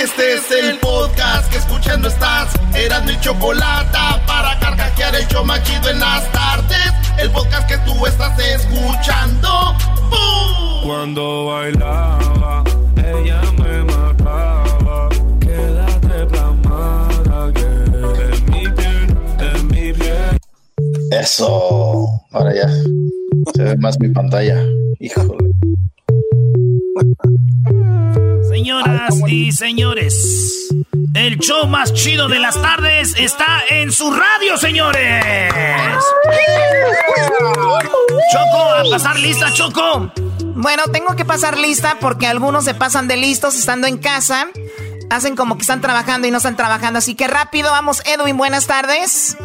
Este es el podcast que escuchando estás. Eran mi chocolate para carcajear el show machido en las tardes. El podcast que tú estás escuchando. ¡Bum! Cuando bailaba, ella me mataba. Quédate plasmada que en mi piel, en mi piel. Eso. Ahora ya. Se ve más mi pantalla. Híjole. Señoras y señores, el show más chido de las tardes está en su radio, señores. Choco, a pasar lista, Choco. Bueno, tengo que pasar lista porque algunos se pasan de listos estando en casa. Hacen como que están trabajando y no están trabajando. Así que rápido, vamos, Edwin, buenas tardes.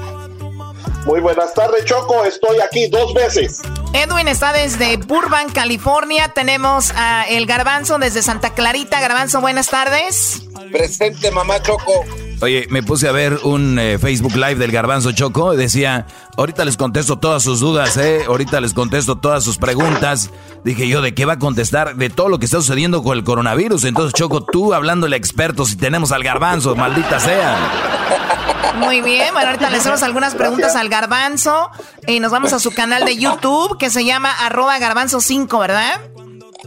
Muy buenas tardes, Choco. Estoy aquí dos veces. Edwin está desde Burbank, California. Tenemos a El Garbanzo desde Santa Clarita. Garbanzo, buenas tardes. Presente, mamá Choco. Oye, me puse a ver un eh, Facebook Live del Garbanzo Choco y decía, ahorita les contesto todas sus dudas, ¿eh? Ahorita les contesto todas sus preguntas. Dije yo, ¿de qué va a contestar? De todo lo que está sucediendo con el coronavirus. Entonces, Choco, tú hablándole a expertos y tenemos al Garbanzo, maldita sea. Muy bien, bueno, ahorita le hacemos algunas preguntas al Garbanzo. Y nos vamos a su canal de YouTube que se llama arroba garbanzo5, ¿verdad?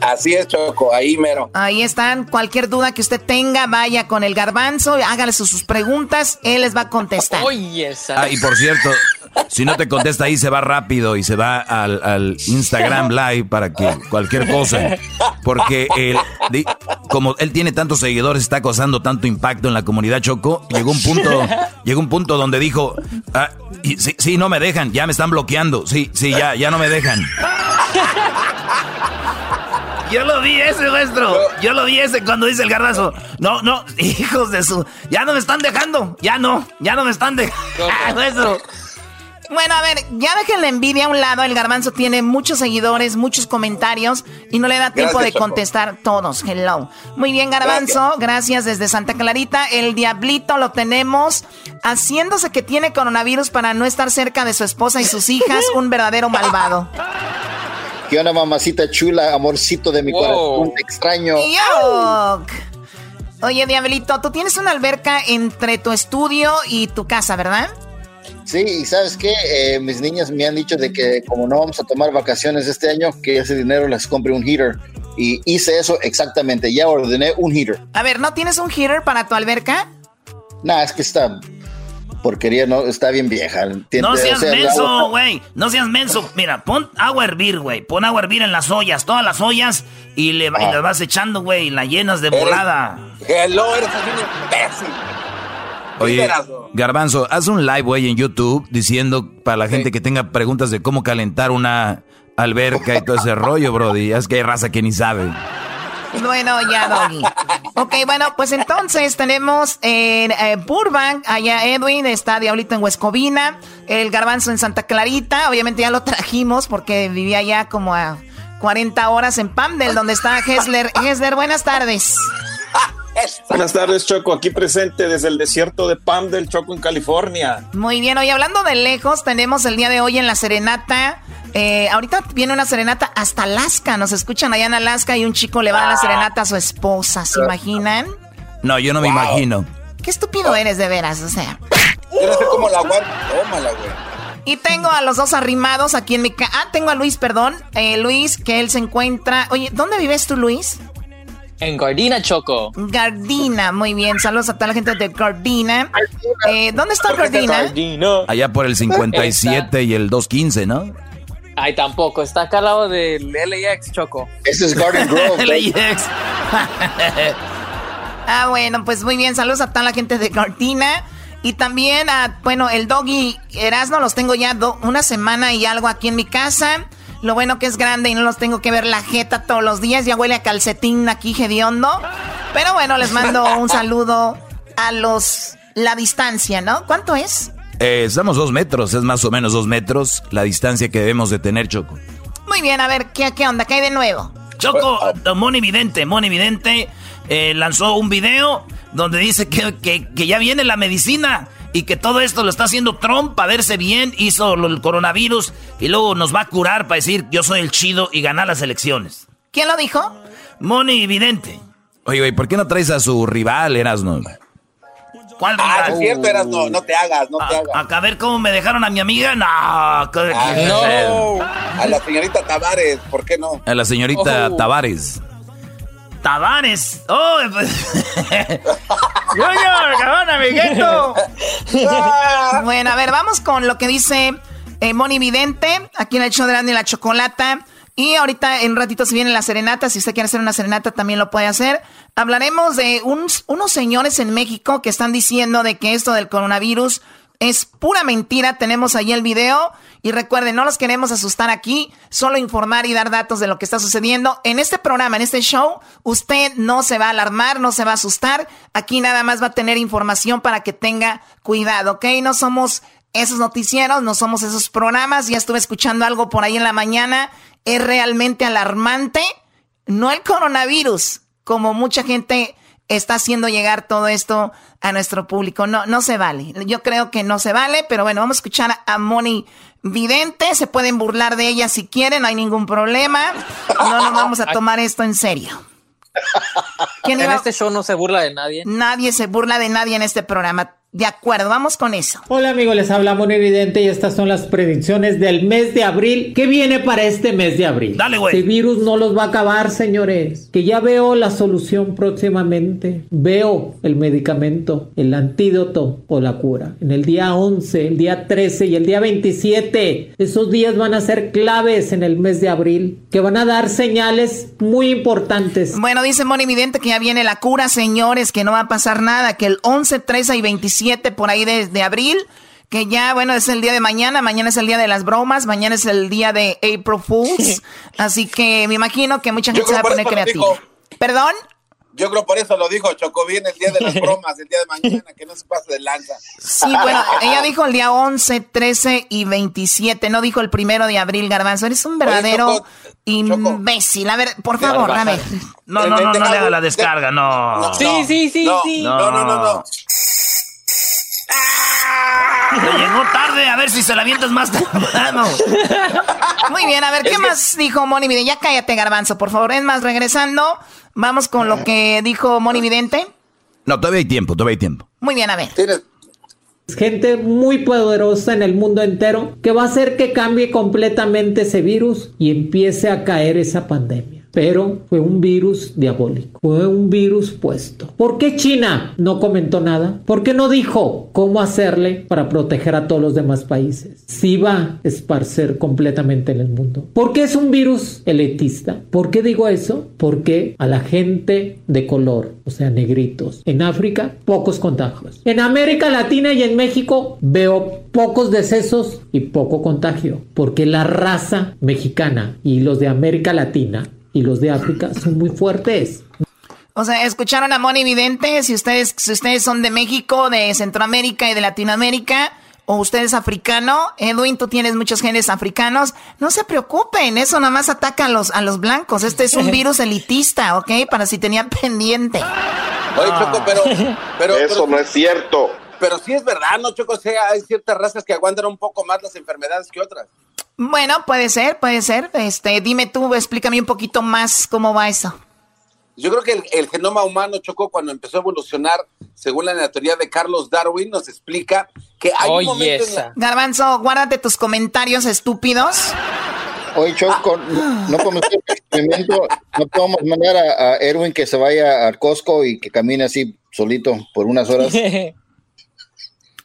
Así es, Choco, ahí mero. Ahí están. Cualquier duda que usted tenga, vaya con el garbanzo, hágale sus, sus preguntas, él les va a contestar. Ah, y por cierto, si no te contesta ahí, se va rápido y se va al, al Instagram Live para que cualquier cosa. Porque él, como él tiene tantos seguidores, está causando tanto impacto en la comunidad Choco, llegó un punto, llegó un punto donde dijo, ah, y, sí, sí, no me dejan, ya me están bloqueando, sí, sí, ya, ya no me dejan. Yo lo vi ese, maestro. Yo lo vi ese cuando dice el garbanzo. No, no, hijos de su. Ya no me están dejando. Ya no, ya no me están dejando. maestro. Bueno, a ver, ya dejen la envidia a un lado. El garbanzo tiene muchos seguidores, muchos comentarios y no le da tiempo Gracias, de Choco. contestar todos. Hello. Muy bien, garbanzo. Gracias. desde Santa Clarita. El diablito lo tenemos haciéndose que tiene coronavirus para no estar cerca de su esposa y sus hijas. Un verdadero malvado. ¿Qué onda, mamacita chula, amorcito de mi Wow. corazón? Te extraño. Yuck. Oye, diablito, tú tienes una alberca entre tu estudio y tu casa, ¿verdad? Sí, y ¿sabes qué? Eh, mis niñas me han dicho de que como no vamos a tomar vacaciones este año, que ese dinero les compre un heater. Y hice eso exactamente. Ya ordené un heater. A ver, ¿no tienes un heater para tu alberca? Nah, es que esta porquería no está bien vieja. No o seas sea, menso, güey. No seas menso. Mira, pon agua a hervir, güey. Pon agua a hervir en las ollas, todas las ollas. Y, le, y Ah. las vas echando, güey. y La llenas de volada. Hello, eres un imbécil. Oye. Garbanzo, haz un live, güey, en YouTube diciendo para la gente que tenga preguntas de cómo calentar una alberca y todo ese rollo, brody. Es que hay raza que ni sabe. Bueno, ya, Doggy. Ok, bueno, pues entonces tenemos en eh, Burbank, allá Edwin, está Diablito en Huescovina, el Garbanzo en Santa Clarita, obviamente ya lo trajimos porque vivía ya como a 40 horas en Pamdel, donde está Hesler. Hesler, buenas tardes. Buenas tardes, Choco. Aquí presente desde el desierto de Pam del Choco en California. Muy bien, hoy hablando de lejos, tenemos el día de hoy en la serenata. eh, ahorita viene una serenata hasta Alaska. Nos escuchan allá en Alaska y un chico le va a la serenata a su esposa. ¿Se imaginan? No, yo no me imagino. Qué estúpido eres de veras, o sea. No sé cómo la aguanto. Tómala, güey. Y tengo a los dos arrimados aquí en mi casa. Ah, tengo a Luis, perdón. Eh, Luis, que él se encuentra. Oye, ¿dónde vives tú, Luis? En Gardina, Choco. Gardina, muy bien. Saludos a toda la gente de Gardina. Eh, ¿Dónde está Gardina? Allá por el 57 y el 215, ¿no? Ay, tampoco. Está acá al lado del LAX, Choco. Ese es Garden Grove. LAX. ah, bueno, pues muy bien. Saludos a toda la gente de Gardina. Y también a, bueno, el doggy Erasmo los tengo ya una semana y algo aquí en mi casa. Lo bueno que es grande y no los tengo que ver la jeta todos los días. Ya huele a calcetín aquí hediondo. Pero bueno, les mando un saludo a los... La distancia, ¿no? ¿Cuánto es? Eh, estamos dos metros, es más o menos dos metros la distancia que debemos de tener, Choco. Muy bien, a ver, ¿qué, qué onda? ¿Qué hay de nuevo? Choco, Moni Vidente, Moni Vidente eh, lanzó un video donde dice que, que, ya viene la medicina y que todo esto lo está haciendo Trump para verse bien, hizo el coronavirus y luego nos va a curar para decir yo soy el chido y ganar las elecciones. ¿Quién lo dijo? Moni Vidente. Oye, oye, ¿por qué no traes a su rival, Erasno? ¿Cuál ah, es cierto, Erasno, no te hagas, no te hagas. A, ver cómo me dejaron a mi amiga, no. Ah, no. A la señorita Tavares, ¿por qué no? A la señorita Oh. Tavares. Tavares. ¡Oh! ¡Junior, cabrón, amiguito! bueno, a ver, vamos con lo que dice eh, Moni Vidente, aquí en el show de Grande y la Chocolata. Y ahorita en un ratito se viene la serenata. Si usted quiere hacer una serenata, también lo puede hacer. Hablaremos de uns- unos señores en México que están diciendo de que esto del coronavirus es pura mentira. Tenemos ahí el video. Y recuerden, no los queremos asustar aquí, solo informar y dar datos de lo que está sucediendo. En este programa, en este show, usted no se va a alarmar, no se va a asustar. Aquí nada más va a tener información para que tenga cuidado, ¿ok? No somos esos noticieros, no somos esos programas. Ya estuve escuchando algo por ahí en la mañana. Es realmente alarmante. No el coronavirus, como mucha gente está haciendo llegar todo esto a nuestro público. No, no se vale. Yo creo que no se vale, pero bueno, vamos a escuchar a Moni Vidente. Se pueden burlar de ella si quieren, no hay ningún problema. No nos vamos a tomar esto en serio. ¿Quién En este show no se burla de nadie. Nadie se burla de nadie en este programa. De acuerdo, vamos con eso. Hola amigos, les habla Mon Evidente y estas son las predicciones del mes de abril. ¿Qué viene para este mes de abril? Dale, güey. Este virus no los va a acabar, señores. Que ya veo la solución próximamente. Veo el medicamento, el antídoto o la cura. En el día 11, el día 13 y el día 27. Esos días van a ser claves en el mes de abril. Que van a dar señales muy importantes. Bueno, dice Moni Vidente que ya viene la cura, señores, que no va a pasar nada, que el 11, 13 y 27 por ahí de, de abril, que ya, bueno, es el día de mañana, mañana es el día de las bromas, mañana es el día de April Fools, así que me imagino que mucha gente se va a poner creativa. ¿Perdón? Yo creo por eso lo dijo Choco bien el día de las bromas, el día de mañana, que no se pase de lanza. Sí, bueno, ella dijo el día 11, 13 y 27, no dijo el primero de abril, Garbanzo. Eres un verdadero imbécil. A ver, por favor, a ver. No, no, no, no le haga la descarga, no. Sí, sí, sí, no, sí. No, no, no, no. Le llegó tarde, a ver si se la avientas más temprano. Muy bien, a ver, ¿qué más dijo Moni Vidente? Ya cállate, Garbanzo, por favor. Es más, regresando, vamos con lo que dijo Moni Vidente. No, todavía hay tiempo, todavía hay tiempo. Muy bien, a ver. gente muy poderosa en el mundo entero que va a hacer que cambie completamente ese virus y empiece a caer esa pandemia. Pero fue un virus diabólico, fue un virus puesto. ¿Por qué China no comentó nada? ¿Por qué no dijo cómo hacerle para proteger a todos los demás países? Si va a esparcer completamente en el mundo. ¿Por qué es un virus elitista? ¿Por qué digo eso? Porque a la gente de color, o sea, negritos, en África, pocos contagios. En América Latina y en México veo pocos decesos y poco contagio. Porque la raza mexicana y los de América Latina y los de África son muy fuertes. O sea, escucharon a Moni Vidente. Si ustedes, si ustedes son de México, de Centroamérica y de Latinoamérica, o usted es africano, Edwin, tú tienes muchos genes africanos, no se preocupen, eso nada más ataca a los, a los blancos. Este es un virus elitista, ¿ok? Para si tenían pendiente. Oye, Choco, pero, pero Eso pero- no es cierto. Pero sí es verdad, ¿no, Choco? O sea, hay ciertas razas que aguantan un poco más las enfermedades que otras. Bueno, puede ser, puede ser. Este, dime tú, explícame un poquito más cómo va eso. Yo creo que el, el genoma humano, Choco, cuando empezó a evolucionar, según la teoría de Carlos Darwin, nos explica que hay un Oye, momento en esa. la- Garbanzo, guárdate tus comentarios estúpidos. Hoy, Choco, no podemos hacer un experimento, no podemos mandar a, a Erwin que se vaya al Costco y que camine así solito por unas horas.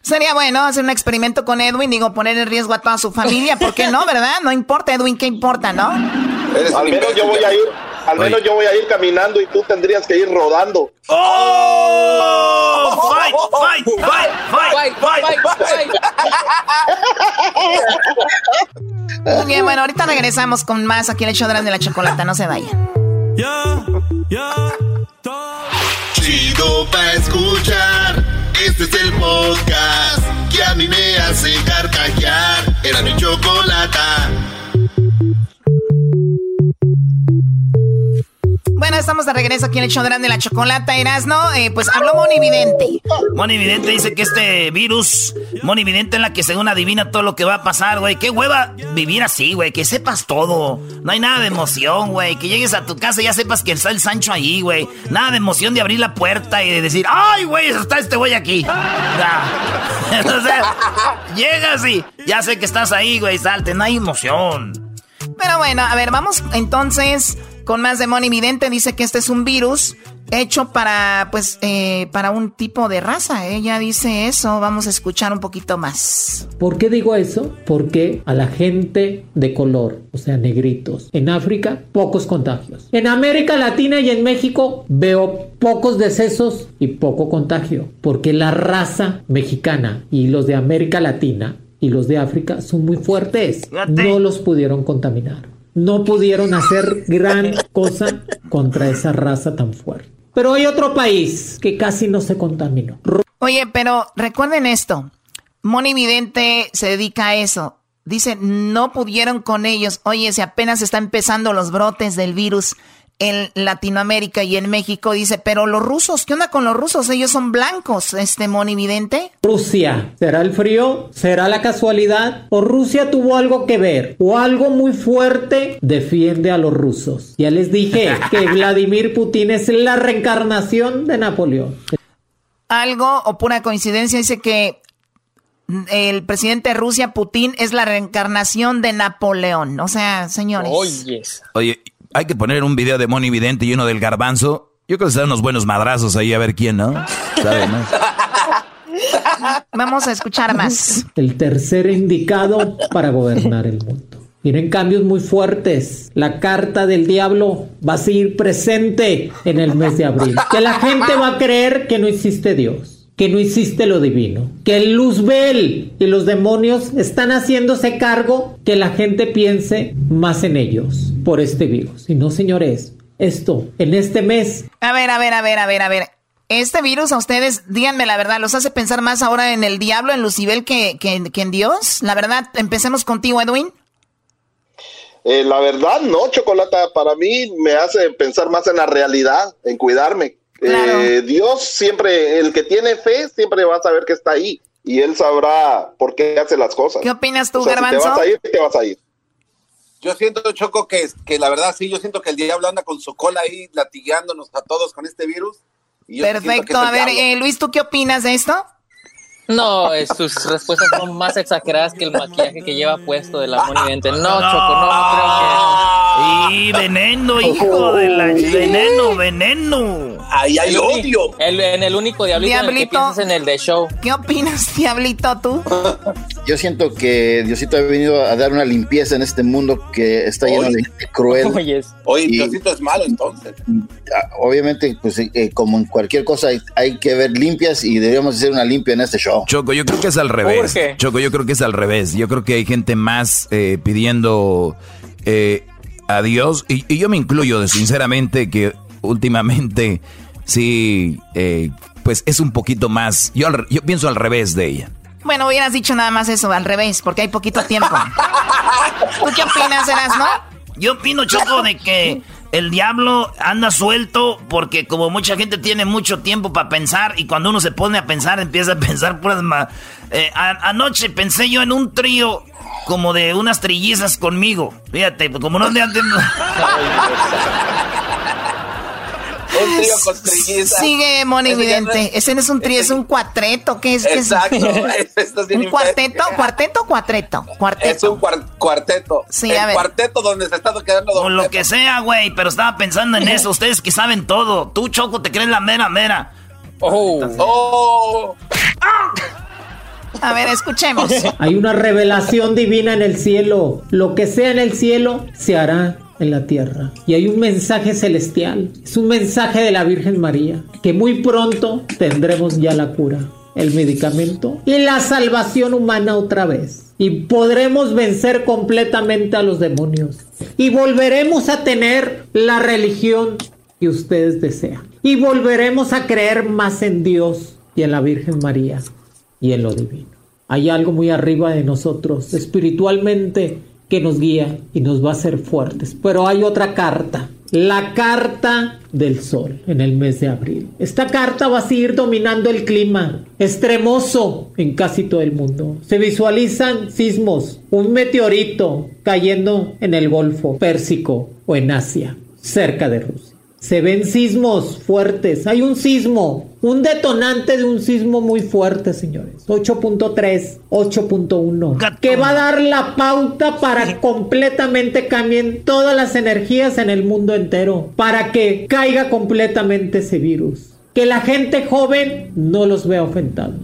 Sería bueno hacer un experimento con Edwin, digo, poner en riesgo a toda su familia, ¿por qué no, verdad? No importa, Edwin, ¿qué importa, no? Al menos yo voy a ir, al menos yo voy a ir caminando y tú tendrías que ir rodando. ¡Oh! ¡Fight, fight, fight, fight, fight, fight! Muy bien, bueno, ahorita regresamos con más aquí en el show de la chocolata, no se vayan. Ya, ya, Chido pa' escuchar. Este es el podcast que a mí me hace carcajear. Era mi chocolata. Estamos de regreso aquí en el show de la chocolata, Erasno. Eh, pues habló Moni Vidente. Moni Vidente dice que este virus, Moni Vidente es la que según adivina todo lo que va a pasar, güey. Qué hueva vivir así, güey. Que sepas todo. No hay nada de emoción, güey. Que llegues a tu casa y ya sepas que está el Sancho ahí, güey. Nada de emoción de abrir la puerta y de decir, ¡ay, güey! Está este güey aquí. Sea, llegas y ya sé que estás ahí, güey. Salte. No hay emoción. Pero bueno, a ver, vamos entonces con más de Moni Vidente. Dice que este es un virus hecho para, pues, eh, para un tipo de raza. Ella dice eso. Vamos a escuchar un poquito más. ¿Por qué digo eso? Porque a la gente de color, o sea, negritos, en África, pocos contagios. En América Latina y en México veo pocos decesos y poco contagio. Porque la raza mexicana y los de América Latina y los de África son muy fuertes. No los pudieron contaminar. No pudieron hacer gran cosa contra esa raza tan fuerte. Pero hay otro país que casi no se contaminó. Oye, pero recuerden esto. Moni Vidente se dedica a eso. Dice, no pudieron con ellos. Oye, si apenas están empezando los brotes del virus en Latinoamérica y en México, dice, pero los rusos, ¿qué onda con los rusos? Ellos son blancos, este Moni Vidente. Rusia, ¿será el frío? ¿Será la casualidad? ¿O Rusia tuvo algo que ver? ¿O algo muy fuerte defiende a los rusos? Ya les dije que Vladimir Putin es la reencarnación de Napoleón. Algo o pura coincidencia dice que el presidente de Rusia, Putin, es la reencarnación de Napoleón. O sea, señores. Oye, hay que poner un video de Moni Vidente y uno del garbanzo. Yo creo que se dan unos buenos madrazos ahí a ver quién, ¿no? Vamos a escuchar más. El tercer indicado para gobernar el mundo. Vienen cambios muy fuertes. La carta del diablo va a seguir presente en el mes de abril. Que la gente va a creer que no existe Dios, que no existe lo divino, que el Luzbel y los demonios están haciéndose cargo que la gente piense más en ellos por este virus. Y no, señores, esto en este mes A ver, a ver, a ver, a ver, a ver. Este virus a ustedes, díganme la verdad, ¿los hace pensar más ahora en el diablo, en Lucibel, que, que, que en Dios? La verdad, empecemos contigo, Edwin. Eh, la verdad, no, Chocolata, para mí me hace pensar más en la realidad, en cuidarme. Eh, Dios siempre, el que tiene fe, siempre va a saber que está ahí y él sabrá por qué hace las cosas. ¿Qué opinas tú, O sea, si te vas a ir, te vas a ir. Yo siento, Choco, que, que la verdad sí, yo siento que el diablo anda con su cola ahí latigueándonos a todos con este virus. y yo siento que es Perfecto. A ver, eh, Luis, ¿tú qué opinas de esto? No, sus respuestas son más exageradas que el maquillaje que lleva puesto de la Moni Vidente. No, Choco, no, no creo que... Y veneno, hijo de la... Veneno, veneno. Ahí hay El odio. el- en el único diablito, en el que piensas en el de show. ¿Qué opinas, Diablito, tú? Yo siento que Diosito ha venido a dar una limpieza en este mundo que está lleno de gente cruel. Oye, Oye, Y- Diosito es malo entonces. Obviamente, pues eh, como en cualquier cosa hay, hay que ver limpias y deberíamos hacer una limpia en este show. Choco, yo creo que es al revés. qué? Choco, yo creo que es al revés. Yo creo que hay gente más eh, pidiendo eh, a Dios, y, y yo me incluyo, sinceramente, que últimamente sí, eh, pues es un poquito más. Yo, al- yo pienso al revés de ella. Bueno, hubieras dicho nada más eso, al revés, porque hay poquito tiempo. ¿Tú qué opinas, Erasmo? Yo opino, Choco, de que el diablo anda suelto porque como mucha gente tiene mucho tiempo para pensar y cuando uno se pone a pensar empieza a pensar puras ma- eh, anoche pensé yo en un trío como de unas trillizas conmigo. Fíjate, como no le antes... un trío con trillizas. Sigue, Moni Vidente. Ese no es un trío, es un cuatreto. ¿Qué es? Exacto. ¿Un cuarteto? ¿Cuarteto o cuatreto? Cuarteto. Es un cuarteto. Sí, el a ver. cuarteto donde se está quedando O lo que sea, güey, pero estaba pensando en eso. Ustedes que saben todo. Tú, Choco, te crees la mera mera. Oh. Oh. A ver, escuchemos. Hay una revelación divina en el cielo. Lo que sea en el cielo se hará en la tierra. Y hay un mensaje celestial. Es un mensaje de la Virgen María. Que muy pronto tendremos ya la cura, el medicamento y la salvación humana otra vez. Y podremos vencer completamente a los demonios. Y volveremos a tener la religión que ustedes desean. Y volveremos a creer más en Dios y en la Virgen María y en lo divino. Hay algo muy arriba de nosotros, espiritualmente, que nos guía y nos va a hacer fuertes. Pero hay otra carta, la carta del sol en el mes de abril. Esta carta va a seguir dominando el clima extremoso en casi todo el mundo. Se visualizan sismos, un meteorito cayendo en el Golfo Pérsico o en Asia, cerca de Rusia. Se ven sismos fuertes. Hay un sismo, un detonante de un sismo muy fuerte, señores. 8.3, 8.1. Que va a dar la pauta para completamente cambien todas las energías en el mundo entero. Para que caiga completamente ese virus. Que la gente joven no los vea ofendados.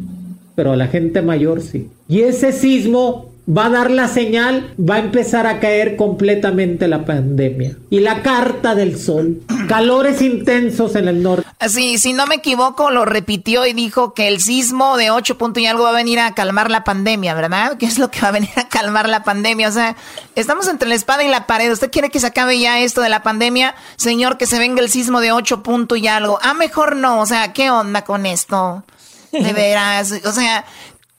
Pero a la gente mayor sí. Y ese sismo va a dar la señal, va a empezar a caer completamente la pandemia. Y la carta del sol, calores intensos en el norte. Sí, si no me equivoco, lo repitió y dijo que el sismo de 8 puntos y algo va a venir a calmar la pandemia, ¿verdad? ¿Qué es lo que va a venir a calmar la pandemia? O sea, estamos entre la espada y la pared. ¿Usted quiere que se acabe ya esto de la pandemia? Señor, que se venga el sismo de 8 puntos y algo. Ah, mejor no. O sea, ¿qué onda con esto? De veras. O sea,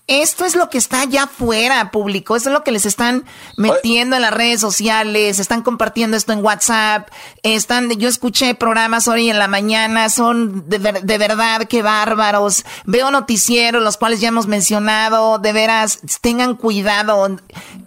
esto es lo que está allá afuera, público. Esto es lo que les están metiendo en las redes sociales. Están compartiendo esto en WhatsApp. Están, yo escuché programas hoy en la mañana. Son de, ver- de verdad que bárbaros. Veo noticieros, los cuales ya hemos mencionado. De veras, tengan cuidado.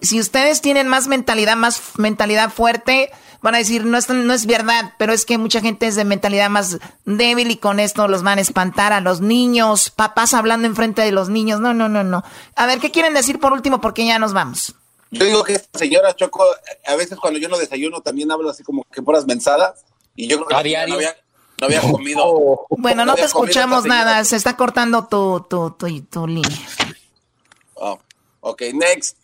Si ustedes tienen más mentalidad, más mentalidad fuerte, van a decir, no es, no es verdad, pero es que mucha gente es de mentalidad más débil y con esto los van a espantar a los niños, papás hablando enfrente de los niños. No, no, no, no. A ver, ¿qué quieren decir por último? Porque ya nos vamos. Yo digo que esta señora Choco, a veces cuando yo no desayuno también hablo así como que puras mensadas. Y yo creo que diario. no había, no había comido. Bueno, no te había comido escuchamos nada, se está cortando tu, tu, tu, tu línea. Ok, next.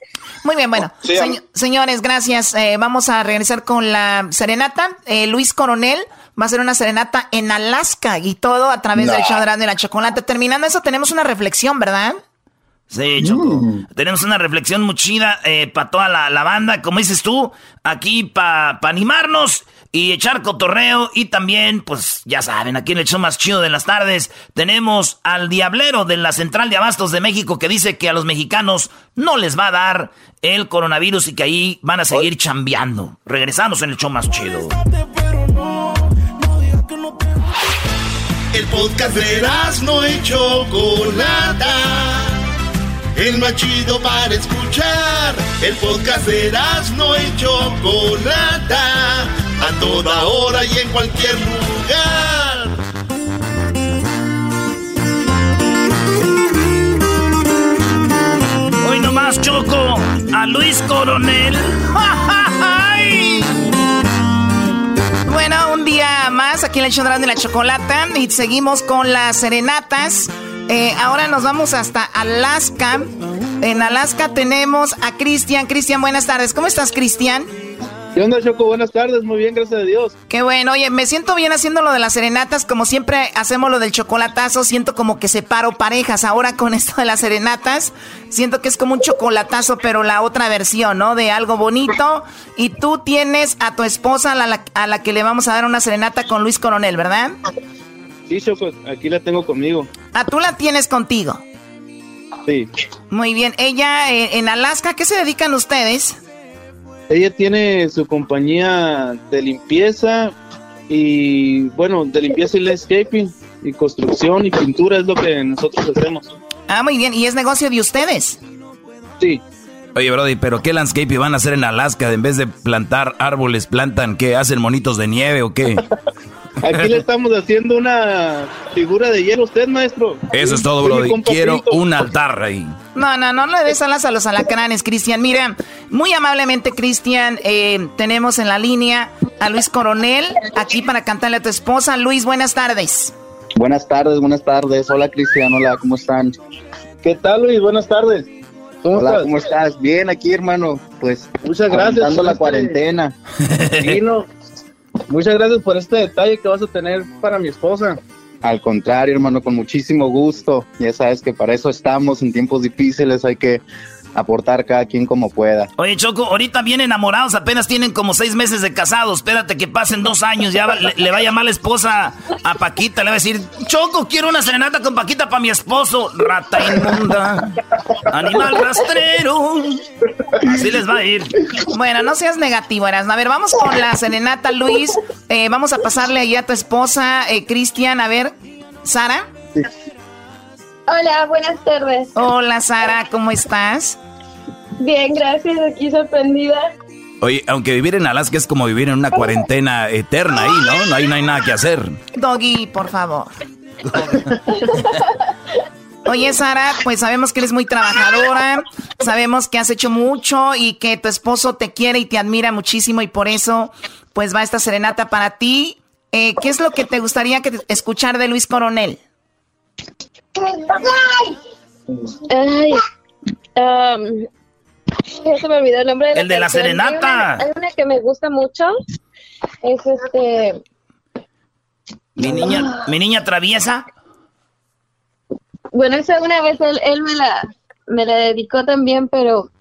Muy bien, bueno. Sí, señ- señores, gracias. Eh, vamos a regresar con la serenata. Eh, Luis Coronel va a hacer una serenata en Alaska y todo a través No. del show de la chocolate. Terminando eso, tenemos una reflexión, ¿verdad? Sí, Choco. Tenemos una reflexión muy chida para toda la, la banda, como dices tú, aquí para animarnos y echar cotorreo. Y también, pues ya saben, aquí en el show más chido de las tardes tenemos al diablero de la Central de Abastos de México que dice que a los mexicanos no les va a dar el coronavirus y que ahí van a seguir chambeando. Regresamos en el show más chido. El podcast de no y Chocolata. El más chido para escuchar. El podcast de no y Chocolata. A toda hora y en cualquier lugar. Hoy nomás choco a Luis Coronel. ¡Ay! Bueno, un día más aquí en el show de la chocolata y seguimos con las serenatas. Eh, ahora nos vamos hasta Alaska. En Alaska tenemos a Cristian. Cristian, buenas tardes. ¿Cómo estás, Cristian? ¿Qué onda, Choco? Buenas tardes, muy bien, gracias a Dios. Qué bueno, oye, me siento bien haciendo lo de las serenatas, como siempre hacemos lo del chocolatazo, siento como que separo parejas. Ahora con esto de las serenatas, siento que es como un chocolatazo, pero la otra versión, ¿no? De algo bonito. Y tú tienes a tu esposa a la, a la que le vamos a dar una serenata con Luis Coronel, ¿verdad? Sí, Choco, aquí la tengo conmigo. Ah, tú la tienes contigo. Sí. Muy bien, ella eh, en Alaska, ¿qué se dedican ustedes? Ella tiene su compañía de limpieza y, bueno, de limpieza y landscaping y construcción y pintura es lo que nosotros hacemos. Ah, muy bien, ¿y es negocio de ustedes? Sí. Oye, Brody, ¿pero qué landscape van a hacer en Alaska? En vez de plantar árboles, plantan, ¿qué? ¿Hacen monitos de nieve o qué? Aquí le estamos haciendo una figura de hielo a usted, maestro. Eso es todo, Soy mi bro. compa Quiero un altar ahí. No, no, no le des alas a los alacranes, Cristian. Mira, muy amablemente, Cristian, eh, tenemos en la línea a Luis Coronel aquí para cantarle a tu esposa. Luis, buenas tardes. Buenas tardes, buenas tardes. Hola Cristian, hola, ¿cómo están? ¿Qué tal, Luis? Buenas tardes. ¿Cómo hola, estás? ¿cómo estás? Bien, aquí hermano. Pues Muchas gracias la cuarentena. Sí, no. Muchas gracias por este detalle que vas a tener para mi esposa. Al contrario, hermano, con muchísimo gusto. Ya sabes que para eso estamos en tiempos difíciles, hay que aportar cada quien como pueda. Oye, Choco, ahorita bien enamorados, apenas tienen como seis meses de casados. Espérate que pasen dos años, ya va- le, le va a llamar la esposa a Paquita, le va a decir, Choco, quiero una serenata con Paquita para mi esposo. Rata inmunda, animal rastrero. Así les va a ir. Bueno, no seas negativo, Erasmo. A ver, vamos con la serenata, Luis. Eh, vamos a pasarle ahí a tu esposa, eh, Cristian. A ver, Sara. Hola, buenas tardes. Hola, Sara, ¿cómo estás? Bien, gracias. Aquí sorprendida. Oye, aunque vivir en Alaska es como vivir en una cuarentena eterna ahí, ¿no? No hay, no hay nada que hacer. Doggy, por favor. Oye, Sara, pues sabemos que eres muy trabajadora, sabemos que has hecho mucho y que tu esposo te quiere y te admira muchísimo y por eso, pues va esta serenata para ti. Eh, ¿Qué es lo que te gustaría que te- escuchar de Luis Coronel? Ay, um, ya se me olvidó el nombre de la El de la canción. serenata. Hay una, hay una que me gusta mucho. Es este. Mi niña, mi niña traviesa. Bueno, esa una vez él, él me la me la dedicó también, pero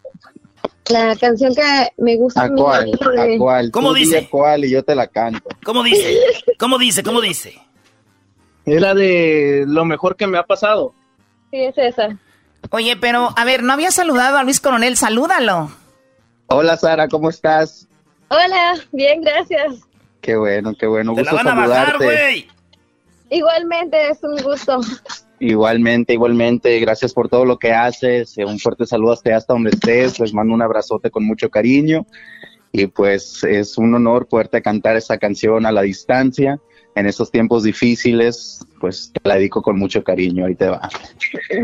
la canción que me gusta ¿A cuál? ¿A cuál? ¿Cómo Tú dice? cuál y yo te la canto. ¿Cómo dice? ¿Cómo dice? ¿Cómo dice? Era de lo mejor que me ha pasado. Sí, es esa. Oye, pero a ver, no había saludado a Luis Coronel, salúdalo. Hola Sara, ¿cómo estás? Hola, bien, gracias. Qué bueno, qué bueno. Te la Gusto van a bajar, saludarte. güey. Igualmente, es un gusto. Igualmente, igualmente, gracias por todo lo que haces. Eh, Un fuerte saludo hasta hasta donde estés. Les mando un abrazote con mucho cariño. Y pues es un honor poderte cantar esa canción a la distancia. En estos tiempos difíciles, pues te la dedico con mucho cariño. Ahí te va.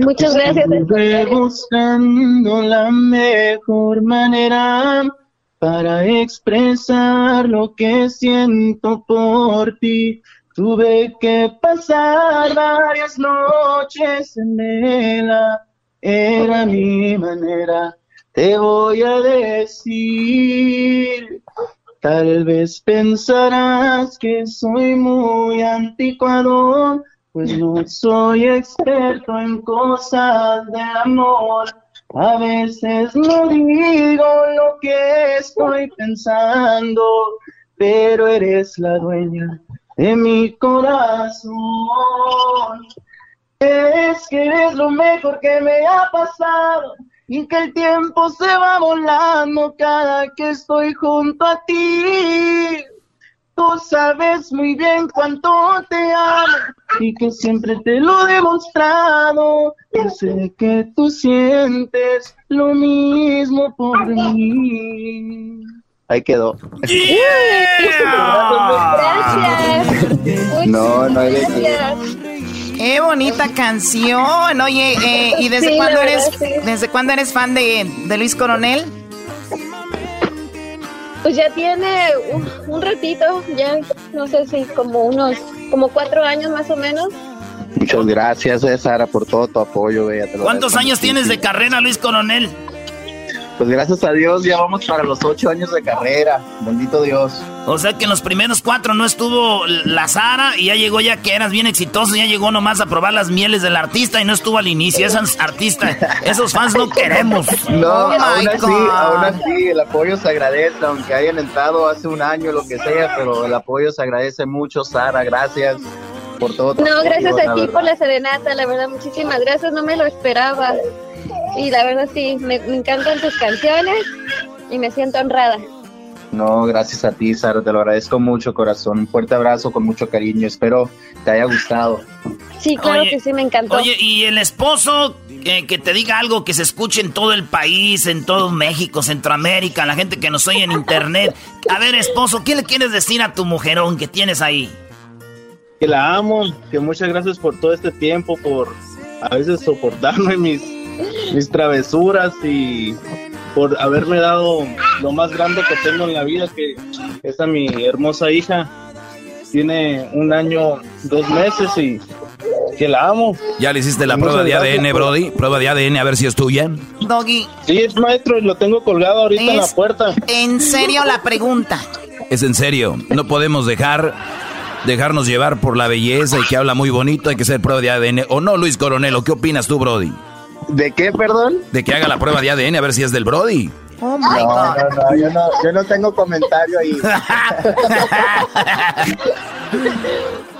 Muchas gracias. Estuve buscando la mejor manera para expresar lo que siento por ti. Tuve que pasar varias noches en vela, era mi manera. Te voy a decir, tal vez pensarás que soy muy anticuado, pues no soy experto en cosas de amor. A veces no digo lo que estoy pensando, pero eres la dueña de mi corazón. Es que eres lo mejor que me ha pasado y que el tiempo se va volando cada que estoy junto a ti. Tú sabes muy bien cuánto te amo y que siempre te lo he demostrado. Yo sé que tú sientes lo mismo por mí. Ahí quedó. Gracias. No, no hay de qué. Bonita canción. Oye, eh, ¿y desde Sí, cuándo eres sí. desde cuándo eres fan de, de Luis Coronel? Pues ya tiene un, un ratito, ya no sé si como unos, como cuatro años más o menos. Muchas gracias, eh, Sara, por todo tu apoyo. bella, ¿Cuántos años tienes de carrera, Luis Coronel? Pues gracias a Dios, ya vamos para los ocho años de carrera. Bendito Dios. O sea que en los primeros cuatro no estuvo la Sara y ya llegó ya que eras bien exitoso, ya llegó nomás a probar las mieles del artista y no estuvo al inicio. Esos artistas, esos fans no queremos. No, Oh aún así, God. aún así, el apoyo se agradece, aunque hayan entrado hace un año, lo que sea, pero el apoyo se agradece mucho, Sara, gracias por todo. tu No, gracias a ti verdad. por la serenata, la verdad, muchísimas gracias, no me lo esperaba. Y la verdad sí, me, me encantan tus canciones y me siento honrada. No, gracias a ti, Sara, te lo agradezco mucho, corazón. Un fuerte abrazo con mucho cariño, espero te haya gustado. Sí, claro Oye, que sí, me encantó. Oye, y el esposo eh, que te diga algo que se escuche en todo el país, en todo México, Centroamérica, la gente que nos oye en internet. A ver, esposo, ¿qué le quieres decir a tu mujerón que tienes ahí? que la amo, que muchas gracias por todo este tiempo, por a veces soportarme mis, mis travesuras y por haberme dado lo más grande que tengo en la vida, que es a mi hermosa hija. Tiene un año, dos meses y que la amo. ¿Ya le hiciste la prueba de ADN, Brody? Prueba de ADN a ver si es tuya. Doggy. Sí, es maestro y lo tengo colgado ahorita en la puerta. En serio la pregunta. Es en serio. No podemos dejar dejarnos llevar por la belleza y que habla muy bonito. Hay que hacer prueba de ADN. ¿O no, Luis Coronel? ¿Qué opinas tú, Brody? ¿De qué, perdón? De que haga la prueba de ADN a ver si es del Brody. Oh my no, God. no, no, yo no, yo no tengo comentario ahí.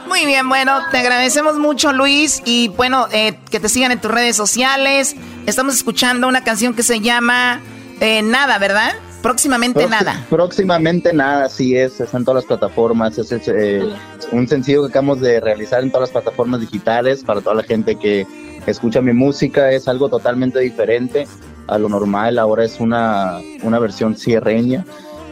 Muy bien, bueno, te agradecemos mucho, Luis. Y bueno, eh, que te sigan en tus redes sociales. Estamos escuchando una canción que se llama eh, Nada, ¿verdad? Próximamente Nada. Próximamente nada, así es, está en todas las plataformas, es eh, un sencillo que acabamos de realizar en todas las plataformas digitales para toda la gente que escucha mi música, es algo totalmente diferente a lo normal, ahora es una, una versión cierreña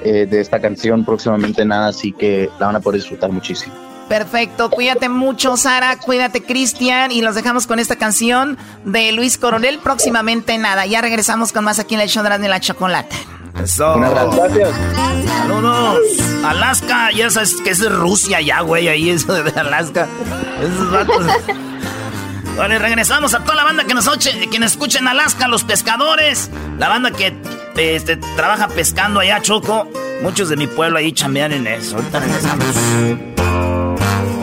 eh, de esta canción, próximamente nada, así que la van a poder disfrutar muchísimo. Perfecto, cuídate mucho, Sara, cuídate, Cristian, y los dejamos con esta canción de Luis Coronel. Próximamente Nada. Ya regresamos con más aquí en el show de la Chocolata. Eso. Un abrazo. Gracias. Saludos. Alaska, ya sabes que es Rusia ya, güey, ahí eso de Alaska. Esos vatos. Vale, regresamos a toda la banda que nos, nos escucha en Alaska, los pescadores, la banda que este, trabaja pescando allá, Choco. Muchos de mi pueblo ahí chambean en eso. Regresamos.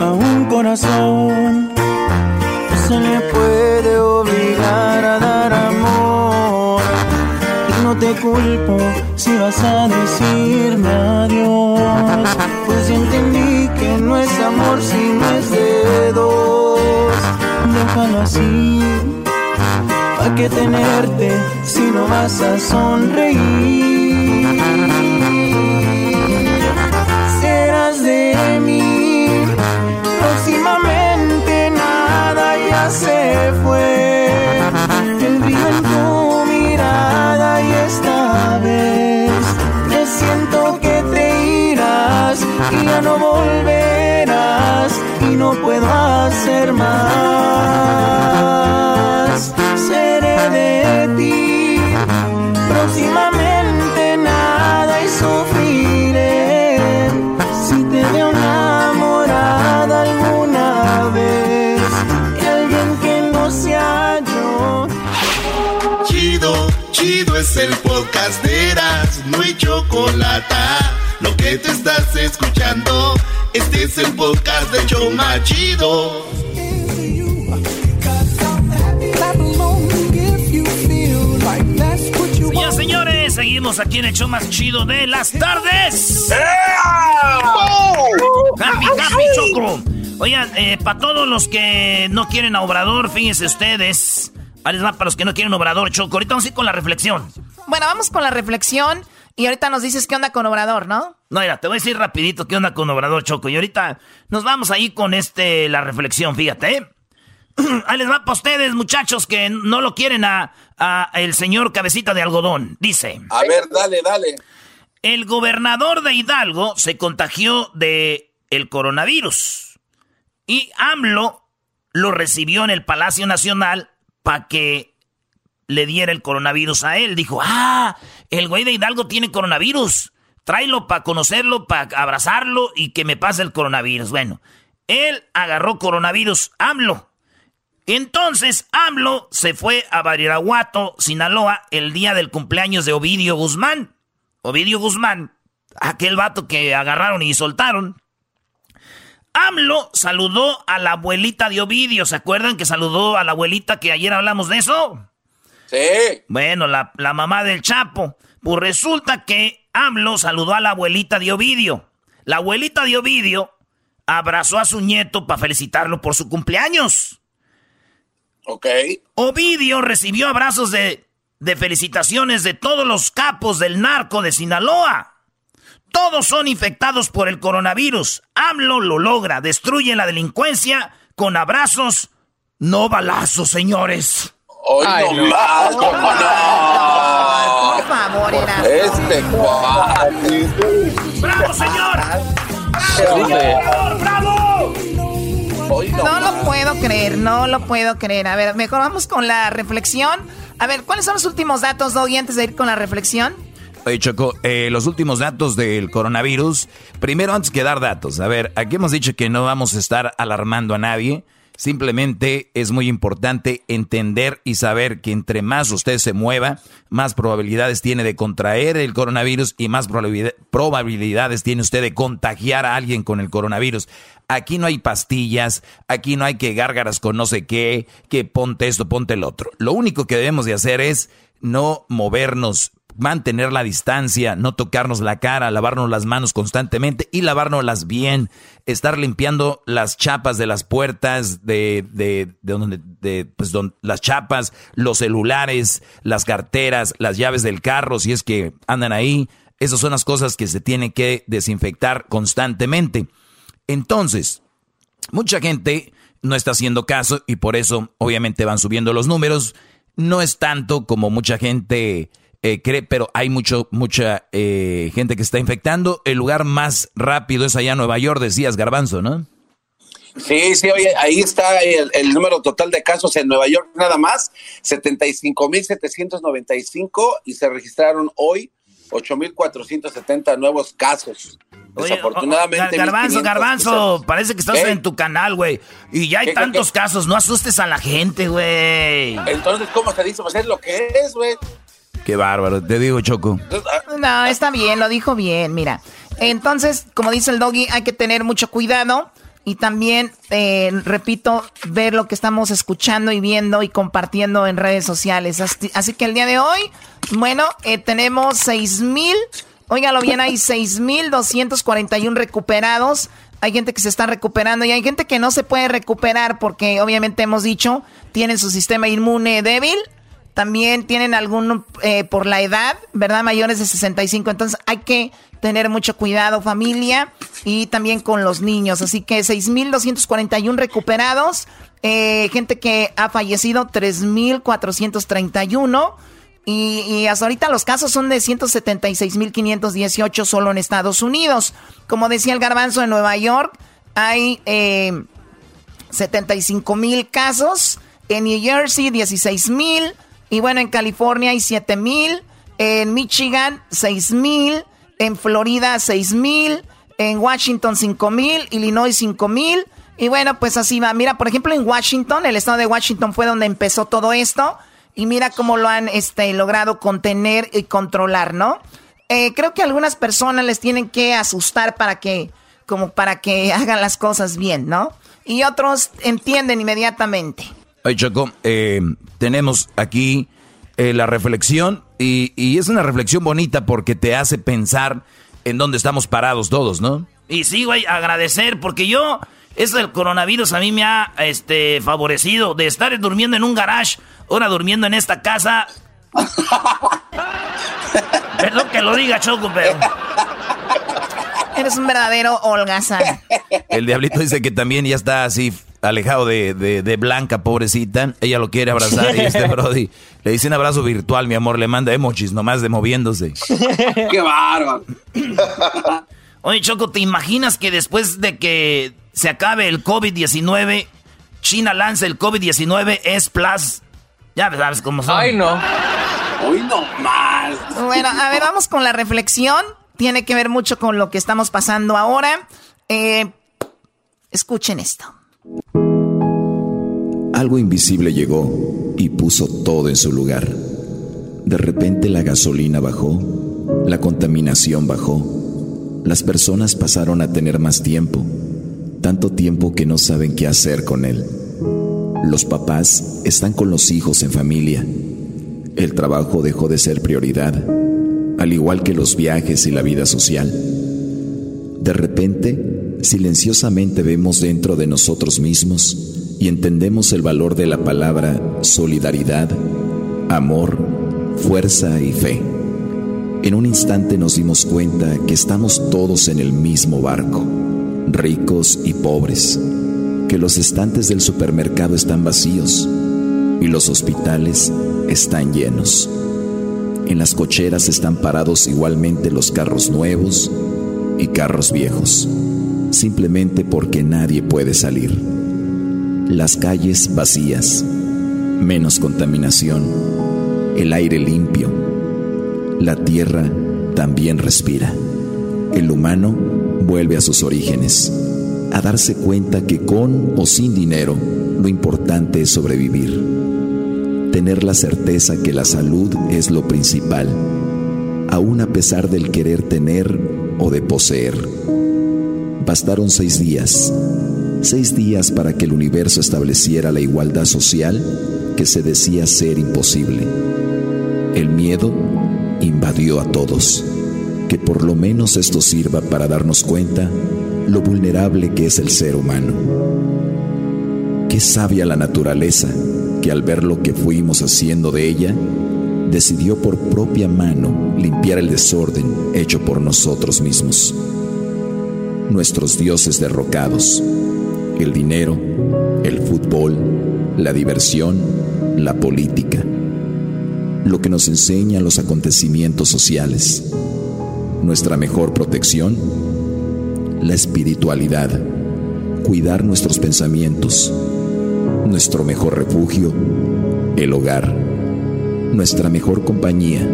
A un corazón no se le puede obligar a dar amor. Y no te culpo si vas a decirme adiós. Pues entendí que no es amor si no es de dos. Déjalo así. ¿Para qué tenerte si no vas a sonreír? Serás de mí. Próximamente nada ya se fue. El brillo en tu mirada y esta vez me siento que te irás y ya no volverás y no puedo hacer más. Seré de ti. Próximamente nada y sufriré si te veo enamorada alguna vez alguien que no sea yo. Chido, chido es el podcast de Eras, no hay chocolate. Lo que te estás escuchando, este es el podcast de Choma Chido. Señoras señores, seguimos aquí en el show más chido de las tardes. Happy, happy, Choco. Oigan, para todos los que no quieren a Obrador, fíjense ustedes. Ahí les va para los que no quieren Obrador, Choco. Ahorita vamos a ir con la reflexión. Bueno, vamos con la reflexión y ahorita nos dices qué onda con Obrador, ¿no? No, mira, te voy a decir rapidito qué onda con Obrador, Choco. Y ahorita nos vamos ahí con este la reflexión, fíjate. ¿eh? Ahí les va para ustedes, muchachos, que no lo quieren a, a el señor Cabecita de Algodón. Dice... A ver, dale, dale. El gobernador de Hidalgo se contagió de el coronavirus y AMLO lo recibió en el Palacio Nacional para que le diera el coronavirus a él. Dijo, ah, el güey de Hidalgo tiene coronavirus. Tráelo para conocerlo, para abrazarlo y que me pase el coronavirus. Bueno, él agarró coronavirus, AMLO. Entonces AMLO se fue a Badiraguato, Sinaloa, el día del cumpleaños de Ovidio Guzmán. Ovidio Guzmán, aquel vato que agarraron y soltaron. AMLO saludó a la abuelita de Ovidio. ¿Se acuerdan que saludó a la abuelita que ayer hablamos de eso? Sí. Bueno, la, la mamá del Chapo. Pues resulta que AMLO saludó a la abuelita de Ovidio. La abuelita de Ovidio abrazó a su nieto para felicitarlo por su cumpleaños. Ok. Ovidio recibió abrazos de, de felicitaciones de todos los capos del narco de Sinaloa. Todos son infectados por el coronavirus. AMLO lo logra, destruye la delincuencia con abrazos, no balazos, señores. Ay, no más, ¿cómo no? Por favor, era. Este cuate. ¡Bravo, señor! ¡Bravo, señor! ¡Bravo! no, lo puedo creer, no lo puedo creer. A ver, mejor vamos con la reflexión. A ver, ¿cuáles son los últimos datos, Doggy, antes de ir con la reflexión? Oye, Choco, eh, los últimos datos del coronavirus. Primero, antes que dar datos, a ver, aquí hemos dicho que no vamos a estar alarmando a nadie. Simplemente es muy importante entender y saber que entre más usted se mueva, más probabilidades tiene de contraer el coronavirus y más probabilidades tiene usted de contagiar a alguien con el coronavirus. Aquí no hay pastillas, aquí no hay que gárgaras con no sé qué, que ponte esto, ponte el otro. Lo único que debemos de hacer es no movernos mantener la distancia, no tocarnos la cara, lavarnos las manos constantemente y lavárnoslas bien, estar limpiando las chapas de las puertas, de, de, de donde, de, pues las chapas, los celulares, las carteras, las llaves del carro, si es que andan ahí. Esas son las cosas que se tienen que desinfectar constantemente. Entonces, mucha gente no está haciendo caso y por eso obviamente van subiendo los números. No es tanto como mucha gente eh, cree, pero hay mucho, mucha eh, gente que está infectando. El lugar más rápido es allá en Nueva York, decías Garbanzo, ¿no? Sí, sí, oye, ahí está el, número total de casos en Nueva York nada más, 75.795 y se registraron hoy 8.470 nuevos casos. Desafortunadamente. garbanzo, Garbanzo, parece que estás en tu canal, güey. Y ya hay tantos casos, no asustes a la gente, güey. Entonces, ¿cómo se dice? Pues es lo que es, güey. Qué bárbaro, te digo, Choco. No, está bien, lo dijo bien, mira. Entonces, como dice el doggy, hay que tener mucho cuidado y también, eh, repito, ver lo que estamos escuchando y viendo y compartiendo en redes sociales. Así, que el día de hoy, bueno, eh, tenemos 6 mil, óigalo bien, hay 6.241 recuperados. Hay gente que se está recuperando y hay gente que no se puede recuperar porque obviamente hemos dicho, tienen su sistema inmune débil también tienen algún, eh, por la edad, ¿verdad? Mayores de 65. Entonces hay que tener mucho cuidado, familia, y también con los niños. Así que 6.241 recuperados, eh, gente que ha fallecido, 3.431. Y, y, hasta ahorita los casos son de 176.518 solo en Estados Unidos. Como decía el garbanzo, en Nueva York hay eh, 75.000 casos. En New Jersey, 16.000. Y bueno, en California hay 7 mil, en Michigan 6 mil, en Florida 6 mil, en Washington 5 mil, Illinois 5 mil. Y bueno, pues así va. Mira, por ejemplo, en Washington, el estado de Washington fue donde empezó todo esto. Y mira cómo lo han este, logrado contener y controlar, ¿no? Eh, creo que algunas personas les tienen que asustar para que, como para que hagan las cosas bien, ¿no? Y otros entienden inmediatamente. Ay, Choco, eh, tenemos aquí eh, la reflexión y, es una reflexión bonita porque te hace pensar en dónde estamos parados todos, ¿no? Y sí, güey, agradecer porque yo, eso del coronavirus a mí me ha este, favorecido de estar durmiendo en un garage, ahora durmiendo en esta casa. Perdón que lo diga, Choco, pero... Eres un verdadero holgazán. El diablito dice que también ya está así alejado de, de, Blanca, pobrecita. Ella lo quiere abrazar y este Brody le dice un abrazo virtual, mi amor. Le manda emojis nomás de moviéndose. ¡Qué bárbaro! Oye, Choco, ¿te imaginas que después de que se acabe el COVID-19, China lanza el COVID-19 S Plus? Ya sabes cómo son. Ay, no. Hoy no más. Bueno, a ver, vamos con la reflexión tiene que ver mucho con lo que estamos pasando ahora. Eh, escuchen esto. Algo invisible llegó y puso todo en su lugar. De repente la gasolina bajó, la contaminación bajó, las personas pasaron a tener más tiempo, tanto tiempo que no saben qué hacer con él. Los papás están con los hijos en familia. El trabajo dejó de ser prioridad al igual que los viajes y la vida social. De repente, silenciosamente vemos dentro de nosotros mismos y entendemos el valor de la palabra solidaridad, amor, fuerza y fe. En un instante nos dimos cuenta que estamos todos en el mismo barco, ricos y pobres, que los estantes del supermercado están vacíos y los hospitales están llenos. En las cocheras están parados igualmente los carros nuevos y carros viejos, simplemente porque nadie puede salir. las calles vacías, menos contaminación, el aire limpio, la tierra también respira. El humano vuelve a sus orígenes, a darse cuenta que con o sin dinero, lo importante es sobrevivir. Tener la certeza que la salud es lo principal, aun a pesar del querer tener o de poseer. Bastaron seis días, seis días para que el universo estableciera la igualdad social que se decía ser imposible. El miedo invadió a todos. Que por lo menos esto sirva para darnos cuenta lo vulnerable que es el ser humano. Qué sabia la naturaleza que al ver lo que fuimos haciendo de ella, decidió por propia mano limpiar el desorden hecho por nosotros mismos. Nuestros dioses derrocados, el dinero, el fútbol, la diversión, la política, lo que nos enseñan los acontecimientos sociales. Nuestra mejor protección, la espiritualidad, cuidar nuestros pensamientos. Nuestro mejor refugio, el hogar. Nuestra mejor compañía,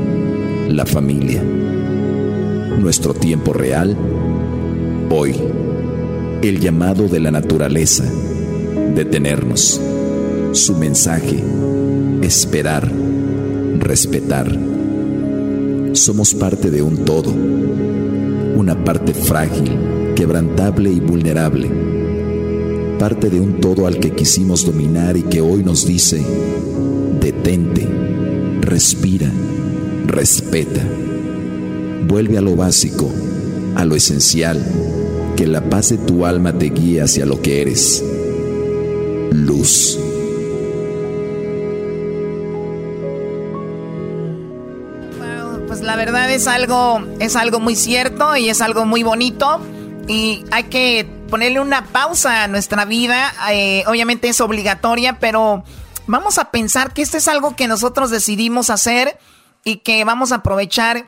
la familia. Nuestro tiempo real, hoy. El llamado de la naturaleza, detenernos. Su mensaje, esperar, respetar. Somos parte de un todo, una parte frágil, quebrantable y vulnerable, parte de un todo al que quisimos dominar y que hoy nos dice, detente, respira, respeta, vuelve a lo básico, a lo esencial, que la paz de tu alma te guíe hacia lo que eres, luz. pues la verdad es algo, es algo muy cierto y es algo muy bonito y hay que ponerle una pausa a nuestra vida. Eh, obviamente es obligatoria, pero vamos a pensar que esto es algo que nosotros decidimos hacer y que vamos a aprovechar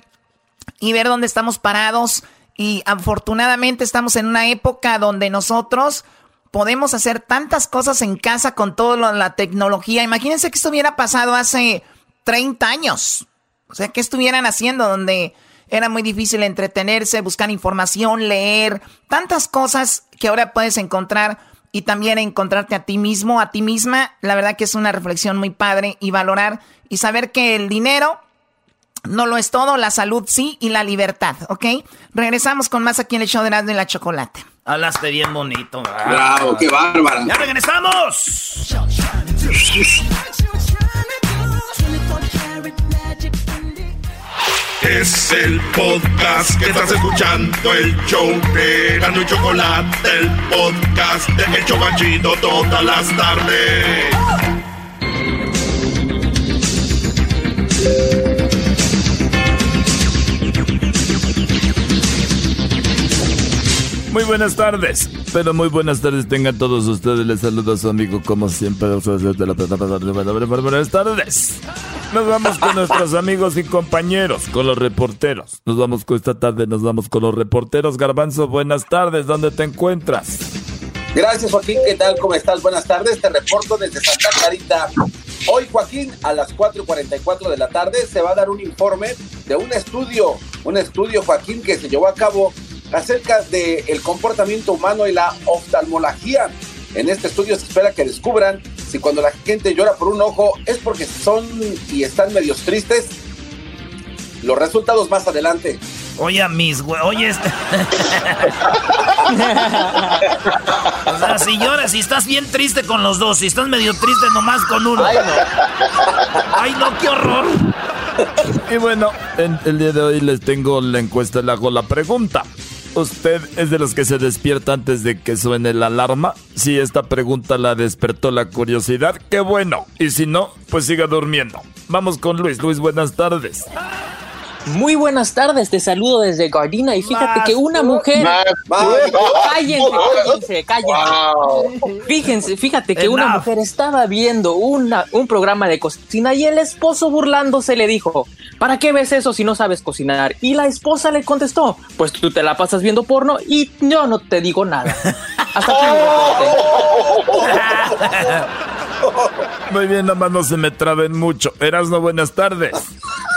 y ver dónde estamos parados. Y afortunadamente estamos en una época donde nosotros podemos hacer tantas cosas en casa con toda la tecnología. Imagínense que esto hubiera pasado hace 30 años. O sea, ¿qué estuvieran haciendo donde era muy difícil entretenerse, buscar información, leer, tantas cosas que ahora puedes encontrar y también encontrarte a ti mismo, a ti misma? La verdad que es una reflexión muy padre y valorar y saber que el dinero no lo es todo, la salud sí y la libertad, ¿ok? Regresamos con más aquí en el show de Erasmo y la Chocolate. Hablaste bien bonito. Bravo, qué bárbara. ¡Ya regresamos! Es el podcast que estás escuchando, el show de Gano y Chocolate, el podcast de Hecho Machito todas las tardes. Muy buenas tardes, pero muy buenas tardes tengan todos ustedes. Les saludo a su amigo como siempre. Buenas tardes. Nos vamos con nuestros amigos y compañeros, con los reporteros. Nos vamos con esta tarde, nos vamos con los reporteros. Garbanzo, buenas tardes, ¿dónde te encuentras? Gracias, Joaquín. ¿Qué tal? ¿Cómo estás? Buenas tardes. Te reporto desde Santa Clarita. Hoy, Joaquín, a las 4.44 de la tarde se va a dar un informe de un estudio, un estudio, Joaquín, que se llevó a cabo acerca del comportamiento humano y la oftalmología. En este estudio se espera que descubran si cuando la gente llora por un ojo es porque son y están medios tristes. Los resultados más adelante. Oye, mis güey, oye. Este... o sea, si lloras, si estás bien triste con los dos, si estás medio triste nomás con uno. Ay, no. Ay, no, qué horror. Y bueno, en el día de hoy les tengo la encuesta, le hago la pregunta. ¿Usted es de los que se despierta antes de que suene la alarma? Si esta pregunta la despertó la curiosidad, qué bueno. Y si no, pues siga durmiendo. Vamos con Luis. Luis, buenas tardes. Muy buenas tardes, te saludo desde Gardina y fíjate que una mujer... Cállense, cállense, cállense. Fíjense, fíjate que una mujer estaba viendo una, un programa de cocina y el esposo burlándose le dijo, ¿para qué ves eso si no sabes cocinar? Y la esposa le contestó, pues tú te la pasas viendo porno y yo no te digo nada. Hasta aquí Muy bien, nada más no se me traben mucho. Erasno, buenas tardes.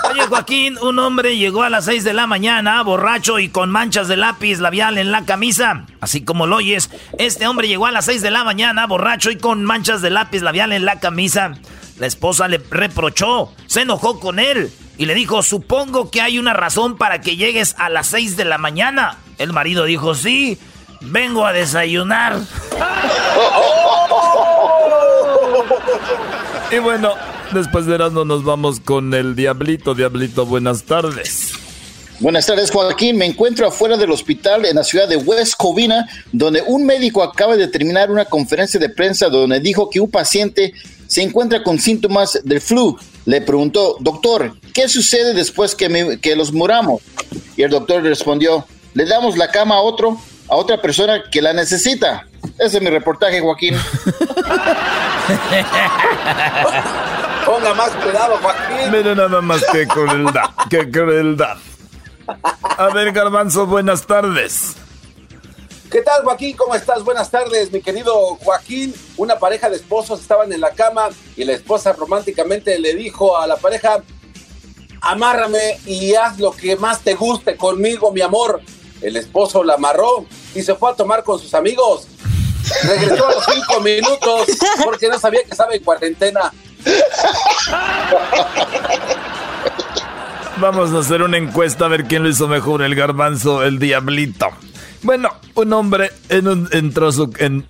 Oye, Joaquín, un hombre llegó a las 6 de la mañana, borracho y con manchas de lápiz labial en la camisa. Así como lo oyes, este hombre llegó a las 6 de la mañana, borracho y con manchas de lápiz labial en la camisa. La esposa le reprochó, se enojó con él y le dijo, supongo que hay una razón para que llegues a las 6 de la mañana. El marido dijo, sí, vengo a desayunar. y bueno, después de Erasmo nos vamos con el Diablito. Diablito, buenas tardes. Buenas tardes, Joaquín. Me encuentro afuera del hospital en la ciudad de West Covina, donde un médico acaba de terminar una conferencia de prensa donde dijo que un paciente se encuentra con síntomas del flu. Le preguntó, doctor, ¿qué sucede después que, que los muramos? Y el doctor respondió, le damos la cama a otro, a otra persona que la necesita. Ese es mi reportaje, Joaquín. Ponga más cuidado, Joaquín. Mire nada más que crueldad, qué crueldad. A ver, Garbanzo, buenas tardes. ¿Qué tal, Joaquín? ¿Cómo estás? Buenas tardes, mi querido Joaquín. Una pareja de esposos estaban en la cama y la esposa románticamente le dijo a la pareja, amárrame y haz lo que más te guste conmigo, mi amor. El esposo la amarró y se fue a tomar con sus amigos. Regresó a los cinco minutos porque no sabía que estaba en cuarentena. Vamos a hacer una encuesta a ver quién lo hizo mejor, el garbanzo, el diablito. Bueno, un hombre en un, entró su... En...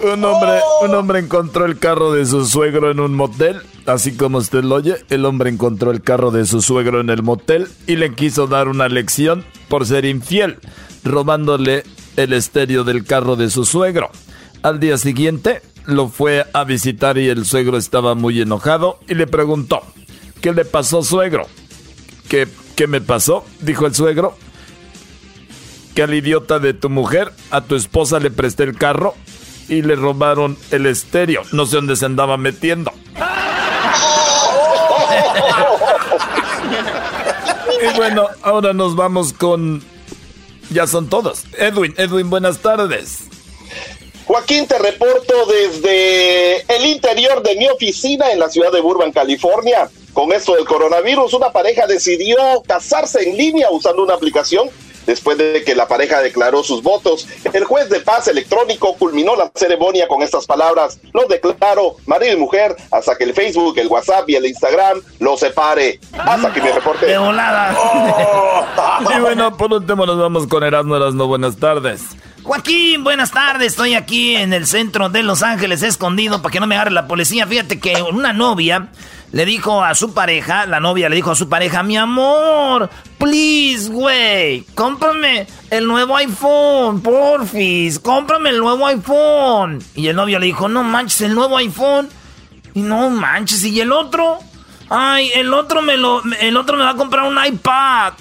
un hombre, un hombre encontró el carro de su suegro en un motel, así como usted lo oye, el hombre encontró el carro de su suegro en el motel y le quiso dar una lección por ser infiel, robándole el estéreo del carro de su suegro. Al día siguiente lo fue a visitar y el suegro estaba muy enojado y le preguntó, ¿qué le pasó suegro? ¿Qué, qué me pasó? Dijo el suegro. Que al idiota de tu mujer, a tu esposa le presté el carro y le robaron el estéreo. No sé dónde se andaba metiendo. Y bueno, ahora nos vamos con... Ya son todos. Edwin, Edwin, buenas tardes. Joaquín, te reporto desde el interior de mi oficina en la ciudad de Burbank, California. Con esto del coronavirus, una pareja decidió casarse en línea usando una aplicación después de que la pareja declaró sus votos. El juez de paz electrónico culminó la ceremonia con estas palabras. Los declaro marido y mujer hasta que el Facebook, el WhatsApp y el Instagram los separe. Hasta que me reporte. De volada. y bueno, por último nos vamos con Erasmo Erasmo. Buenas tardes. Joaquín, buenas tardes. Estoy aquí en el centro de Los Ángeles, escondido para que no me agarre la policía. Fíjate que una novia le dijo a su pareja, la novia le dijo a su pareja, mi amor, please, güey, cómprame el nuevo iPhone, porfis, cómprame el nuevo iPhone. Y el novio le dijo, no manches, el nuevo iPhone. Y no manches, ¿y el otro? Ay, el otro me lo, el otro me va a comprar un iPad.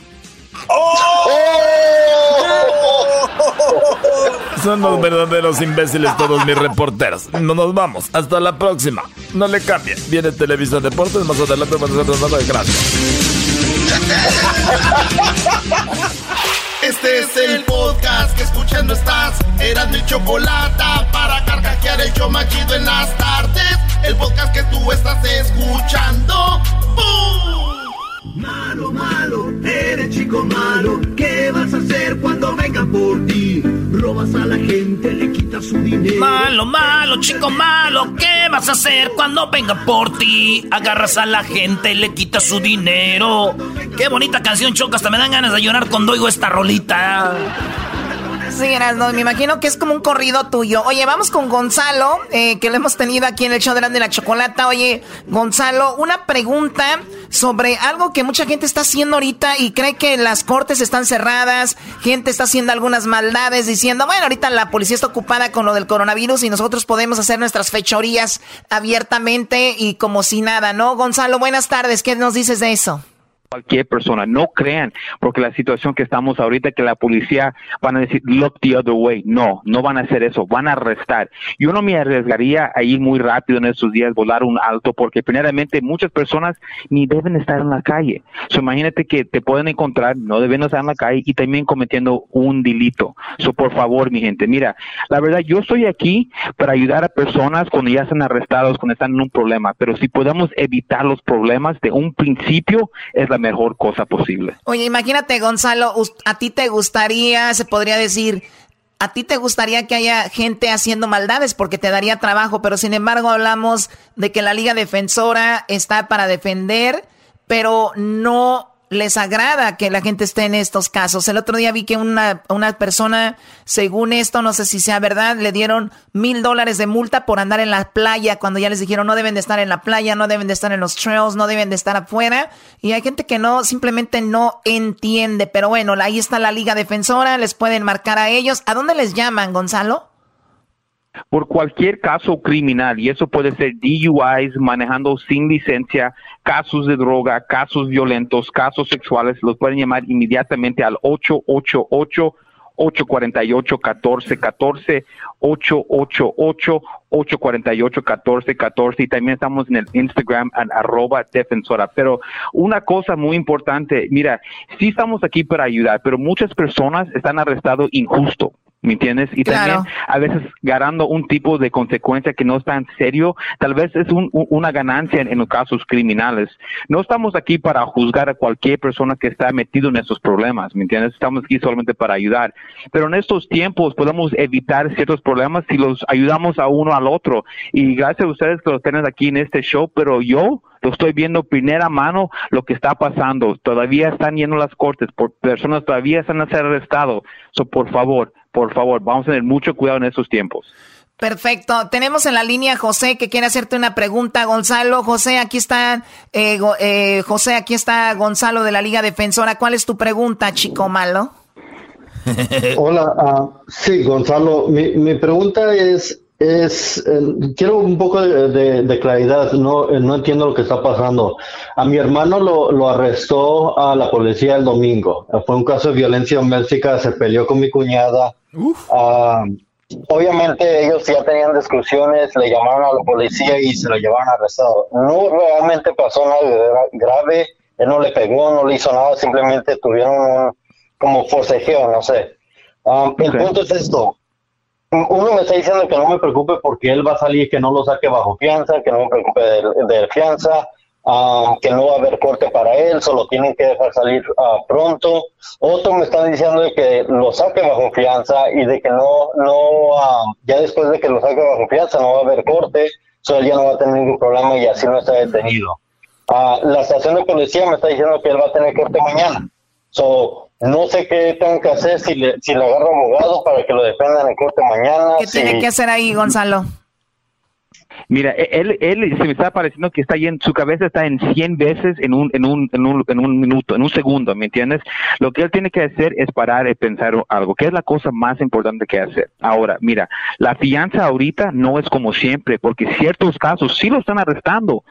Son los verdaderos imbéciles todos mis reporteros. No nos vamos. Hasta la próxima. No le cambien. Viene Televisa Deportes más adelante. Gracias. Este es el podcast que escuchando estás. Eran mi chocolate para carcajear el yo machido en las tardes. El podcast que tú estás escuchando. ¡Bum! Malo, malo, eres chico malo. ¿Qué vas a hacer cuando vengan por ti? Robas a la gente, le quitas su dinero. Malo, malo, chico malo. ¿Qué vas a hacer cuando vengan por ti? Agarras a la gente, le quitas su dinero. Qué bonita canción, Choco. Hasta me dan ganas de llorar cuando oigo esta rolita. Sí, no, me imagino que es como un corrido tuyo. Oye, vamos con Gonzalo, eh, que lo hemos tenido aquí en el show de la, de la chocolata. Oye, Gonzalo, una pregunta sobre algo que mucha gente está haciendo ahorita y cree que las cortes están cerradas, gente está haciendo algunas maldades diciendo, bueno, ahorita la policía está ocupada con lo del coronavirus y nosotros podemos hacer nuestras fechorías abiertamente y como si nada, ¿no? Gonzalo, buenas tardes, ¿qué nos dices de eso? Cualquier persona. No crean, porque la situación que estamos ahorita, que la policía van a decir, look the other way. No, no van a hacer eso, van a arrestar. Yo no me arriesgaría a ir muy rápido en estos días, volar un alto, porque primeramente muchas personas ni deben estar en la calle. So, imagínate que te pueden encontrar, no deben estar en la calle y también cometiendo un delito. So, por favor, mi gente, mira, la verdad, yo estoy aquí para ayudar a personas cuando ya están arrestados, cuando están en un problema, pero si podemos evitar los problemas de un principio, es la mejor cosa posible. Oye, imagínate, Gonzalo, a ti te gustaría, se podría decir, a ti te gustaría que haya gente haciendo maldades porque te daría trabajo, pero sin embargo hablamos de que la Liga Defensora está para defender, pero no les agrada que la gente esté en estos casos. El otro día vi que una, una persona, según esto, no sé si sea verdad, le dieron mil dólares de multa por andar en la playa cuando ya les dijeron no deben de estar en la playa, no deben de estar en los trails, no deben de estar afuera. Y hay gente que no, simplemente no entiende. Pero bueno, ahí está la Liga Defensora, les pueden marcar a ellos. ¿A dónde les llaman, Gonzalo? Por cualquier caso criminal, y eso puede ser DUIs, manejando sin licencia, casos de droga, casos violentos, casos sexuales, los pueden llamar inmediatamente al 888 848 1414 888 848 1414 y también estamos en el Instagram arroba defensora. Pero una cosa muy importante, mira, sí estamos aquí para ayudar, pero muchas personas están arrestados injusto. ¿Me entiendes? Y también a veces ganando un tipo de consecuencia que no es tan serio, tal vez es una ganancia en, los casos criminales. No estamos aquí para juzgar a cualquier persona que está metido en esos problemas, ¿me entiendes? Estamos aquí solamente para ayudar. Pero en estos tiempos podemos evitar ciertos problemas si los ayudamos a uno al otro. Y gracias a ustedes que los tienen aquí en este show, pero yo lo estoy viendo primera mano lo que está pasando. Todavía están yendo las cortes, por personas todavía están a ser arrestados. So, por favor, por favor, vamos a tener mucho cuidado en estos tiempos. Perfecto. Tenemos en la línea José que quiere hacerte una pregunta. Gonzalo, José, aquí está, eh, eh, José, aquí está Gonzalo de la Liga Defensora. ¿Cuál es tu pregunta, chico malo? Hola, uh, sí, Gonzalo. Mi, mi pregunta es, es eh, quiero un poco de, claridad, no, no entiendo lo que está pasando. A mi hermano lo, lo, arrestó a la policía el domingo. Fue un caso de violencia doméstica, se peleó con mi cuñada. Ah, obviamente ellos ya tenían discusiones, le llamaron a la policía y se lo llevaron arrestado. No realmente pasó nada grave, él no le pegó, no le hizo nada, simplemente tuvieron un como forcejeo, no sé. Ah, el punto es esto, uno me está diciendo que no me preocupe porque él va a salir, que no lo saque bajo fianza, que no me preocupe de, fianza, ah, que no va a haber corte para él, solo tienen que dejar salir ah, pronto. Otro me está diciendo de que lo saque bajo fianza y de que no, no, ah, ya después de que lo saque bajo fianza no va a haber corte, solo ya no va a tener ningún problema y así no está detenido. la estación de policía me está diciendo que él va a tener corte mañana. So, no sé qué tengo que hacer si le, si le agarro abogado para que lo defiendan en corte mañana. ¿Qué tiene que hacer ahí, Gonzalo? Mira, e-, él, él se me está pareciendo que está ahí en su cabeza está en 100 veces en un, en un, en un, en un minuto, en un segundo, ¿me entiendes? Lo que él tiene que hacer es parar y pensar algo, que es la cosa más importante que hacer. Ahora, mira, la fianza ahorita no es como siempre, porque ciertos casos sí lo están arrestando,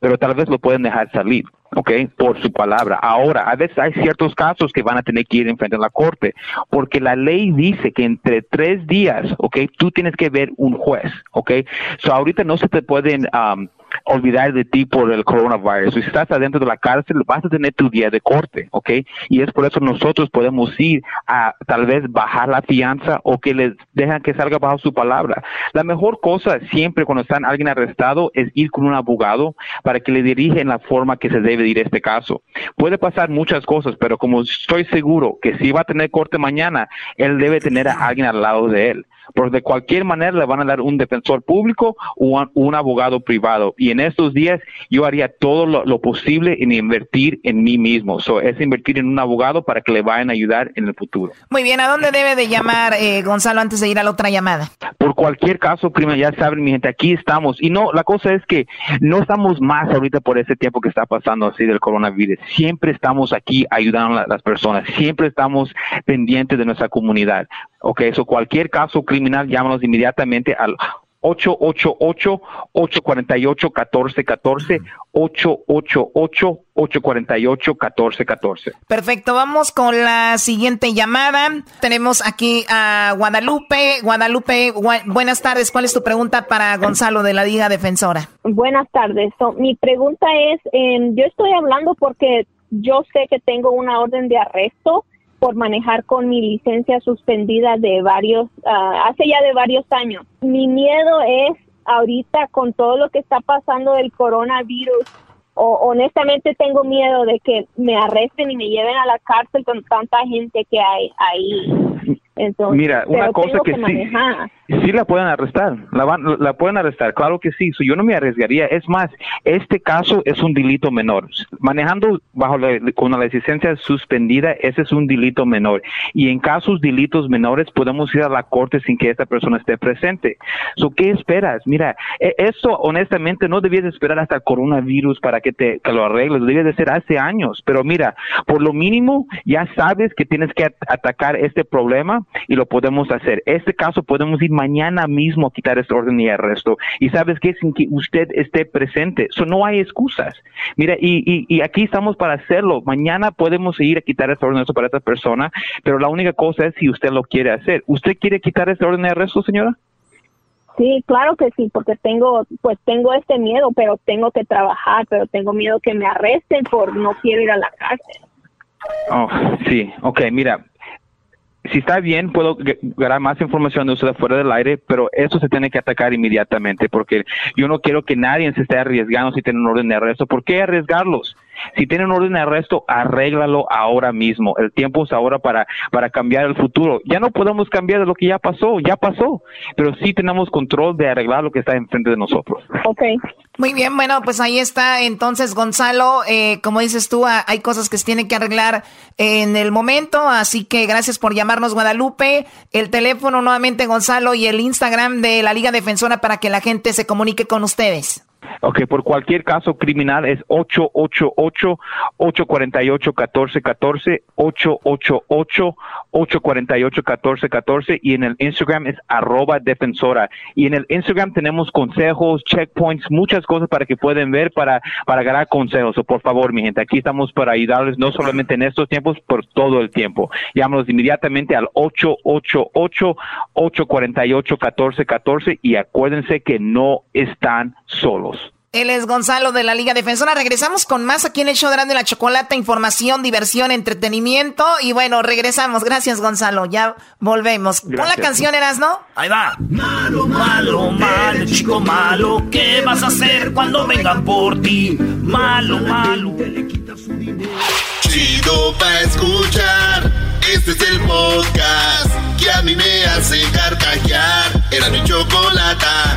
pero tal vez lo pueden dejar salir. ¿Ok? Por su palabra. Ahora, a veces hay ciertos casos que van a tener que ir en frente a la corte, porque la ley dice que entre tres días, ¿ok? Tú tienes que ver un juez, ¿ok? So, ahorita no se te pueden... Um, olvidar de ti por el coronavirus. Si estás adentro de la cárcel, vas a tener tu día de corte, ¿ok? Y es por eso nosotros podemos ir a tal vez bajar la fianza o que les dejan que salga bajo su palabra. La mejor cosa siempre cuando están alguien arrestado es ir con un abogado para que le dirigen la forma que se debe ir este caso. Puede pasar muchas cosas, pero como estoy seguro que si va a tener corte mañana, él debe tener a alguien al lado de él porque de cualquier manera le van a dar un defensor público o un, abogado privado. En estos días yo haría todo lo, posible en invertir en mí mismo. So, es invertir en un abogado para que le vayan a ayudar en el futuro. Muy bien, ¿a dónde debe de llamar eh, Gonzalo antes de ir a la otra llamada? Por cualquier caso, prima, ya saben, mi gente, aquí estamos. Y no, la cosa es que no estamos más ahorita por ese tiempo que está pasando así del coronavirus. Siempre estamos aquí ayudando a las personas. Siempre estamos pendientes de nuestra comunidad. Ok, eso cualquier caso criminal, llámanos inmediatamente al 888-848-1414, 888-848-1414. Perfecto, vamos con la siguiente llamada. Tenemos aquí a Guadalupe. Guadalupe, buenas tardes. ¿Cuál es tu pregunta para Gonzalo de la Liga Defensora? Buenas tardes. mi pregunta es, em, yo estoy hablando porque yo sé que tengo una orden de arresto por manejar con mi licencia suspendida de varios, ah, hace ya de varios años. Mi miedo es ahorita con todo lo que está pasando del coronavirus, o, honestamente tengo miedo de que me arresten y me lleven a la cárcel con tanta gente que hay ahí. Mira, una cosa que, sí, sí la pueden arrestar, la, la pueden arrestar, claro que sí, yo no me arriesgaría. Es más, este caso es un delito menor. Manejando bajo con la licencia suspendida, ese es un delito menor. Y en casos delitos menores podemos ir a la corte sin que esta persona esté presente. So, ¿Qué esperas? Mira, e, eso honestamente no debías esperar hasta el coronavirus para que te que lo arregles, lo debías de hacer hace años. Pero mira, por lo mínimo ya sabes que tienes que atacar este problema y lo podemos hacer. Este caso podemos ir mañana mismo a quitar este orden y arresto. Y sabes que sin que usted esté presente, eso no hay excusas. Mira, y, y, aquí estamos para hacerlo. Mañana podemos ir a quitar este orden de arresto para esta persona, pero la única cosa es si usted lo quiere hacer. ¿Usted quiere quitar este orden de arresto, señora? Sí, claro que sí, porque tengo, pues tengo este miedo, pero tengo que trabajar, pero tengo miedo que me arresten por no quiero ir a la cárcel. Oh, sí, ok, mira, si está bien, puedo ganar más información de usted fuera del aire, pero eso se tiene que atacar inmediatamente porque yo no quiero que nadie se esté arriesgando si tiene un orden de arresto. ¿Por qué arriesgarlos? Si tiene un orden de arresto, arréglalo ahora mismo. El tiempo es ahora para, para cambiar el futuro. Ya no podemos cambiar de lo que ya pasó, ya pasó, pero sí tenemos control de arreglar lo que está enfrente de nosotros. Ok. Muy bien, bueno, pues ahí está. Entonces, Gonzalo, eh, como dices tú, ah, hay cosas que se tienen que arreglar en el momento, así que gracias por llamarnos, Guadalupe. El teléfono nuevamente, Gonzalo, y el Instagram de la Liga Defensora para que la gente se comunique con ustedes. Ok, por cualquier caso criminal es 888-848-1414, 888-848-1414 y en el Instagram es arroba defensora. Y en el Instagram tenemos consejos, checkpoints, muchas cosas para que pueden ver para, para ganar consejos. Por favor, mi gente, aquí estamos para ayudarles no solamente en estos tiempos, por todo el tiempo. Llámanos inmediatamente al 888-848-1414 y acuérdense que no están solos. Él es Gonzalo de la Liga Defensora. Regresamos con más aquí en el show de la Chocolata. Información, diversión, entretenimiento. Y bueno, regresamos. Gracias, Gonzalo. Ya volvemos. Con la canción, eras, ¿no? Ahí va. Malo, malo, malo, chico malo. ¿Qué vas a hacer cuando vengan por ti? Malo, malo. Chido pa' escuchar. Este es el podcast que a mí me hace carcajear. Era mi chocolata.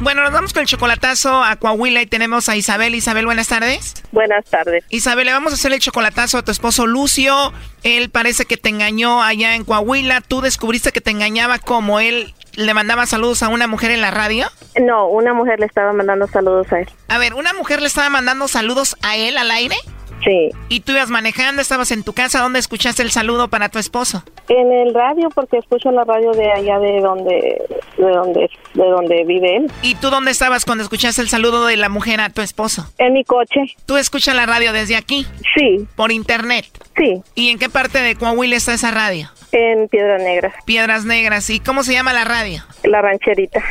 Bueno, nos vamos con el chocolatazo a Coahuila y tenemos a Isabel. Isabel, buenas tardes. Buenas tardes. Isabel, le vamos a hacer el chocolatazo a tu esposo Lucio. Él parece que te engañó allá en Coahuila. ¿Tú descubriste que te engañaba como él le mandaba saludos a una mujer en la radio? No, una mujer le estaba mandando saludos a él. A ver, ¿una mujer le estaba mandando saludos a él al aire? Sí. ¿Y tú ibas manejando, estabas en tu casa? ¿Dónde escuchaste el saludo para tu esposo? En el radio, porque escucho la radio de allá de donde, de donde, de donde vive él. ¿Y tú dónde estabas cuando escuchaste el saludo de la mujer a tu esposo? En mi coche. ¿Tú escuchas la radio desde aquí? Sí. ¿Por internet? Sí. ¿Y en qué parte de Coahuila está esa radio? En Piedras Negras. Piedras Negras. ¿Y cómo se llama la radio? La Rancherita.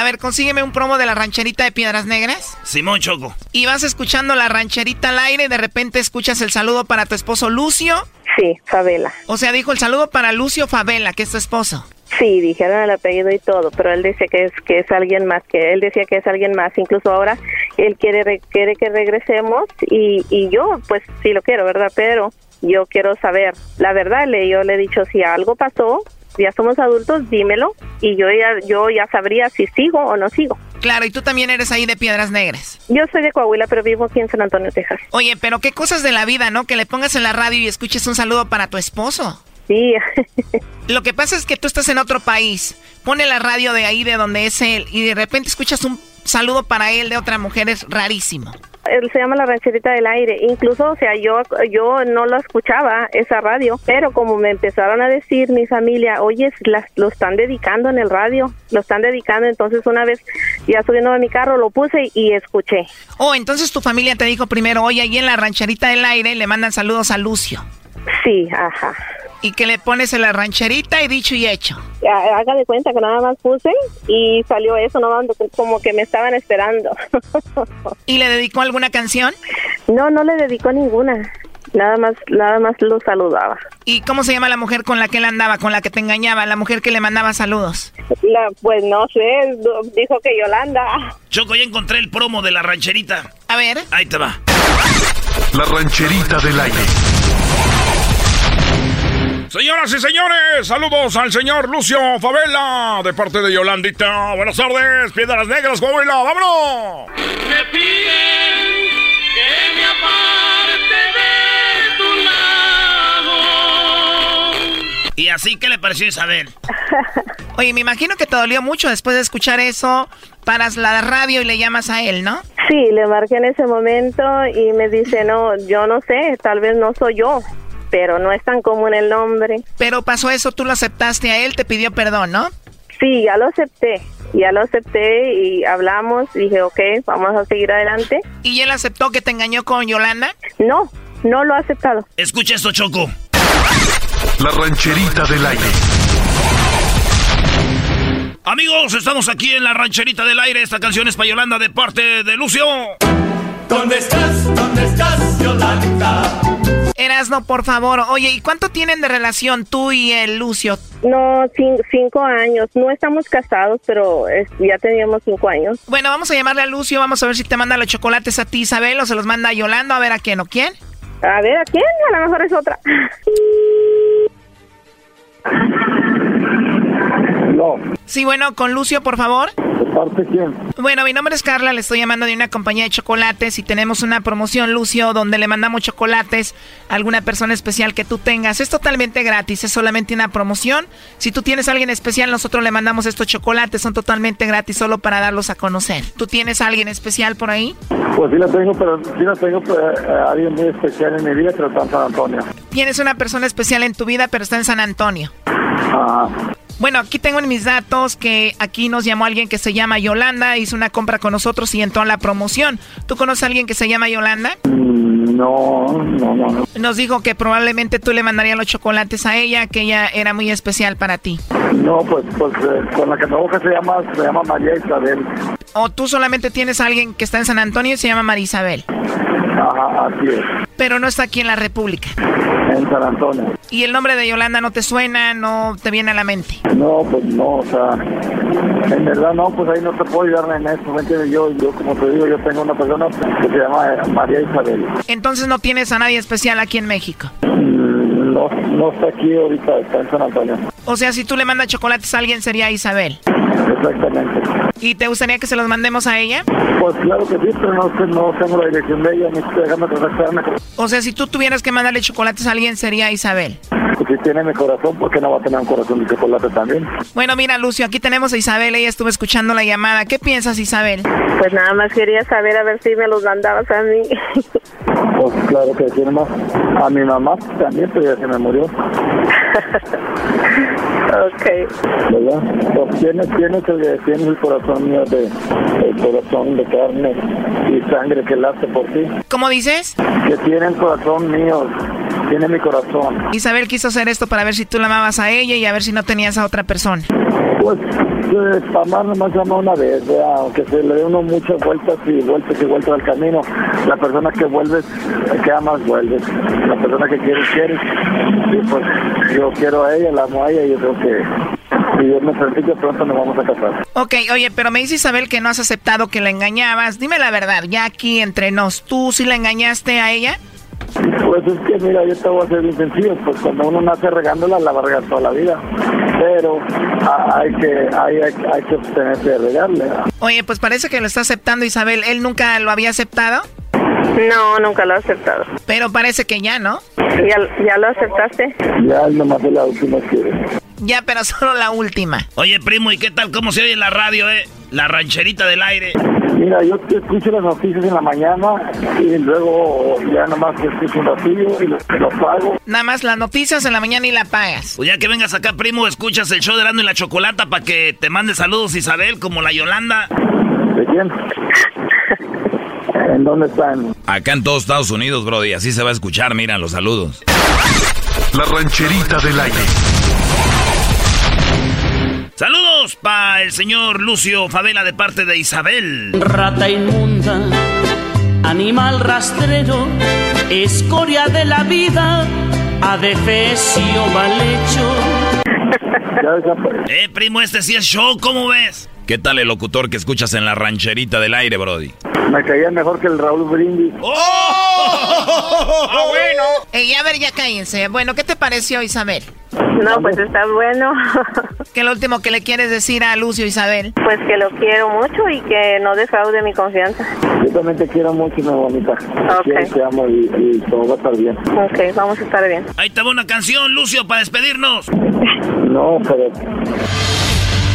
A ver, consígueme un promo de la rancherita de Piedras Negras. Simón Choco. Y vas escuchando la rancherita al aire y de repente escuchas el saludo para tu esposo Lucio. Sí, Favela. O sea, dijo el saludo para Lucio Favela, que es tu esposo. Sí, dijeron el apellido y todo, pero él decía que es que es alguien más, que él decía que es alguien más. Incluso ahora él quiere quiere que regresemos y, y yo, pues sí lo quiero, ¿verdad? Pero yo quiero saber la verdad. Le yo le he dicho si algo pasó, ya somos adultos, dímelo y yo ya, yo ya sabría si sigo o no sigo. Claro, y tú también eres ahí de Piedras Negras. Yo soy de Coahuila, pero vivo aquí en San Antonio, Texas. Oye, pero qué cosas de la vida, ¿no? Que le pongas en la radio y escuches un saludo para tu esposo. Sí. Lo que pasa es que tú estás en otro país. Pone la radio de ahí, de donde es él, y de repente escuchas un saludo para él de otra mujer. Es rarísimo. Él se llama La Rancherita del Aire. Incluso, o sea, yo, yo no lo escuchaba, esa radio, pero como me empezaron a decir mi familia, oye, lo están dedicando en el radio, lo están dedicando. Entonces, una vez ya subiendo a mi carro, lo puse y escuché. Oh, entonces tu familia te dijo primero, oye, ahí en La Rancherita del Aire le mandan saludos a Lucio. Sí, ajá y que le pones en la rancherita y dicho y hecho. Haga de cuenta que nada más puse y salió eso, no como que me estaban esperando. ¿Y le dedicó alguna canción? No, no le dedicó ninguna. Nada más, nada más lo saludaba. ¿Y cómo se llama la mujer con la que él andaba, con la que te engañaba, la mujer que le mandaba saludos? La, pues no sé, dijo que Yolanda. Choco, ya encontré el promo de la rancherita. A ver. Ahí te va. La rancherita del aire. Señoras y señores, saludos al señor Lucio Favela de parte de Yolandita. Buenas tardes, Piedras Negras, Coahuila, vámonos. Me piden que me aparte de tu lado. ¿Y así qué le pareció Isabel? Oye, me imagino que te dolió mucho después de escuchar eso. Paras la radio y le llamas a él, ¿no? Sí, le marqué en ese momento y me dice, no, yo no sé, tal vez no soy yo pero no es tan común el nombre. Pero pasó eso, tú lo aceptaste a él, te pidió perdón, ¿no? Sí, ya lo acepté, ya lo acepté y hablamos, dije, ok, vamos a seguir adelante. ¿Y él aceptó que te engañó con Yolanda? No, no lo ha aceptado. Escucha esto, Choco. La rancherita del aire. Amigos, estamos aquí en la rancherita del aire. Esta canción es para Yolanda de parte de Lucio. ¿Dónde estás? ¿Dónde estás, Yolanda? Erasno, por favor. Oye, ¿y cuánto tienen de relación tú y el Lucio? No, cinco, años. No estamos casados, pero ya teníamos cinco años. Bueno, vamos a llamarle a Lucio. Vamos a ver si te manda los chocolates a ti, Isabel, o se los manda a Yolanda. A ver a quién o quién. A ver a quién. A lo mejor es otra. No. Sí, bueno, con Lucio, por favor. Parte quién? Bueno, mi nombre es Carla, le estoy llamando de una compañía de chocolates y tenemos una promoción, Lucio, donde le mandamos chocolates a alguna persona especial que tú tengas. Es totalmente gratis, es solamente una promoción. Si tú tienes a alguien especial, nosotros le mandamos estos chocolates, son totalmente gratis solo para darlos a conocer. ¿Tú tienes a alguien especial por ahí? Pues sí la tengo, pero sí la tengo a alguien muy especial en mi vida, pero está en San Antonio. Tienes una persona especial en tu vida, pero está en San Antonio. Ajá. Bueno, aquí tengo en mis datos que aquí nos llamó alguien que se llama Yolanda, hizo una compra con nosotros y entró a la promoción. ¿Tú conoces a alguien que se llama Yolanda? Mm, no, no, no. Nos dijo que probablemente tú le mandarías los chocolates a ella, que ella era muy especial para ti. No, pues, pues eh, con la que me se llama, se llama María Isabel. ¿O tú solamente tienes a alguien que está en San Antonio y se llama María Isabel? Ajá, así es. Pero no está aquí en la República. En San Antonio. ¿Y el nombre de Yolanda no te suena, no te viene a la mente? No, pues no, o sea, en verdad no, pues ahí no te puedo ayudar en eso, ¿me entiendes? Yo, yo, como te digo, yo tengo una persona que se llama María Isabel. Entonces no tienes a nadie especial aquí en México. Mm, no, no está aquí ahorita, está en San Antonio. O sea, si tú le mandas chocolates a alguien sería Isabel. Exactamente. ¿Y te gustaría que se los mandemos a ella? Pues claro que sí, pero no, no tengo la dirección de ella, ni estoy dejando contactarme. O sea, si tú tuvieras que mandarle chocolates a alguien sería Isabel. Pues si tiene mi corazón, ¿por qué no va a tener un corazón de chocolate también? Bueno, mira, Lucio, aquí tenemos a Isabel, ella estuvo escuchando la llamada. ¿Qué piensas, Isabel? Pues nada más quería saber a ver si me los mandabas a mí. Pues claro que tiene más. A mi mamá también, pero ya se me murió. ok. ¿Verdad? Pues tienes, tienes, el, tienes el corazón mío de, el corazón de carne y sangre que late por ti. ¿Cómo dices? Que tiene el corazón mío, tiene mi corazón. Isabel quiso hacer esto para ver si tú la amabas a ella y a ver si no tenías a otra persona. Pues, para amar nomás llama una vez, aunque se le dé uno muchas vueltas y vueltas y vueltas al camino, la persona que vuelves, que amas, vuelves. La persona que quieres, quieres. Y pues yo quiero a ella, la amo a ella y yo creo que si Dios me permite, pronto nos vamos a casar. Ok, oye, pero me dice Isabel que no has aceptado que la engañabas. Dime la verdad, ya aquí entre nos, ¿tú sí la engañaste a ella? Pues es que, mira, yo te voy a ser bien sencillo, pues cuando uno nace regándola, la va a regar toda la vida. Pero hay que, hay, hay, que obtenerse de regarle. Oye, pues parece que lo está aceptando Isabel. ¿Él nunca lo había aceptado? No, nunca lo he aceptado. Pero parece que ya, ¿no? ¿Ya, ya lo aceptaste? Ya, nomás de la última que... Ya, pero solo la última. Oye, primo, ¿y qué tal? ¿Cómo se oye en la radio, eh? La rancherita del aire. Mira, yo te escucho las noticias en la mañana y luego ya nomás te escucho un ratillo y lo, lo pago. Nada más las noticias en la mañana y la pagas. Pues ya que vengas acá, primo, escuchas el show de Rando y la Chocolata para que te mande saludos Isabel, como la Yolanda. ¿De quién? ¿En dónde están? Acá en todos Estados Unidos, Brody. Así se va a escuchar, mira los saludos. La rancherita del aire. Saludos para el señor Lucio Favela de parte de Isabel. Rata inmunda, animal rastrero, escoria de la vida, adefesio mal hecho. eh, primo, este sí es show, ¿cómo ves? ¿Qué tal el locutor que escuchas en la rancherita del aire, Brody? Me caía mejor que el Raúl Brindis. ¡Oh! ¡Ah, bueno! Ey, a ver, ya cállense. Bueno, ¿qué te pareció, Isabel? No, pues está bueno. ¿Qué es lo último que le quieres decir a Lucio Isabel? Pues que lo quiero mucho y que no defraude mi confianza. Yo también te quiero mucho, mi bonita. Ok. Te amo y, y, todo va a estar bien. Ok, vamos a estar bien. Ahí te va una canción, Lucio, para despedirnos. No, pero...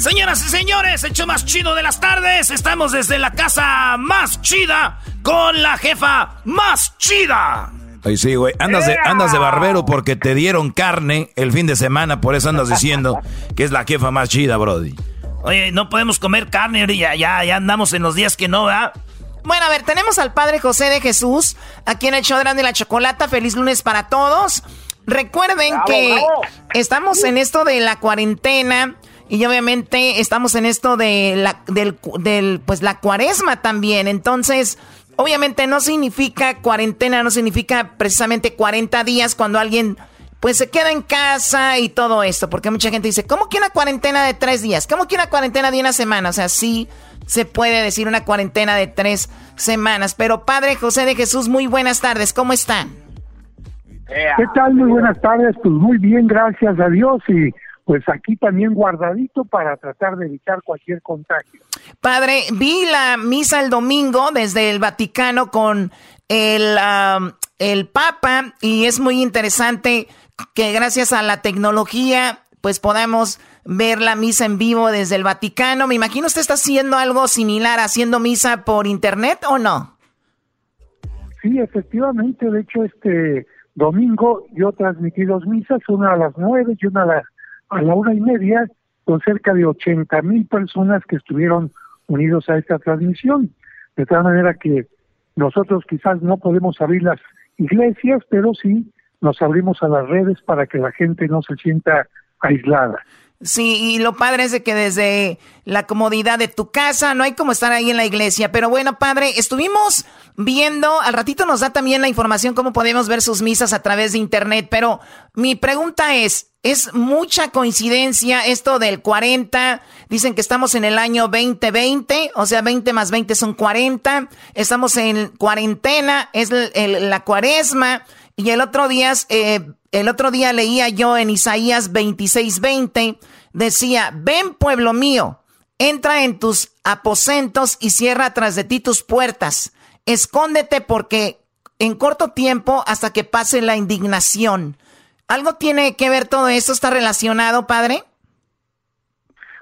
Señoras y señores, hecho más chido de las tardes. Estamos desde la casa más chida con la jefa más chida. Ay, sí, güey. Andas de, andas de barbero porque te dieron carne el fin de semana, por eso andas diciendo que es la jefa más chida, Brody. Oye, no podemos comer carne, ya, ya, ya andamos en los días que no, ¿verdad? Bueno, a ver, tenemos al Padre José de Jesús aquí en el show de la chocolata. Feliz lunes para todos. Recuerden que estamos en esto de la cuarentena. Y obviamente estamos en esto de la, del, del, pues la cuaresma también. Entonces, obviamente no significa cuarentena, no significa precisamente 40 días cuando alguien pues se queda en casa y todo esto. Porque mucha gente dice, ¿cómo que una cuarentena de tres días? ¿Cómo que una cuarentena de una semana? O sea, sí se puede decir una cuarentena de tres semanas. Pero Padre José de Jesús, muy buenas tardes, ¿cómo están? ¿Qué tal? Muy buenas tardes, pues muy bien, gracias a Dios y pues aquí también guardadito para tratar de evitar cualquier contagio. Padre, vi la misa el domingo desde el Vaticano con el, el Papa y es muy interesante que gracias a la tecnología pues podamos ver la misa en vivo desde el Vaticano. Me imagino usted está haciendo algo similar, haciendo misa por internet o no. Sí, efectivamente. De hecho, este domingo yo transmití dos misas, una a las nueve y una a las a la una y media con cerca de 80 mil personas que estuvieron unidos a esta transmisión. De tal manera que nosotros quizás no podemos abrir las iglesias, pero sí nos abrimos a las redes para que la gente no se sienta aislada. Sí, y lo padre es de que desde la comodidad de tu casa no hay como estar ahí en la iglesia. Pero bueno, padre, estuvimos viendo, al ratito nos da también la información cómo podemos ver sus misas a través de internet. Pero mi pregunta es, ¿es mucha coincidencia esto del 40? Dicen que estamos en el año 2020, o sea, 20 más 20 son 40. Estamos en cuarentena, es la cuaresma. Y el otro día, eh, el otro día leía yo en Isaías 26:20, decía, ven pueblo mío, entra en tus aposentos y cierra tras de ti tus puertas. Escóndete porque en corto tiempo hasta que pase la indignación. ¿Algo tiene que ver todo esto? ¿Está relacionado, padre?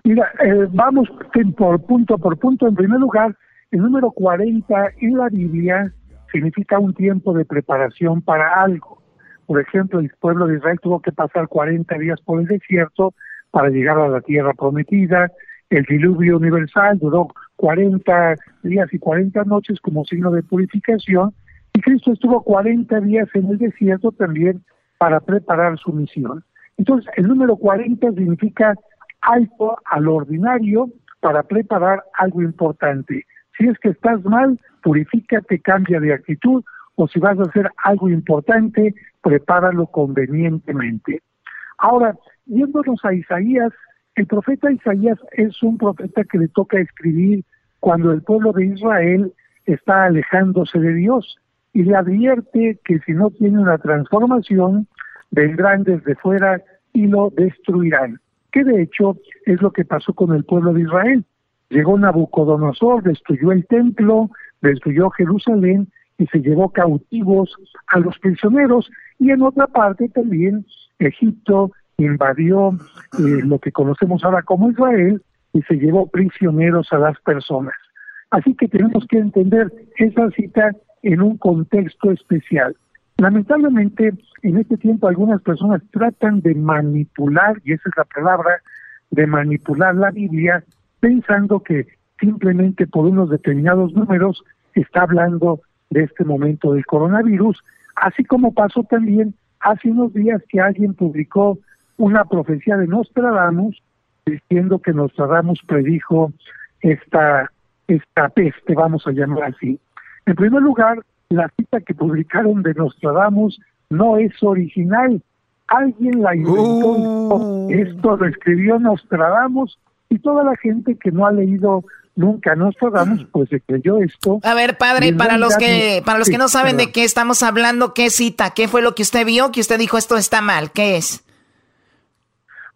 Mira, eh, vamos por punto por punto. En primer lugar, el número 40 en la Biblia significa un tiempo de preparación para algo. Por ejemplo, el pueblo de Israel tuvo que pasar 40 días por el desierto para llegar a la tierra prometida. El diluvio universal duró 40 días y 40 noches como signo de purificación. Y Cristo estuvo 40 días en el desierto también para preparar su misión. Entonces, el número 40 significa alto al ordinario para preparar algo importante. Si es que estás mal, purifícate, cambia de actitud, o si vas a hacer algo importante, prepáralo convenientemente. Ahora, yéndonos a Isaías, el profeta Isaías es un profeta que le toca escribir cuando el pueblo de Israel está alejándose de Dios y le advierte que si no tiene una transformación, vendrán desde fuera y lo destruirán. Que de hecho es lo que pasó con el pueblo de Israel. Llegó Nabucodonosor, destruyó el templo, destruyó Jerusalén y se llevó cautivos a los prisioneros y en otra parte también Egipto invadió eh, lo que conocemos ahora como Israel y se llevó prisioneros a las personas. Así que tenemos que entender esa cita en un contexto especial. Lamentablemente, en este tiempo algunas personas tratan de manipular, y esa es la palabra, de manipular la Biblia, pensando que simplemente por unos determinados números está hablando de este momento del coronavirus, así como pasó también hace unos días que alguien publicó una profecía de Nostradamus diciendo que Nostradamus predijo esta, esta peste, vamos a llamar así. En primer lugar, la cita que publicaron de Nostradamus no es original. Alguien la inventó. Uh. Esto lo escribió Nostradamus y toda la gente que no ha leído nunca Nostradamus pues se creyó esto. A ver, padre, para los que para los que no saben de qué estamos hablando, ¿qué cita? ¿Qué fue lo que usted vio que usted dijo esto está mal? ¿Qué es?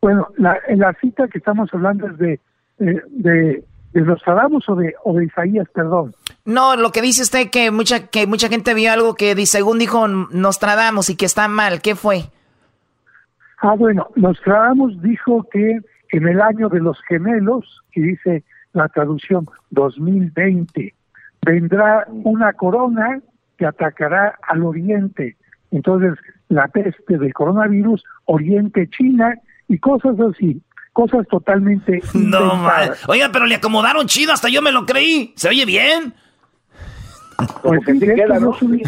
Bueno, la, la cita que estamos hablando es de, de, de, Nostradamus o de, o de Isaías, perdón. No, lo que dice usted que mucha que mucha gente vio algo que según dijo Nostradamus y que está mal, ¿qué fue? Ah, bueno, Nostradamus dijo que en el año de los gemelos, y dice la traducción 2020, vendrá una corona que atacará al oriente. Entonces, la peste del coronavirus, oriente, China y cosas así cosas totalmente no oiga pero le acomodaron chido hasta yo me lo creí se oye bien pues yo, subí,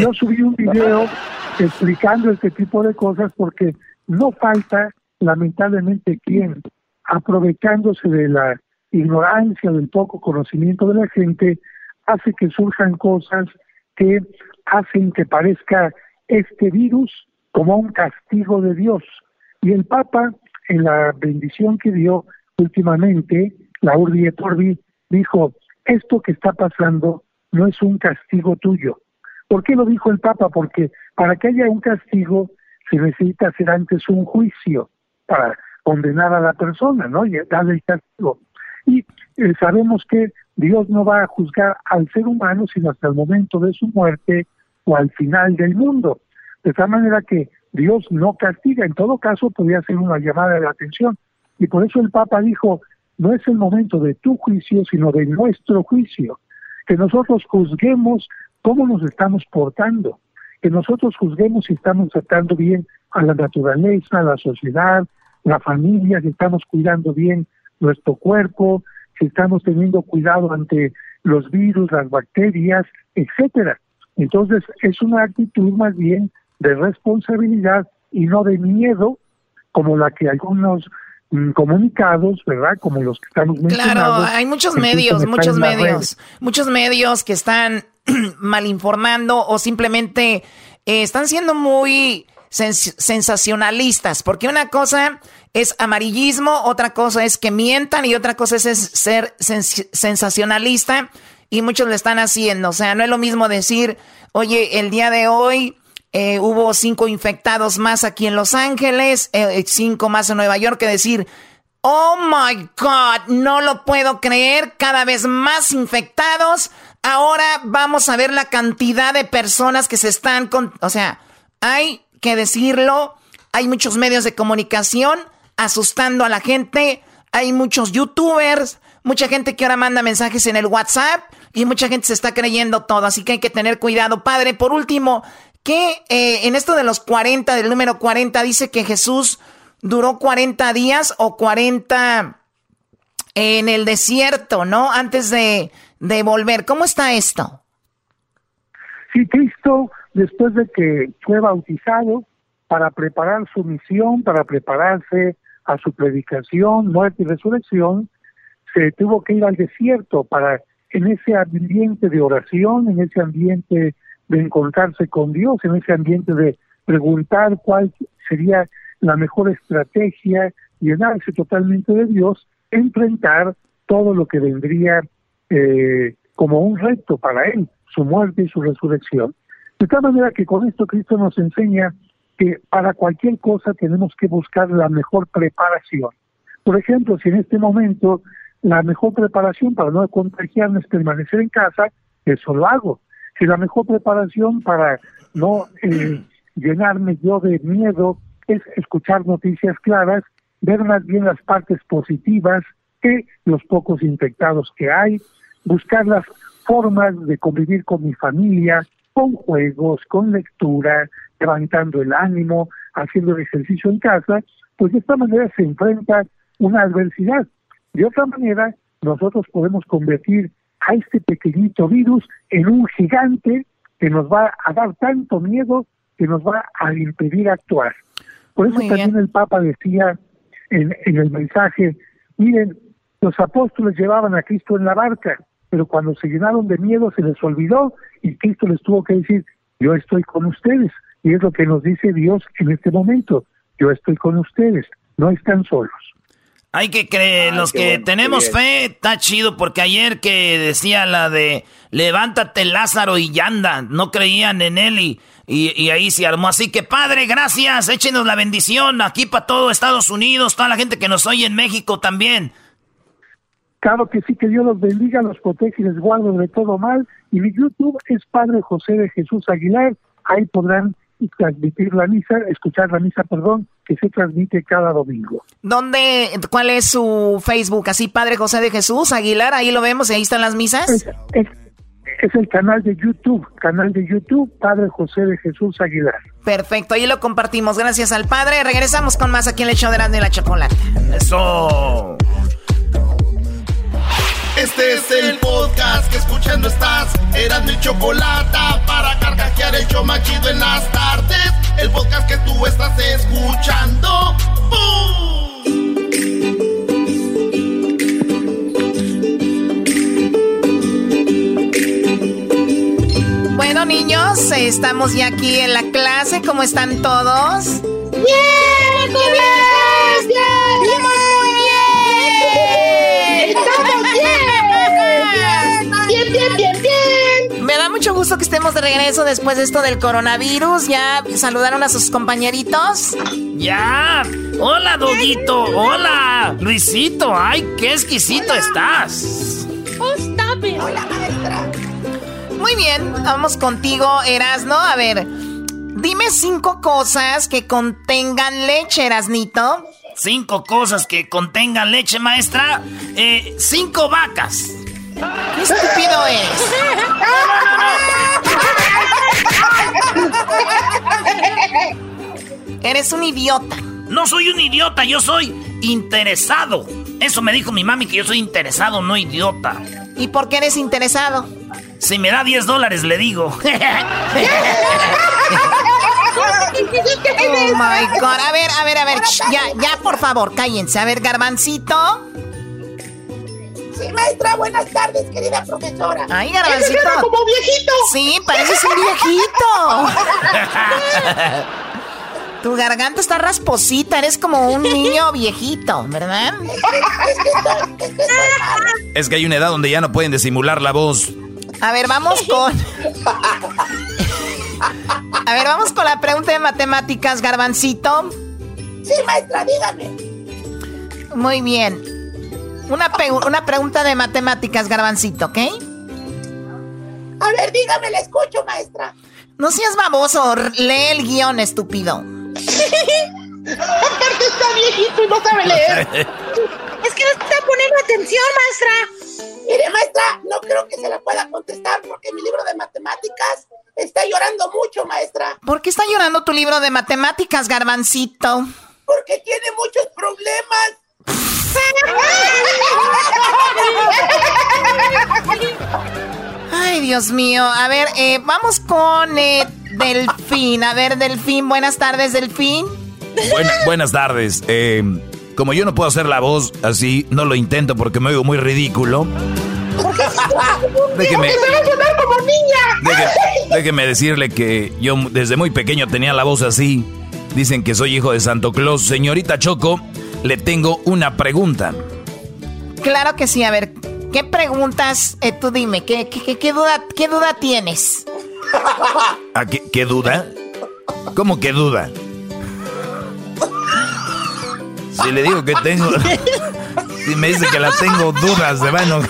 yo subí un video explicando este tipo de cosas porque no falta, lamentablemente, quien, aprovechándose de la ignorancia, del poco conocimiento de la gente, hace que surjan cosas que hacen que parezca este virus como un castigo de Dios. Y el Papa, en la bendición que dio últimamente, la Urbi et Orbi, dijo, esto que está pasando no es un castigo tuyo. ¿Por qué lo dijo el Papa? Porque para que haya un castigo se necesita hacer antes un juicio para condenar a la persona, ¿no? Y darle el castigo. Y eh, sabemos que Dios no va a juzgar al ser humano sino hasta el momento de su muerte o al final del mundo. De tal manera que Dios no castiga, en todo caso podría ser una llamada de atención. Y por eso el Papa dijo, no es el momento de tu juicio, sino de nuestro juicio que nosotros juzguemos cómo nos estamos portando, que nosotros juzguemos si estamos tratando bien a la naturaleza, a la sociedad, la familia, si estamos cuidando bien nuestro cuerpo, si estamos teniendo cuidado ante los virus, las bacterias, etcétera. Entonces es una actitud más bien de responsabilidad y no de miedo como la que algunos comunicados, ¿verdad? Como los que estamos mencionando. Claro, hay muchos medios, muchos medios, muchos medios que están malinformando o simplemente eh, están siendo muy sensacionalistas, porque una cosa es amarillismo, otra cosa es que mientan y otra cosa es ser sensacionalista y muchos lo están haciendo. O sea, no es lo mismo decir, oye, el día de hoy eh, hubo cinco infectados más aquí en Los Ángeles, eh, cinco más en Nueva York, que decir, oh my God, no lo puedo creer, cada vez más infectados. Ahora vamos a ver la cantidad de personas que se están con... O sea, hay que decirlo, hay muchos medios de comunicación asustando a la gente, hay muchos youtubers, mucha gente que ahora manda mensajes en el WhatsApp y mucha gente se está creyendo todo, así que hay que tener cuidado. Padre, por último, que eh, en esto de los 40, del número 40, dice que Jesús duró 40 días o 40 en el desierto, ¿no? Antes de, de volver. ¿Cómo está esto? Sí, Cristo, después de que fue bautizado, para preparar su misión, para prepararse a su predicación, muerte y resurrección, se tuvo que ir al desierto para en ese ambiente de oración, en ese ambiente de encontrarse con Dios, en ese ambiente de preguntar cuál sería la mejor estrategia, llenarse totalmente de Dios, enfrentar todo lo que vendría eh, como un reto para él, su muerte y su resurrección. De tal manera que con esto Cristo nos enseña que para cualquier cosa tenemos que buscar la mejor preparación. Por ejemplo, si en este momento la mejor preparación para no contagiarme es permanecer en casa, eso lo hago. Si la mejor preparación para no eh, llenarme yo de miedo es escuchar noticias claras, ver más bien las partes positivas que los pocos infectados que hay, buscar las formas de convivir con mi familia, con juegos, con lectura, levantando el ánimo, haciendo ejercicio en casa, pues de esta manera se enfrenta una adversidad. De otra manera, nosotros podemos convertir a este pequeñito virus en un gigante que nos va a dar tanto miedo que nos va a impedir actuar. Por eso también el Papa decía en, en el mensaje, miren, los apóstoles llevaban a Cristo en la barca, pero cuando se llenaron de miedo se les olvidó y Cristo les tuvo que decir, yo estoy con ustedes. Y es lo que nos dice Dios en este momento, yo estoy con ustedes, no están solos. Hay que creer, los que tenemos fe, está chido, porque ayer que decía la de levántate Lázaro y anda, no creían en él y, y, ahí se armó. Así que padre, gracias, échenos la bendición aquí para todo Estados Unidos, toda la gente que nos oye en México también. Claro que sí, que Dios los bendiga, los protege y les guarde de todo mal. Y mi YouTube es Padre José de Jesús Aguilar, ahí podrán transmitir la misa, escuchar la misa, perdón, que se transmite cada domingo. ¿Dónde, cuál es su Facebook? Así, Padre José de Jesús Aguilar, ahí lo vemos y ahí están las misas. Es, el canal de YouTube, canal de YouTube, Padre José de Jesús Aguilar. Perfecto, ahí lo compartimos. Gracias al Padre. Regresamos con más aquí en el show de y la Chocolate. Eso. Este es el podcast que escuchando estás. Eran mi chocolate para carcajear el show machido en las tardes. El podcast que tú estás escuchando. Bueno, niños, estamos ya aquí en la clase. ¿Cómo están todos? ¡Bien! ¡Bien! ¡Bien! Gusto que estemos de regreso después de esto del coronavirus. ¿Ya saludaron a sus compañeritos? ¡Ya! ¡Hola, Doguito! ¡Hola! Luisito! ¡Ay, qué exquisito estás! Oh, stop Hola, maestra. Muy bien, vamos contigo, Erasno. A ver, dime cinco cosas que contengan leche, Erasnito. Cinco cosas que contengan leche, maestra. Eh, cinco vacas. ¿Qué estúpido es? Eres un idiota. No soy un idiota, yo soy interesado. Eso me dijo mi mami que yo soy interesado, no idiota. ¿Y por qué eres interesado? Si me da 10 dólares, le digo. oh my god. A ver, a ver, a ver. ya, ya, por favor, cállense. A ver, garbancito. Sí, maestra, buenas tardes, querida profesora. Ay, garbancito. como viejito. Sí, pareces un viejito. tu garganta está rasposita, eres como un niño viejito, ¿verdad? Es que hay una edad donde ya no pueden disimular la voz. A ver, vamos con. A ver, vamos con la pregunta de matemáticas, Garbancito. Sí, maestra, dígame. Muy bien. Una, una pregunta de matemáticas, Garbancito, ¿ok? A ver, dígame, la escucho, maestra. No seas baboso, lee el guion, estúpido. Aparte está viejito y no sabe leer. es que no está poniendo atención, maestra. Mire, maestra, no creo que se la pueda contestar porque mi libro de matemáticas está llorando mucho, maestra. ¿Por qué está llorando tu libro de matemáticas, Garbancito? Porque tiene muchos problemas. Ay, Dios mío. A ver, eh, vamos con... Eh, Delfín. A ver, Delfín, buenas tardes, Delfín. buenas tardes. Eh, como yo no puedo hacer la voz así, no lo intento porque me oigo muy ridículo. Déjeme, como niña. déjeme decirle que yo desde muy pequeño tenía la voz así. Dicen que soy hijo de Santo Claus. Señorita Choco, le tengo una pregunta. Claro que sí, a ver, ¿qué preguntas? Eh, tú dime, ¿qué, qué, duda, ¿qué duda tienes? ¿A qué, qué duda? ¿Cómo que duda? Si le digo que tengo. Si me dice que la tengo dudas, de mano.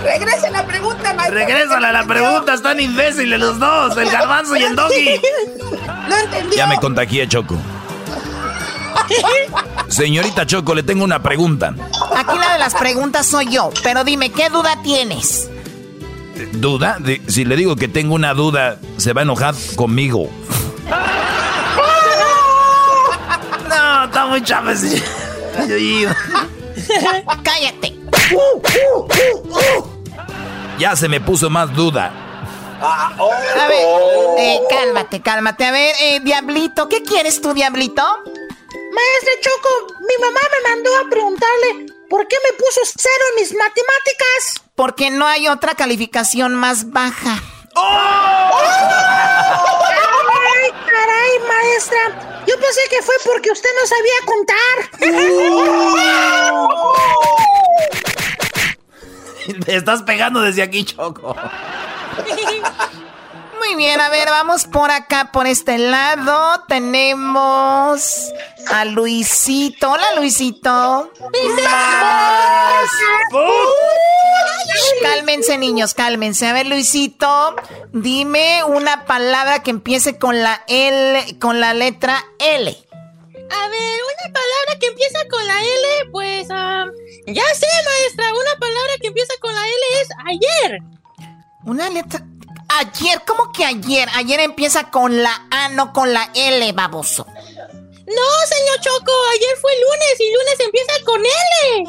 Regresa la pregunta, maestro. Regrésale a la pregunta, están imbéciles los dos, el garbanzo y el doggy. No. Ya me contagié, Choco. Señorita Choco, le tengo una pregunta. Aquí la de las preguntas soy yo, pero dime, ¿qué duda tienes? ¿Duda? si le digo que tengo una duda, se va a enojar conmigo. No, está muy chaves. Cállate. Ya se me puso más duda. A ver, eh, cálmate, cálmate. A ver, eh, Diablito, ¿qué quieres tú, Diablito? Maestra Choco, mi mamá me mandó a preguntarle por qué me puso cero en mis matemáticas. Porque no hay otra calificación más baja. ¡Oh! ¡Ay, caray, maestra! Yo pensé que fue porque usted no sabía contar. Te estás pegando desde aquí, Choco. Muy bien, a ver, vamos por acá, por este lado. Tenemos a Luisito. Hola, Luisito. Cálmense, niños, cálmense. A ver, Luisito, dime una palabra que empiece con la L, con la letra L. A ver, una palabra que empieza con la L, pues, ya sé, maestra, una palabra que empieza con la L es ayer. Una letra. Ayer, ¿cómo que ayer? Ayer empieza con la A, no con la L, baboso. No, señor Choco, ayer fue lunes y lunes empieza con L.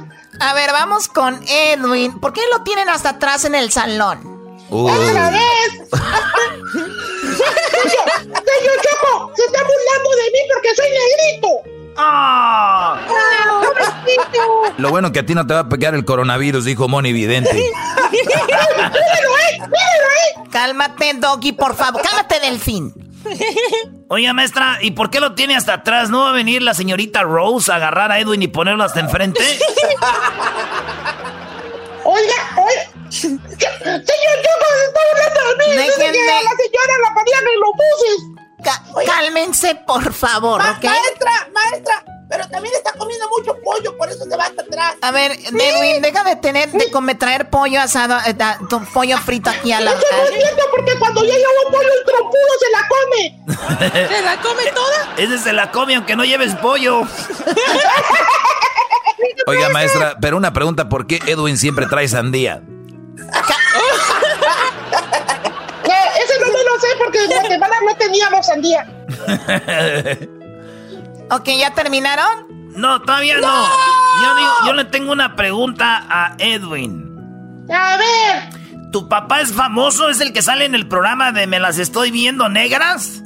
A ver, vamos con Edwin. ¿Por qué lo tienen hasta atrás en el salón? ¡Otra vez! señor Choco, se está burlando de mí porque soy negrito. ¡Ah! Lo bueno que a ti no te va a pegar el coronavirus, dijo Moni Vidente. Cálmate, Doggy, por favor. Cálmate, Delfín. Oiga, maestra, ¿y por qué lo tiene hasta atrás? ¿No va a venir la señorita Rose a agarrar a Edwin y ponerlo hasta enfrente? Oiga, oiga. Señor Choco, se está burlando de mí. Dice que a la señora la ponían en los buses cálmense, por favor, ¿ok? Maestra, maestra, pero también está comiendo mucho pollo, por eso se va hasta atrás. A ver, Edwin, deja de tener, de traer pollo asado, eh, tu pollo frito aquí a la... Eso no es cierto, porque cuando ya llevo pollo, el trompudo se la come. ¿Se la come toda? Ese se la come aunque no lleves pollo. Oiga, maestra, pero una pregunta, ¿por qué Edwin siempre trae sandía? Sé porque en Guatemala no teníamos sandía. ok, ¿ya terminaron? No, todavía no. Yo, yo le tengo una pregunta a Edwin. A ver. ¿Tu papá es famoso? ¿Es el que sale en el programa de Me las estoy viendo negras?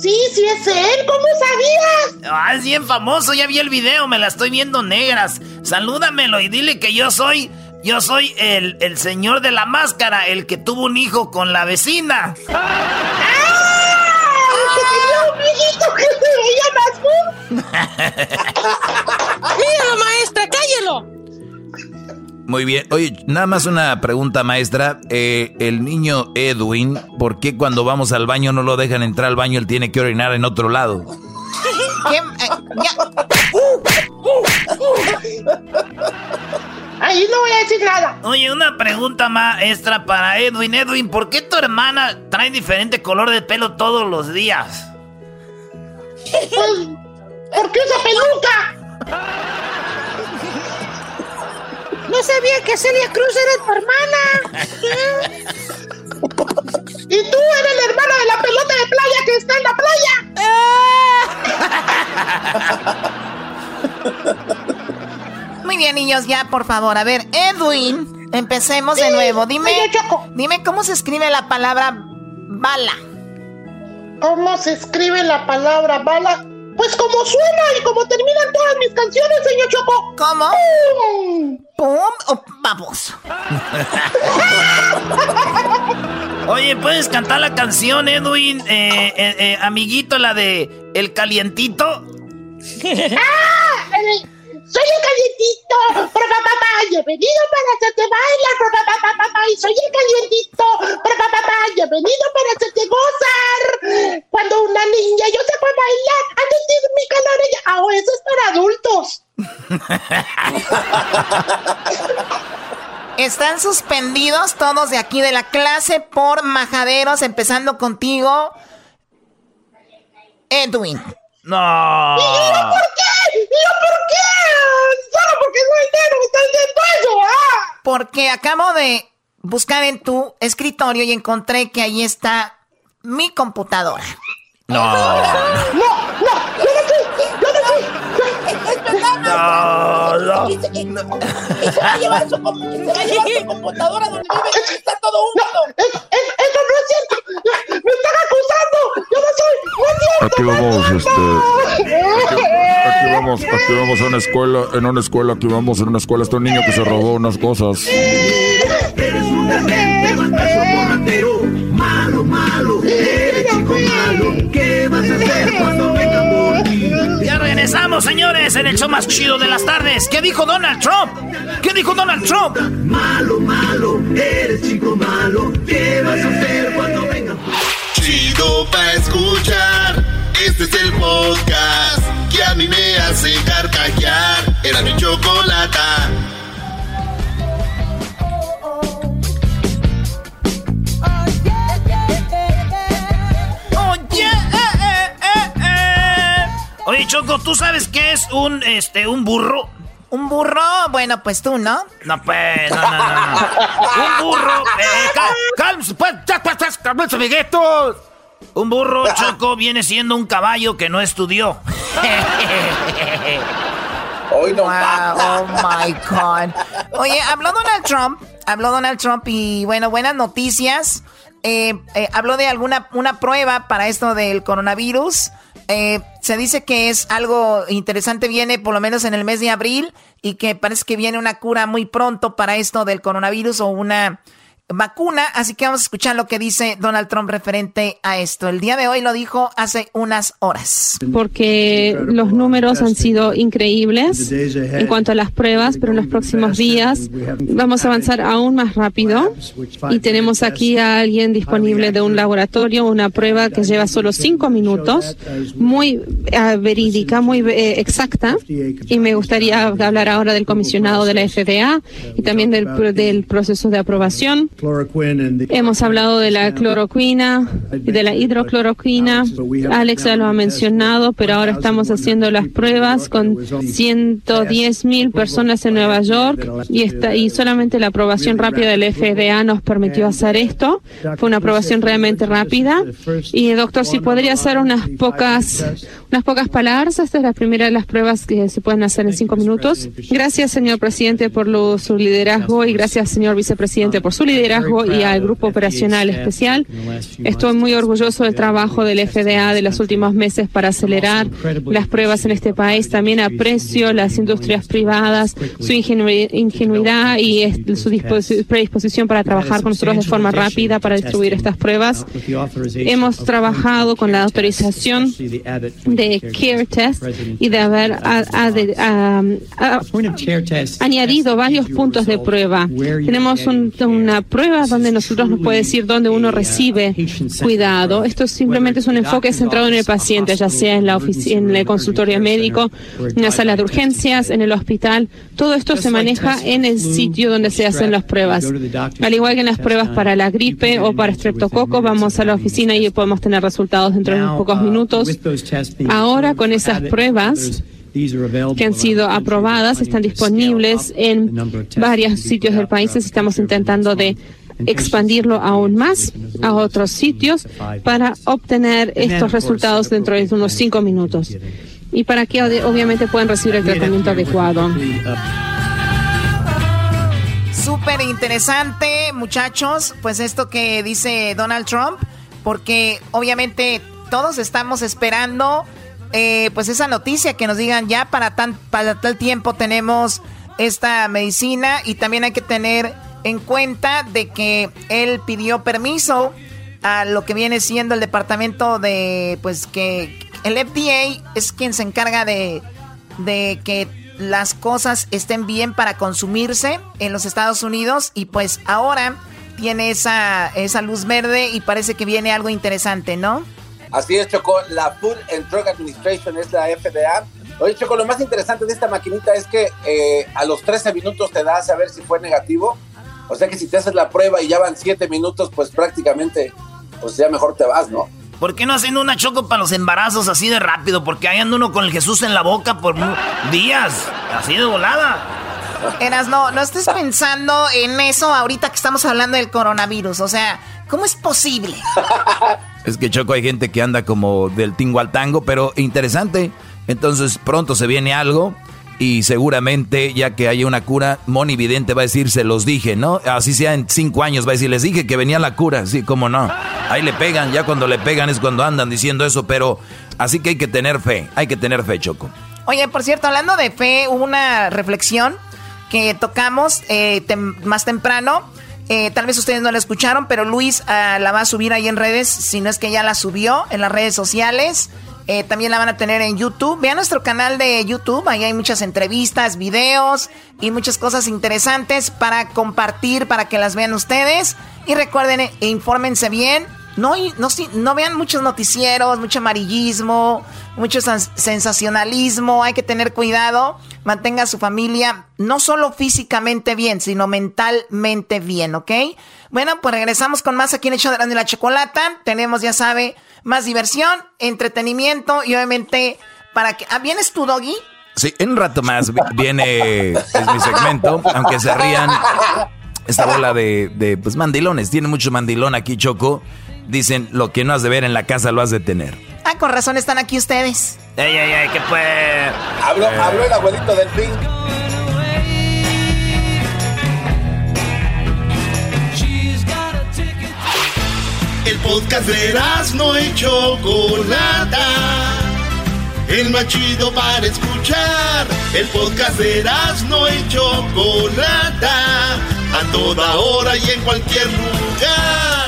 Sí, sí es él. ¿Cómo sabías? Ah, es bien famoso. Ya vi el video. Me las estoy viendo negras. Salúdamelo y dile que yo soy yo soy el, el señor de la máscara, el que tuvo un hijo con la vecina. ¡Ah! un que Míralo, maestra, cállelo. Muy bien. Oye, nada más una pregunta, maestra. Eh, el niño Edwin, ¿por qué cuando vamos al baño no lo dejan entrar al baño? Él tiene que orinar en otro lado. ¿Qué? Eh, Ahí no voy a decir nada. Oye, una pregunta maestra para Edwin. Edwin, ¿por qué tu hermana trae diferente color de pelo todos los días? Pues, ¿por qué esa peluca? No sabía que Celia Cruz era tu hermana. y tú eres la hermana de la pelota de playa que está en la playa. Muy bien, niños, ya por favor. A ver, Edwin, empecemos de nuevo. Dime, dime cómo se escribe la palabra bala. ¿Cómo se escribe la palabra bala? Pues como suena y como terminan todas mis canciones, señor Choco. ¿Cómo? ¡Pum! ¿Pum o vamos? Oye, ¿puedes cantar la canción, Edwin? Eh, eh, eh, amiguito, la de El Calientito. ¡Ah! Soy el calientito, papá, he venido para hacerte bailar, papá, y soy el calientito, papá, he venido para hacerte gozar. Cuando una niña yo se fue a bailar, a sentir mi calor, ella, ah, oh, eso es para adultos. Están suspendidos todos de aquí de la clase por majaderos, empezando contigo, Edwin. No. ¿Y por qué? ¿Y yo por qué? Solo porque soy negro me están diciendo eso, ¿ah? Porque acabo de buscar en tu escritorio y encontré que ahí está mi computadora. No. No, no, yo no fui, yo no fui. No, no. Y se va a llevar su, com- se va a llevar su computadora donde vive y está todo húmedo. Eso, eso, eso no es cierto. Me están acusando. Yo no soy. No es cierto. Aquí vamos, este. Aquí vamos, aquí vamos a una escuela, en una escuela, aquí vamos en una escuela. Está un niño que se robó unas cosas. Eres un demente, bastazo borratero. Malo, malo, eres chico malo. Regresamos, señores, en el show más chido de las tardes. ¿Qué dijo Donald Trump? ¿Qué dijo Donald Trump? Malo, malo, eres chico malo. ¿Qué vas a hacer cuando venga? Chido pa' escuchar. Este es el podcast que a mí me hace carcajear. Era mi chocolata. Choco, ¿tú sabes qué es un, este, un burro? ¿Un burro? Bueno, pues tú, ¿no? No, pues, no, no, no. no. Un burro. Eh, cálmese, pues, ya, pues, pues, cálmese, amiguitos. Un burro, Choco, viene siendo un caballo que no estudió. Hoy no Wow, oh my God. Oye, habló Donald Trump, habló Donald Trump y bueno, buenas noticias. Eh, eh, habló de alguna una prueba para esto del coronavirus. Eh, se dice que es algo interesante, viene por lo menos en el mes de abril y que parece que viene una cura muy pronto para esto del coronavirus o una vacuna. Así que vamos a escuchar lo que dice Donald Trump referente a esto. El día de hoy lo dijo hace unas horas. porque los números han sido increíbles en cuanto a las pruebas, pero en los próximos días vamos a avanzar aún más rápido. Y tenemos aquí a alguien disponible de un laboratorio, una prueba que lleva solo cinco minutos, muy eh, verídica, muy eh, exacta. Y me gustaría hablar ahora del comisionado de la FDA y también del, del proceso de aprobación. Hemos hablado de la cloroquina y de la hidrocloroquina. Alex ya lo ha mencionado, pero ahora estamos haciendo las pruebas con 110 mil personas en Nueva York y, esta, y solamente la aprobación rápida del FDA nos permitió hacer esto. Fue una aprobación realmente rápida. Y doctor, si podría hacer unas pocas, unas pocas palabras. Esta es la primera de las pruebas que se pueden hacer en cinco minutos. Gracias, señor presidente, por su liderazgo y gracias, señor vicepresidente, por su liderazgo y al grupo operacional especial. Estoy muy orgulloso del trabajo del FDA de los últimos meses para acelerar las pruebas en este país. También aprecio las industrias privadas, su ingenu- ingenuidad y su disposi- predisposición para trabajar con nosotros de forma rápida para distribuir estas pruebas. Hemos trabajado con la autorización de Care Test y de haber a- a- de- a- a- añadido varios puntos de prueba. Tenemos un- una prueba donde nosotros nos puede decir dónde uno recibe cuidado. Esto simplemente es un enfoque centrado en el paciente, ya sea en la oficina, en el consultorio médico, en la sala de urgencias, en el hospital. Todo esto se maneja en el sitio donde se hacen las pruebas. Al igual que en las pruebas para la gripe o para estreptococo, vamos a la oficina y podemos tener resultados dentro de unos pocos minutos. Ahora con esas pruebas que han sido aprobadas, están disponibles en varios sitios del país. Estamos intentando de expandirlo aún más a otros sitios para obtener estos resultados dentro de unos cinco minutos. y para que ob- obviamente puedan recibir el tratamiento adecuado. súper interesante, muchachos, pues esto que dice Donald Trump, porque obviamente todos estamos esperando eh, pues esa noticia que nos digan ya para, tan, para tal tiempo tenemos esta medicina y también hay que tener en cuenta de que él pidió permiso a lo que viene siendo el departamento de pues que el FDA es quien se encarga de, de que las cosas estén bien para consumirse en los Estados Unidos y pues ahora tiene esa, esa luz verde y parece que viene algo interesante, ¿no? Así es, Choco. La Food and Drug Administration es la FDA. Oye, Choco, lo más interesante de esta maquinita es que eh, a los 13 minutos te da a saber si fue negativo. O sea que si te haces la prueba y ya van 7 minutos, pues prácticamente, pues ya mejor te vas, ¿no? ¿Por qué no hacen una choco para los embarazos así de rápido? Porque hay anda uno con el Jesús en la boca por días, así de volada. Eras, no, no estés pensando en eso ahorita que estamos hablando del coronavirus. O sea, ¿cómo es posible? Es que Choco hay gente que anda como del tingo al tango, pero interesante. Entonces pronto se viene algo y seguramente ya que haya una cura, Moni Vidente va a decir, se los dije, ¿no? Así sea en cinco años, va a decir, les dije que venía la cura, sí, cómo no. Ahí le pegan, ya cuando le pegan es cuando andan diciendo eso, pero así que hay que tener fe, hay que tener fe, Choco. Oye, por cierto, hablando de fe, hubo una reflexión que tocamos eh, más temprano. Eh, tal vez ustedes no la escucharon, pero Luis ah, la va a subir ahí en redes, si no es que ya la subió en las redes sociales. Eh, también la van a tener en YouTube. Vean nuestro canal de YouTube. Ahí hay muchas entrevistas, videos y muchas cosas interesantes para compartir, para que las vean ustedes. Y recuerden, e infórmense bien. No, no, no vean muchos noticieros, mucho amarillismo, mucho sensacionalismo. Hay que tener cuidado. Mantenga a su familia no solo físicamente bien, sino mentalmente bien, ¿ok? Bueno, pues regresamos con más aquí en Hecho de la Chocolata. Tenemos, ya sabe, más diversión, entretenimiento y obviamente para que... Ah, ¿Vienes tú, Doggy? Sí, en un rato más viene es mi segmento, aunque se rían. Esta bola de, de pues mandilones, tiene mucho mandilón aquí, Choco. Dicen, lo que no has de ver en la casa lo has de tener. Ah, con razón están aquí ustedes. Ey, ey, ey, ¿qué fue? Habló, eh. habló el abuelito del ping. El podcast de no y Chocolata. El más chido para escuchar. El podcast de no y Chocolata. A toda hora y en cualquier lugar.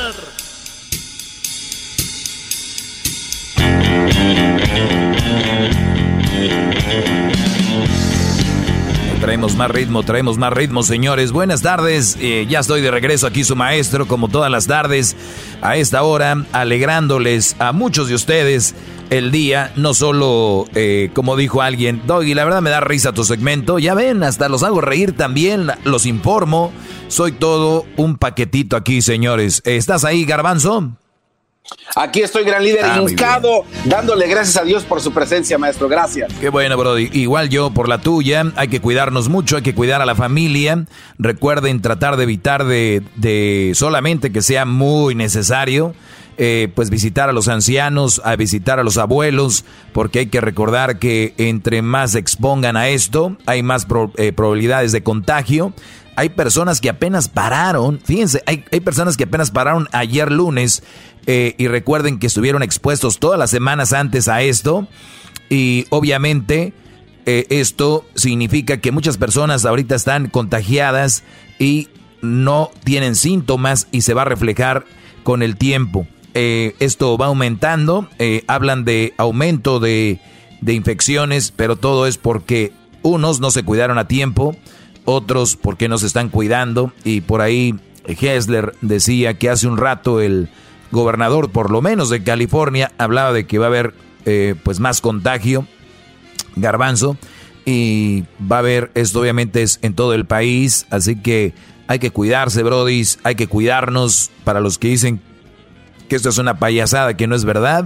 Traemos más ritmo, traemos más ritmo, señores. Buenas tardes. Eh, ya estoy de regreso aquí, su maestro, como todas las tardes, a esta hora, alegrándoles a muchos de ustedes el día. No solo, eh, como dijo alguien, Doggy, la verdad me da risa tu segmento. Ya ven, hasta los hago reír también, los informo. Soy todo un paquetito aquí, señores. ¿Estás ahí, Garbanzo? Aquí estoy, gran líder, ah, hincado, dándole gracias a Dios por su presencia, maestro. Gracias. Qué bueno, Brody. Igual yo por la tuya. Hay que cuidarnos mucho, hay que cuidar a la familia. Recuerden tratar de evitar de, solamente que sea muy necesario. Eh, pues visitar a los ancianos, a visitar a los abuelos, porque hay que recordar que entre más se expongan a esto, hay más eh, probabilidades de contagio. Hay personas que apenas pararon, fíjense, hay, hay personas que apenas pararon ayer lunes eh, y recuerden que estuvieron expuestos todas las semanas antes a esto. Y obviamente eh, esto significa que muchas personas ahorita están contagiadas y no tienen síntomas y se va a reflejar con el tiempo. Eh, esto va aumentando, hablan de aumento de, de infecciones, pero todo es porque unos no se cuidaron a tiempo, otros porque no se están cuidando. Y por ahí Hessler decía que hace un rato el gobernador, por lo menos de California, hablaba de que va a haber eh, pues más contagio, garbanzo, y va a haber, esto obviamente es en todo el país, así que hay que cuidarse, brodis, hay que cuidarnos. Para los que dicen que esto es una payasada, que no es verdad,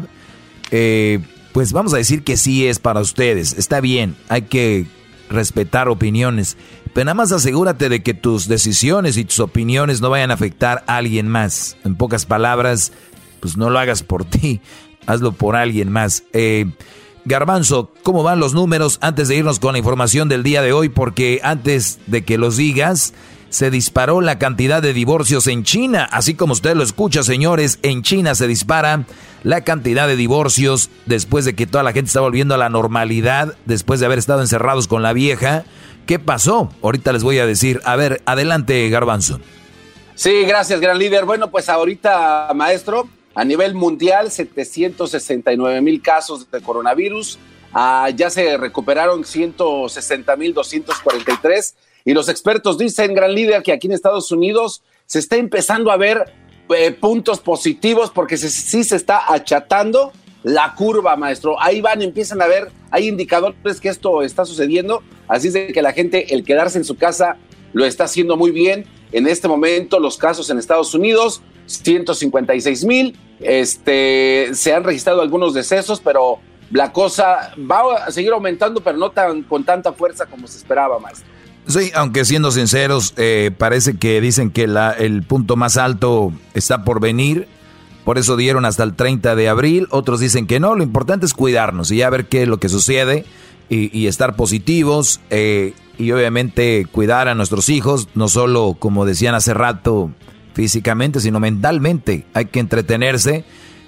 eh, pues vamos a decir que sí es para ustedes, está bien, hay que respetar opiniones, pero nada más asegúrate de que tus decisiones y tus opiniones no vayan a afectar a alguien más. En pocas palabras, pues no lo hagas por ti, hazlo por alguien más. Eh, Garbanzo, ¿cómo van los números antes de irnos con la información del día de hoy? Porque antes de que los digas, se disparó la cantidad de divorcios en China. Así como usted lo escucha, señores, en China se dispara la cantidad de divorcios después de que toda la gente está volviendo a la normalidad, después de haber estado encerrados con la vieja. ¿Qué pasó? Ahorita les voy a decir. A ver, adelante, Garbanzo. Sí, gracias, gran líder. Bueno, pues ahorita, maestro, a nivel mundial, 769 mil casos de coronavirus. Ah, ya se recuperaron 160 mil 243 y los expertos dicen, gran líder, que aquí en Estados Unidos se está empezando a ver eh, puntos positivos porque sí se está achatando la curva, maestro. Ahí van, empiezan a ver, hay indicadores que esto está sucediendo. Así es de que la gente, el quedarse en su casa, lo está haciendo muy bien. En este momento, los casos en Estados Unidos, 156 mil. Este, se han registrado algunos decesos, pero la cosa va a seguir aumentando, pero no tan, con tanta fuerza como se esperaba, maestro. Sí, aunque siendo sinceros, eh, parece que dicen que la, el punto más alto está por venir. Por eso dieron hasta el 30 de abril. Otros dicen que no. Lo importante es cuidarnos y ya ver qué es lo que sucede y, estar positivos. Eh, y obviamente cuidar a nuestros hijos, no solo como decían hace rato físicamente, sino mentalmente. Hay que entretenerse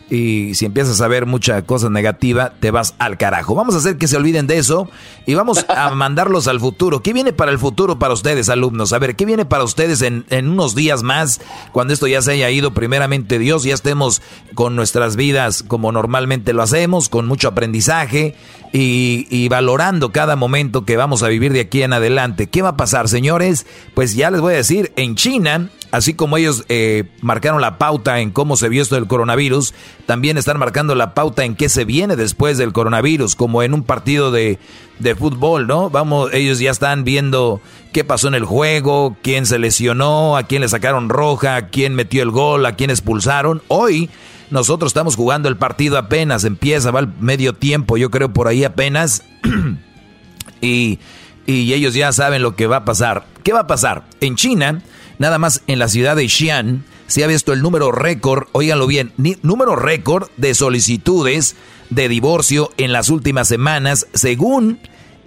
y si empiezas a ver mucha cosa negativa, te vas al carajo. Vamos a hacer que se olviden de eso y vamos a mandarlos al futuro. ¿Qué viene para el futuro para ustedes, alumnos? A ver, ¿qué viene para ustedes en, unos días más, cuando esto ya se haya ido, primeramente Dios, ya estemos con nuestras vidas como normalmente lo hacemos, con mucho aprendizaje y, y valorando cada momento que vamos a vivir de aquí en adelante? ¿Qué va a pasar, señores? Pues ya les voy a decir, en China así como ellos eh, marcaron la pauta en cómo se vio esto del coronavirus, también están marcando la pauta en qué se viene después del coronavirus, como en un partido de, de fútbol, ¿no? Vamos, ellos ya están viendo qué pasó en el juego, quién se lesionó, a quién le sacaron roja, quién metió el gol, a quién expulsaron. Hoy nosotros estamos jugando el partido apenas, empieza, va al medio tiempo, yo creo por ahí apenas. y, y ellos ya saben lo que va a pasar. ¿Qué va a pasar? En China Nada más en la ciudad de Xi'an se ha visto el número récord, óiganlo bien, número récord de solicitudes de divorcio en las últimas semanas, según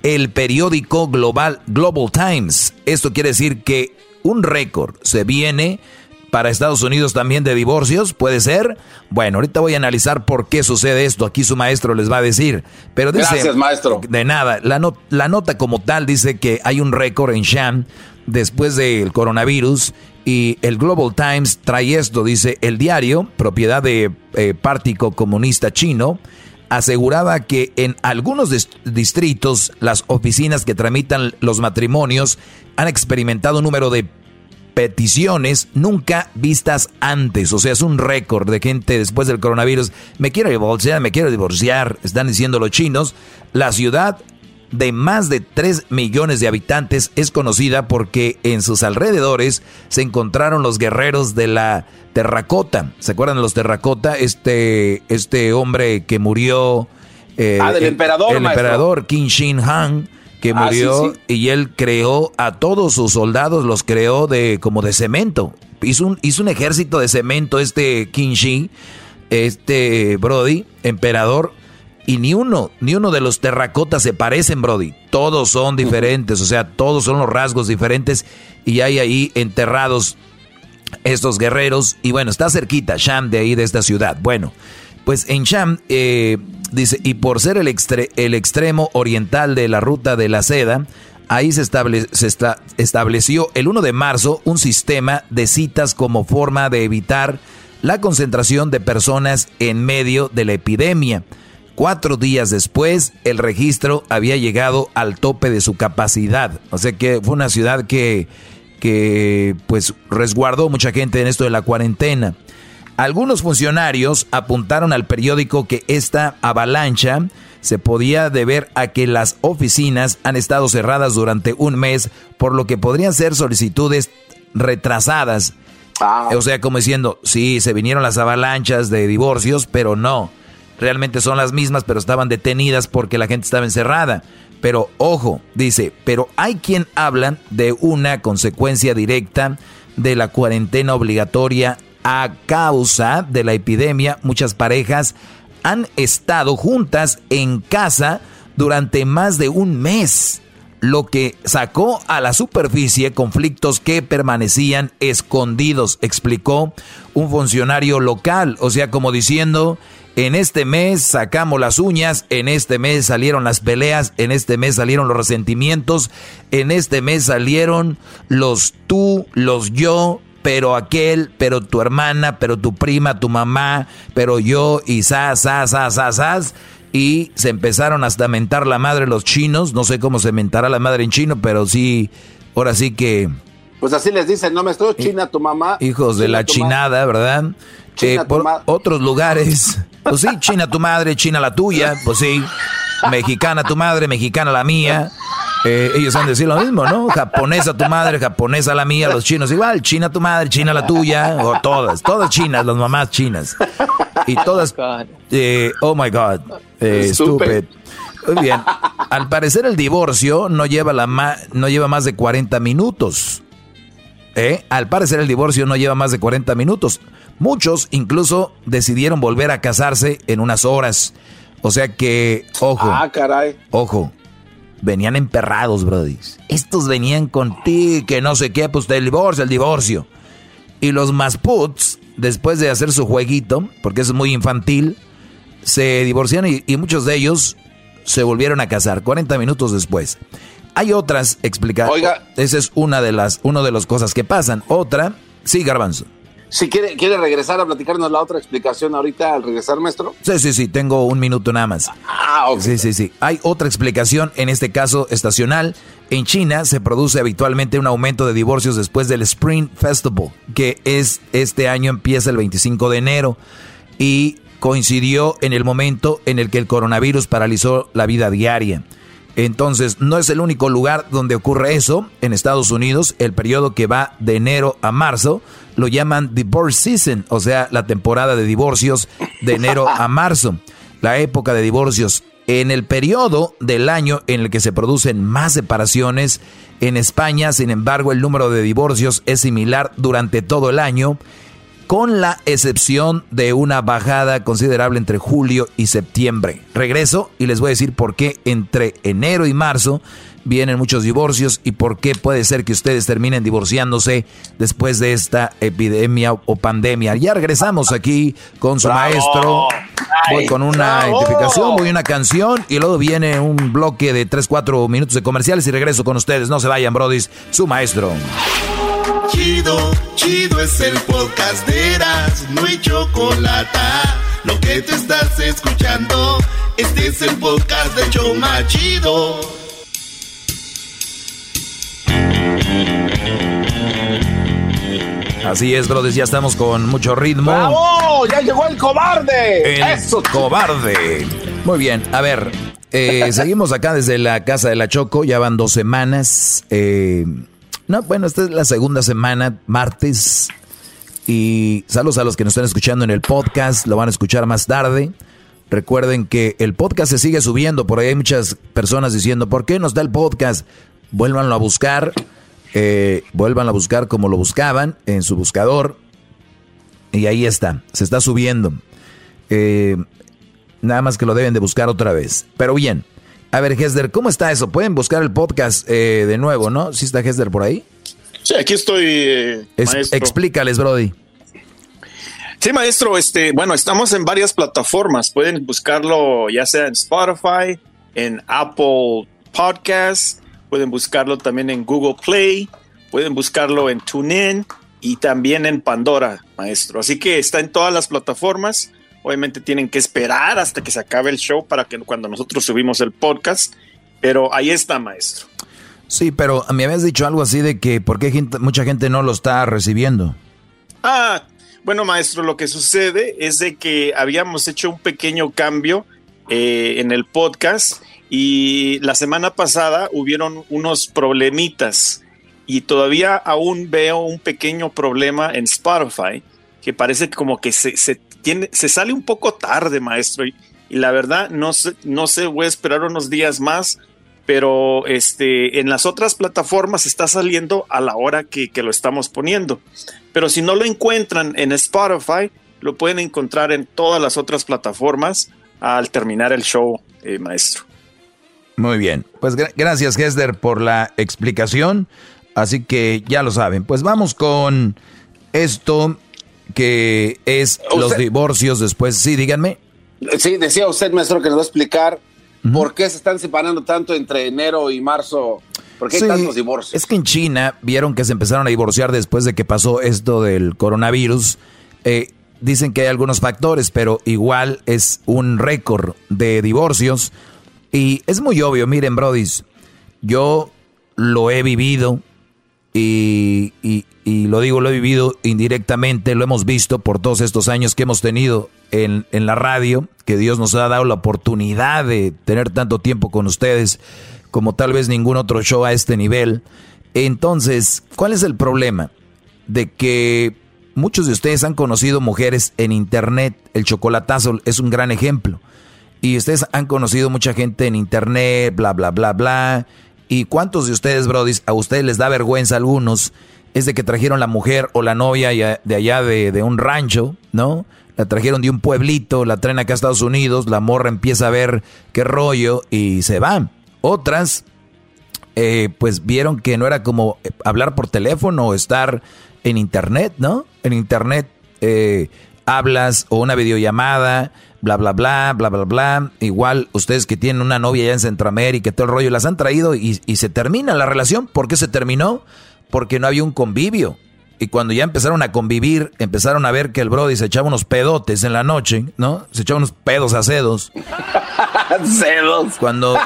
el periódico global Global Times. Esto quiere decir que un récord se viene para Estados Unidos también de divorcios, puede ser. Bueno, ahorita voy a analizar por qué sucede esto. Aquí su maestro les va a decir. Pero dice, Gracias, maestro. De nada. La, la nota como tal dice que hay un récord en Sham después del coronavirus y el Global Times trae esto, dice, el diario, propiedad de eh, Partido Comunista Chino, aseguraba que en algunos distritos las oficinas que tramitan los matrimonios han experimentado un número de peticiones nunca vistas antes. O sea, es un récord de gente después del coronavirus. Me quiero divorciar, me quiero divorciar, están diciendo los chinos. La ciudad de más de 3 millones de habitantes es conocida porque en sus alrededores se encontraron los guerreros de la terracota. ¿Se acuerdan de los terracota? Este, este hombre que murió. Eh, ah, del emperador. El, emperador Qin Shi Han que ah, murió y él creó a todos sus soldados, los creó de como de cemento. Hizo un, hizo un ejército de cemento este Qin este Brody, emperador, y ni uno, ni uno de los terracotas se parecen, Brody. Todos son diferentes, o sea, todos son los rasgos diferentes y hay ahí enterrados estos guerreros. Y bueno, está cerquita, Sham, de ahí, de esta ciudad. Bueno, pues en Sham, eh, dice, y por ser el, el extremo oriental de la ruta de la seda, ahí se, se estableció el 1 de marzo un sistema de citas como forma de evitar la concentración de personas en medio de la epidemia. Cuatro días después, el registro había llegado al tope de su capacidad. O sea que fue una ciudad que, que pues resguardó mucha gente en esto de la cuarentena. Algunos funcionarios apuntaron al periódico que esta avalancha se podía deber a que las oficinas han estado cerradas durante un mes, por lo que podrían ser solicitudes retrasadas. Ah. O sea, como diciendo, sí, se vinieron las avalanchas de divorcios, pero no realmente son las mismas, pero estaban detenidas porque la gente estaba encerrada. Pero ojo, dice, pero hay quien habla de una consecuencia directa de la cuarentena obligatoria a causa de la epidemia. Muchas parejas han estado juntas en casa durante más de un mes. lo que sacó a la superficie conflictos que permanecían escondidos, explicó un funcionario local, o sea, como diciendo, en este mes sacamos las uñas, en este mes salieron las peleas, en este mes salieron los resentimientos, en este mes salieron los tú, los yo, pero aquel, pero tu hermana, pero tu prima, tu mamá, pero yo y sa, sa, sa, sa, sa y se empezaron hasta a mentar la madre los chinos. No sé cómo se mentará la madre en chino, pero sí, ahora sí que... Pues así les dicen, no me estoy china tu mamá. Hijos de la chinada, ¿verdad? Eh, por otros lugares. Pues sí, china tu madre, china la tuya, pues sí. Mexicana tu madre, mexicana la mía. Eh, ellos han de decir lo mismo, ¿no? Japonesa tu madre, japonesa la mía, los chinos igual, china tu madre, china la tuya, o todas, todas chinas, las mamás chinas. Y todas, eh, oh my God, eh, stupid. Muy bien, al parecer el divorcio no lleva, la no lleva más de 40 minutos. ¿Eh? Al parecer el divorcio no lleva más de 40 minutos. Muchos incluso decidieron volver a casarse en unas horas. O sea que, ojo. Ah, caray. Ojo, venían emperrados, brody. Estos venían contigo, que no sé qué, pues el divorcio, el divorcio. Y los más puts, después de hacer su jueguito, porque es muy infantil, se divorciaron y, muchos de ellos se volvieron a casar 40 minutos después. Hay otras explicaciones. Oiga. Esa es una de las, una de las cosas que pasan. Otra, sí, Garbanzo. Si quiere, quiere regresar a platicarnos la otra explicación ahorita al regresar, maestro. Sí, sí, sí, tengo un minuto nada más. Ah, ok. Sí, sí, sí. Hay otra explicación, en este caso estacional. En China se produce habitualmente un aumento de divorcios después del Spring Festival, que es este año empieza el 25 de enero y coincidió en el momento en el que el coronavirus paralizó la vida diaria. Entonces, no es el único lugar donde ocurre eso. En Estados Unidos, el periodo que va de enero a marzo lo llaman divorce season, o sea, la temporada de divorcios de enero a marzo. La época de divorcios en el periodo del año en el que se producen más separaciones. En España, sin embargo, el número de divorcios es similar durante todo el año con la excepción de una bajada considerable entre julio y septiembre. Regreso y les voy a decir por qué entre enero y marzo vienen muchos divorcios y por qué puede ser que ustedes terminen divorciándose después de esta epidemia o pandemia. Ya regresamos aquí con su maestro. Voy con una identificación, voy una canción y luego viene un bloque de 3, 4 minutos de comerciales y regreso con ustedes. No se vayan, brodis, su maestro. Chido, chido es el podcast de Eras, no hay chocolate. Lo que te estás escuchando, este es el podcast de Choma Chido. Así es, brothers, ya estamos con mucho ritmo. ¡Bravo! ¡Ya llegó el cobarde! ¡Eso! ¡Cobarde! Muy bien, a ver, eh, seguimos acá desde la casa de la Choco, ya van dos semanas. Eh, no, bueno, esta es la segunda semana, martes. Y saludos a los que nos están escuchando en el podcast, lo van a escuchar más tarde. Recuerden que el podcast se sigue subiendo, por ahí hay muchas personas diciendo, ¿por qué nos da el podcast? Vuélvanlo a buscar, eh, vuelvan a buscar como lo buscaban en su buscador. Y ahí está, se está subiendo. Eh, nada más que lo deben de buscar otra vez. Pero bien, a ver, Hesder, ¿cómo está eso? Pueden buscar el podcast eh, de nuevo, ¿no? ¿Sí está Hesder por ahí? Sí, aquí estoy, eh, Explícales, Brody. Sí, maestro, este, bueno, estamos en varias plataformas. Pueden buscarlo ya sea en Spotify, en Apple Podcasts, pueden buscarlo también en Google Play, pueden buscarlo en TuneIn y también en Pandora, maestro. Así que está en todas las plataformas. Obviamente tienen que esperar hasta que se acabe el show para que cuando nosotros subimos el podcast. Pero ahí está, maestro. Sí, pero me habías dicho algo así de que por qué mucha gente no lo está recibiendo. Ah, bueno, maestro, lo que sucede es de que habíamos hecho un pequeño cambio eh, en el podcast y la semana pasada hubieron unos problemitas y todavía aún veo un pequeño problema en Spotify que parece como que se, se sale un poco tarde, maestro, y, la verdad no sé, no sé, voy a esperar unos días más, pero este, en las otras plataformas está saliendo a la hora que, lo estamos poniendo. Pero si no lo encuentran en Spotify, lo pueden encontrar en todas las otras plataformas al terminar el show, eh, maestro. Muy bien. Pues gracias, Hester, por la explicación. Así que ya lo saben. Pues vamos con esto que es los divorcios después. Sí, díganme. Sí, decía usted, maestro, que nos va a explicar por qué se están separando tanto entre enero y marzo. ¿Por qué hay tantos divorcios? Es que en China vieron que se empezaron a divorciar después de que pasó esto del coronavirus. Eh, dicen que hay algunos factores, pero igual es un récord de divorcios. Y es muy obvio, miren, Brodis, yo lo he vivido y, y, lo digo, lo he vivido indirectamente, lo hemos visto por todos estos años que hemos tenido en, en la radio, que Dios nos ha dado la oportunidad de tener tanto tiempo con ustedes como tal vez ningún otro show a este nivel. Entonces, ¿cuál es el problema? De que muchos de ustedes han conocido mujeres en internet, el chocolatazo es un gran ejemplo. Y ustedes han conocido mucha gente en internet, bla, bla, bla, bla. ¿Y cuántos de ustedes, Brody, a ustedes les da vergüenza algunos? Es de que trajeron la mujer o la novia de allá de, un rancho, ¿no? La trajeron de un pueblito, la traen acá a Estados Unidos, la morra empieza a ver qué rollo y se van. Otras, eh, pues vieron que no era como hablar por teléfono o estar en internet, ¿no? En internet eh, hablas o una videollamada, bla, bla, bla, bla, bla, bla. Igual ustedes que tienen una novia ya en Centroamérica y todo el rollo, las han traído y, y se termina la relación. ¿Por qué se terminó? Porque no había un convivio. Y cuando ya empezaron a convivir, empezaron a ver que el Brody se echaba unos pedotes en la noche, ¿no? Se echaba unos pedos a cedos. cedos. Cuando,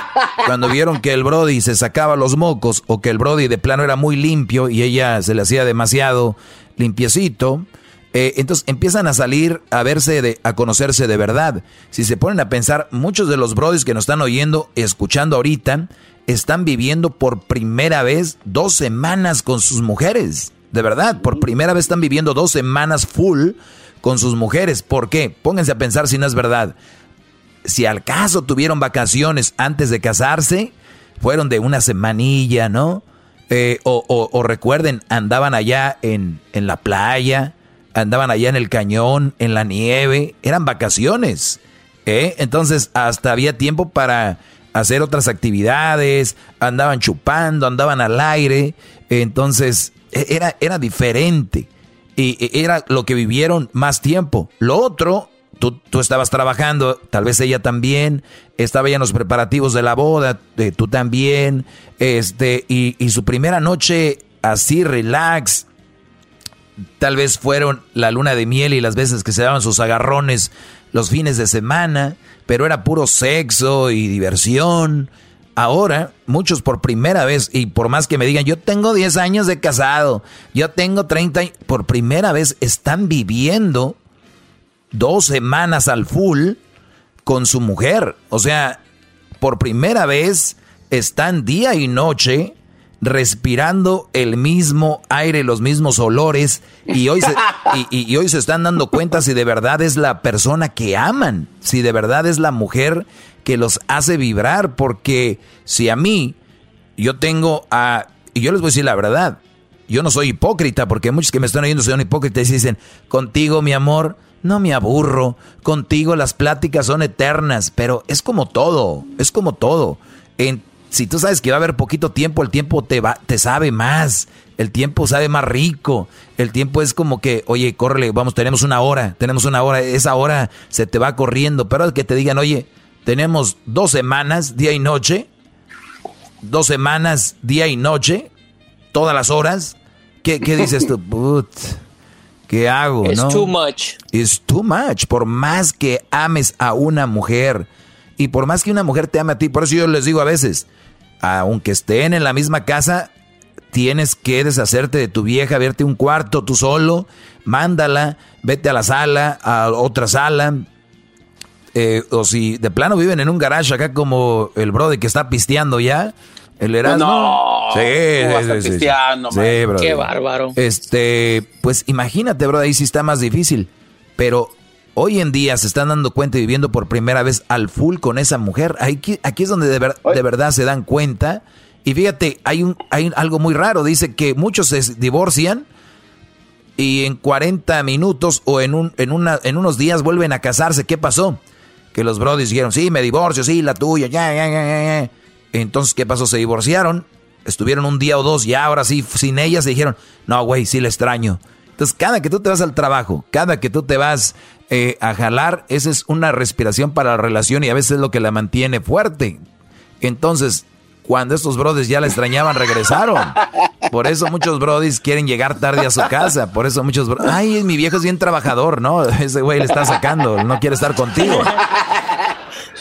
cuando vieron que el Brody se sacaba los mocos o que el Brody de plano era muy limpio y ella se le hacía demasiado limpiecito, eh, entonces empiezan a salir a verse, de, a conocerse de verdad. Si se ponen a pensar, muchos de los Brodys que nos están oyendo, escuchando ahorita, están viviendo por primera vez dos semanas con sus mujeres. De verdad, por primera vez están viviendo dos semanas full con sus mujeres. ¿Por qué? Pónganse a pensar si no es verdad. Si al caso tuvieron vacaciones antes de casarse, fueron de una semanilla, ¿no? Eh, o, recuerden, andaban allá en, en la playa, andaban allá en el cañón, en la nieve, eran vacaciones. ¿eh? Entonces, hasta había tiempo para hacer otras actividades, andaban chupando, andaban al aire. Entonces, e, era, era diferente y e, era lo que vivieron más tiempo. Lo otro, tú, tú estabas trabajando, tal vez ella también, estaba ya en los preparativos de la boda, eh, tú también, este, y, y su primera noche así relax, tal vez fueron la luna de miel y las veces que se daban sus agarrones los fines de semana, pero era puro sexo y diversión Ahora, muchos por primera vez, y por más que me digan, yo tengo 10 años de casado, yo tengo 30, por primera vez están viviendo dos semanas al full con su mujer. O sea, por primera vez están día y noche respirando el mismo aire, los mismos olores, y hoy, se, y, hoy se están dando cuenta si de verdad es la persona que aman, si de verdad es la mujer que los hace vibrar, porque si a mí, yo tengo a, y yo les voy a decir la verdad, yo no soy hipócrita, porque muchos que me están oyendo son hipócritas y dicen, contigo mi amor, no me aburro, contigo las pláticas son eternas, pero es como todo, es como todo. En, si tú sabes que va a haber poquito tiempo, el tiempo te va, te sabe más, el tiempo sabe más rico, el tiempo es como que, oye, córrele, vamos, tenemos una hora, tenemos una hora, esa hora se te va corriendo, pero que te digan, oye, tenemos dos semanas, día y noche, dos semanas, día y noche, todas las horas. ¿Qué, qué dices tú? Put, ¿Qué hago? Es too much. Es too much. Por más que ames a una mujer y por más que una mujer te ame a ti, por eso yo les digo a veces, aunque estén en la misma casa, tienes que deshacerte de tu vieja, verte un cuarto tú solo, mándala, vete a la sala, a otra sala, eh, o si de plano viven en un garage acá como el brother que está pisteando ya. El Erasmo. No, sí, sí, pisteando, sí, Qué bárbaro. Este, pues imagínate, bro, ahí sí está más difícil. Pero hoy en día se están dando cuenta y viviendo por primera vez al full con esa mujer. Aquí, aquí es donde de, de verdad se dan cuenta. Y fíjate, hay, un, hay algo muy raro. Dice que muchos se divorcian y en 40 minutos o en, un, en, una, en unos días vuelven a casarse. ¿Qué pasó? que los brodis dijeron, sí, me divorcio, sí, la tuya, ya, ya, ya, ya. Entonces, ¿qué pasó? Se divorciaron, estuvieron un día o dos, y ahora sí, sin ella, se dijeron, no, güey, sí le extraño. Entonces, cada que tú te vas al trabajo, cada que tú te vas eh, a jalar, esa es una respiración para la relación y a veces es lo que la mantiene fuerte. Entonces, cuando estos brothers ya la extrañaban, regresaron. Por eso muchos brothers quieren llegar tarde a su casa. Por eso muchos ay, mi viejo es bien trabajador, ¿no? Ese güey le está sacando, no quiere estar contigo.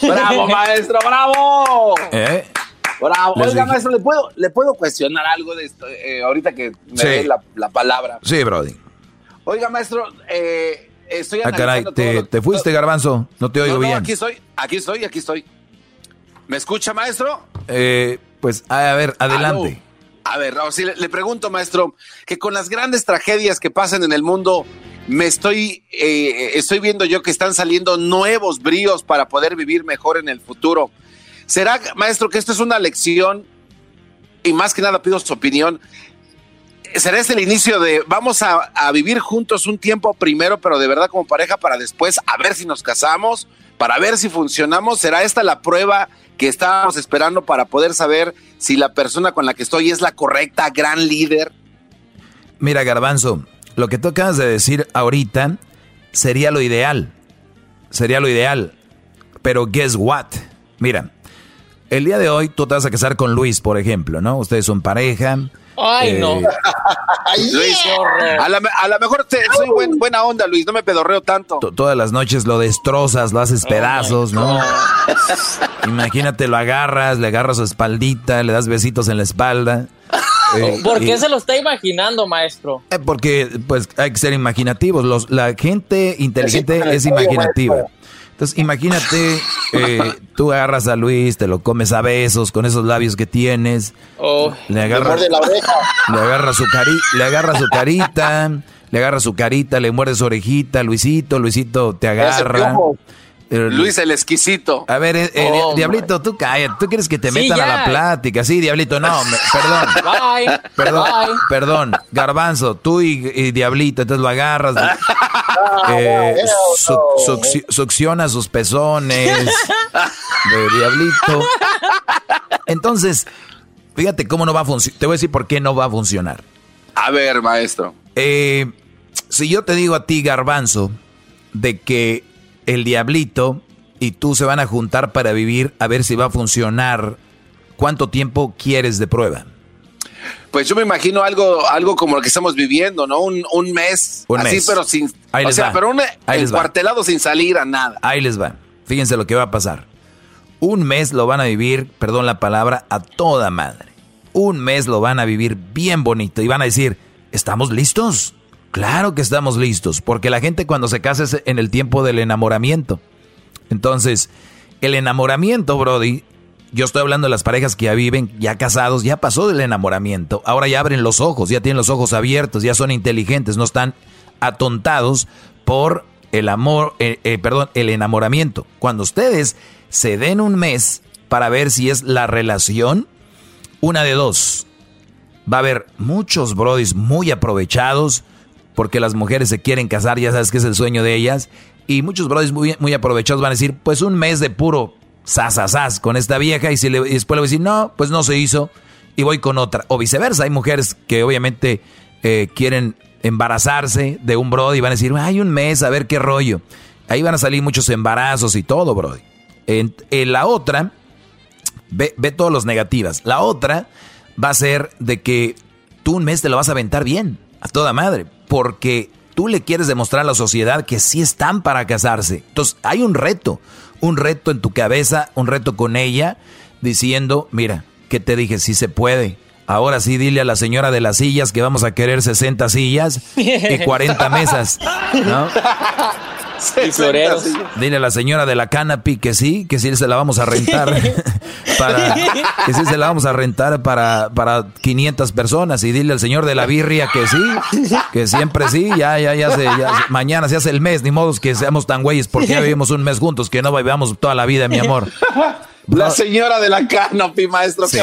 ¡Bravo, maestro, bravo! ¿Eh? Bravo. Les Oiga, dije- maestro, ¿le puedo, ¿le puedo cuestionar algo de esto? eh, ahorita que me Sí. dé la, la palabra. Sí, Brody. Oiga, maestro, eh, estoy Ah, caray, te, todo lo- te fuiste, Garbanzo. No te oigo No, no, bien. aquí estoy, aquí estoy, aquí estoy. ¿Me escucha, maestro? Eh, pues, a ver, adelante. A ver, sí, le, le pregunto, maestro, que con las grandes tragedias que pasan en el mundo, me estoy, eh, estoy viendo yo que están saliendo nuevos bríos para poder vivir mejor en el futuro. ¿Será, maestro, que esto es una lección? Y más que nada pido su opinión. ¿Será este el inicio de vamos a, vivir juntos un tiempo primero, pero de verdad como pareja, para después a ver si nos casamos, para ver si funcionamos? ¿Será esta la prueba que estábamos esperando para poder saber si la persona con la que estoy es la correcta, gran líder? Mira, Garbanzo, lo que tú acabas de decir ahorita sería lo ideal. Sería lo ideal. Pero guess what? Mira, el día de hoy tú te vas a casar con Luis, por ejemplo, ¿no? Ustedes son pareja. Ay, Eh, no. Luis, a la, a la mejor te- soy buen- buena onda, Luis, no me pedorreo tanto. to- Todas las noches lo destrozas, lo haces pedazos, ¿no? Imagínate, lo agarras, le agarras su espaldita, le das besitos en la espalda. Eh, ¿Por y- qué se lo está imaginando, maestro? Eh, Porque pues hay que ser imaginativos. Los, la gente inteligente es imaginativa. Entonces imagínate, eh, tú agarras a Luis, te lo comes a besos con esos labios que tienes. Oh. Le agarras, la oreja. le agarras su cari, le agarras su carita, le agarras su carita, le muerde su orejita, Luisito, Luisito te agarra. Luis el exquisito. a ver, eh, eh, Oh, Diablito, tú cállate. ¿Tú quieres que te Sí, metan a la plática? Sí, Diablito, no, me- perdón. Bye. Perdón, Bye. perdón, Garbanzo, tú y, y Diablito, entonces lo agarras, eh, su- succi- succiona sus pezones de Diablito. Entonces, fíjate cómo no va a funcionar. Te voy a decir por qué no va a funcionar. A ver, maestro. Eh, si yo te digo a ti, Garbanzo, de que el Diablito y tú se van a juntar para vivir a ver si va a funcionar, ¿cuánto tiempo quieres de prueba? Pues yo me imagino algo, algo como lo que estamos viviendo, ¿no? Un, un mes. Un así, mes. pero sin. Ahí o les sea, va. pero un Ahí les va. encuartelado sin salir a nada. Ahí les va. Fíjense lo que va a pasar. Un mes lo van a vivir, perdón la palabra, a toda madre. Un mes lo van a vivir bien bonito y van a decir, ¿estamos listos? Claro que estamos listos, porque la gente cuando se casa es en el tiempo del enamoramiento. Entonces, el enamoramiento, Brody, yo estoy hablando de las parejas que ya viven, ya casados, ya pasó del enamoramiento. Ahora ya abren los ojos, ya tienen los ojos abiertos, ya son inteligentes, no están atontados por el amor, eh, eh, perdón, el enamoramiento. Cuando ustedes se den un mes para ver si es la relación, una de dos. Va a haber muchos brodis muy aprovechados porque las mujeres se quieren casar, ya sabes que es el sueño de ellas. Y muchos brodis muy, muy aprovechados van a decir, pues un mes de puro sasasas con esta vieja y, si le, después le voy a decir, no, pues no se hizo y voy con otra. O viceversa, hay mujeres que obviamente eh, quieren embarazarse de un brody y van a decir, hay un mes, a ver qué rollo. Ahí van a salir muchos embarazos y todo, brody. En, la otra, ve, ve todos los negativas. La otra va a ser de que tú un mes te lo vas a aventar bien, a toda madre, porque tú le quieres demostrar a la sociedad que sí están para casarse. Entonces, hay un reto, un reto en tu cabeza, un reto con ella, diciendo, mira, ¿qué te dije? Sí se puede. Ahora sí, dile a la señora de las sillas que vamos a querer 60 sillas y 40 mesas, ¿no? Y floreros. Dile a la señora de la canopy que sí, que sí se la vamos a rentar para que sí se la vamos a rentar para, para 500 personas y dile al señor de la birria que sí, que siempre sí, ya ya ya se, ya se- mañana se hace el mes, ni modos que seamos tan güeyes porque ya vivimos un mes juntos, que no vivamos toda la vida, mi amor. La señora de la canopy, maestro. Sí,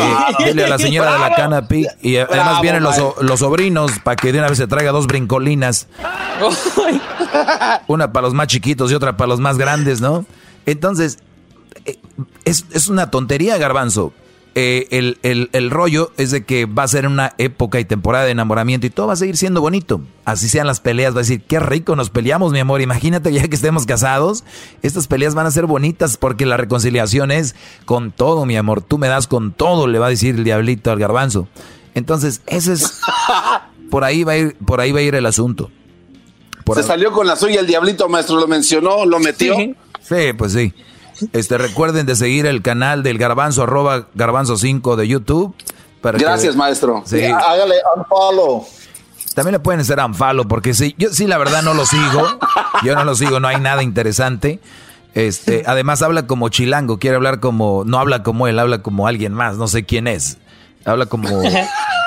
dile a la señora de la canopy y además Bravo, vienen los, los sobrinos para que de una vez se traiga dos brincolinas. Una para los más chiquitos y otra para los más grandes, ¿no? Entonces, eh, es, es una tontería, garbanzo. Eh, el, el, rollo es de que va a ser una época y temporada de enamoramiento y todo va a seguir siendo bonito. Así sean las peleas, va a decir, qué rico nos peleamos, mi amor. Imagínate ya que estemos casados, estas peleas van a ser bonitas porque la reconciliación es con todo, mi amor. Tú me das con todo, le va a decir el diablito al garbanzo. Entonces, ese es... Por ahí va a ir, por ahí va a ir el asunto. Se salió con la suya el diablito, maestro, lo mencionó, lo metió. Sí, pues sí. Este, recuerden de seguir el canal del Garbanzo, arroba Garbanzo 5 de YouTube. Gracias, maestro. Sí. Hágale unfollow. También le pueden hacer unfollow, porque sí, yo sí, la verdad no lo sigo. Yo no lo sigo, no hay nada interesante. Este, además habla como chilango, quiere hablar como, no habla como él, habla como alguien más, no sé quién es. Habla como,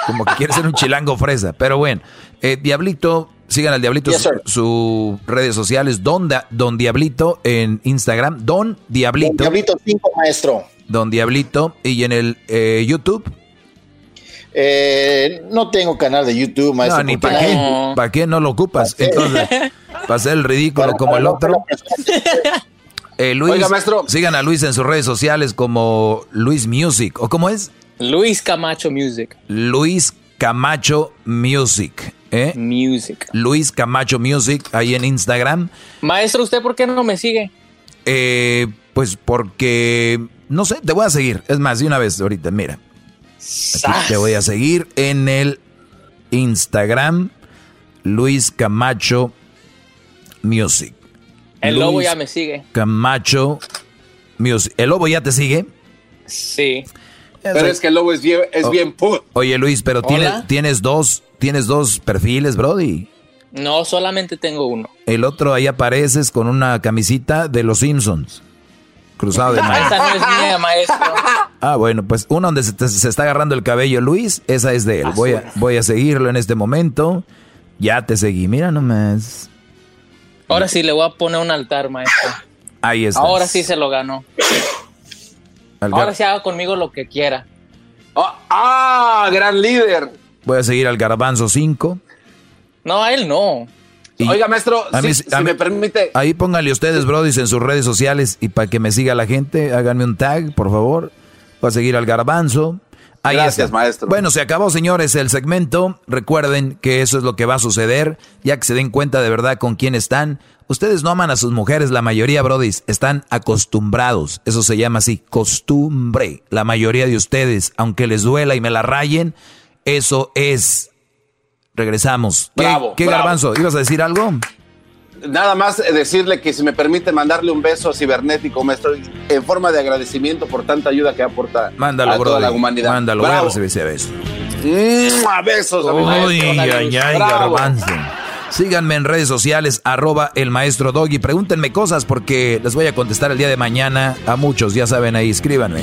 como que quiere ser un chilango fresa. Pero bueno, eh, Diablito Sigan al Diablito sus redes sociales, Don, Don Diablito en Instagram, Don Diablito. Don Diablito 5, maestro. Don Diablito. ¿Y en el eh, YouTube? Eh, no tengo canal de YouTube, maestro. No, ni para qué. ¿Para qué no lo ocupas? Entonces, para hacer el ridículo como el otro. Eh, Luis, Oiga, maestro. Sigan a Luis en sus redes sociales como Luis Music. ¿O cómo es? Luis Camacho Music. Luis Camacho Music. ¿eh? Music. Luis Camacho Music, ahí en Instagram. Maestro, ¿usted por qué no me sigue? Eh, pues porque, no sé, te voy a seguir. Es más, de una vez ahorita, mira. te voy a seguir en el Instagram, Luis Camacho Music. El lobo ya me sigue. Camacho Music. ¿El lobo ya te sigue? Sí. Pero es que el lobo es bien, es bien Oye, Luis, pero tienes, tienes dos, tienes dos perfiles, Brody. No, solamente tengo uno. El otro ahí apareces con una camisita de los Simpsons. Cruzado de maestro. Esa no es mía, maestro. Ah, bueno, pues uno donde se, está agarrando el cabello Luis, esa es de él. Voy a, voy a seguirlo en este momento. Ya te seguí, mira nomás. Ahora sí le voy a poner un altar, maestro. Ahí está. Ahora sí se lo ganó. Ahora sí haga conmigo lo que quiera. ah, ah gran líder. Voy a seguir al Garbanzo 5. No, a él no. Oiga, maestro, si, me permite. Ahí pónganle ustedes, brodis, en sus redes sociales y para que me siga la gente, háganme un tag, por favor. Voy a seguir al Garbanzo. Ahí Gracias, maestro. Bueno, se acabó, señores, el segmento. Recuerden que eso es lo que va a suceder, ya que se den cuenta de verdad con quién están. Ustedes no aman a sus mujeres, la mayoría, brodis, están acostumbrados. Eso se llama así, costumbre. La mayoría de ustedes, aunque les duela y me la rayen, eso es. Regresamos. Bravo. ¿Qué, garbanzo? ¿Ibas a decir algo? Nada más decirle que si me permite mandarle un beso cibernético, maestro, en forma de agradecimiento por tanta ayuda que aporta Mándalo, a toda la humanidad. Mándalo, voy a recibir ese beso. Besos, Uy, ay, ay, garbanzo. Síganme en redes sociales, arroba el maestro Doggy. Pregúntenme cosas porque les voy a contestar el día de mañana a muchos. Ya saben ahí, escríbanme.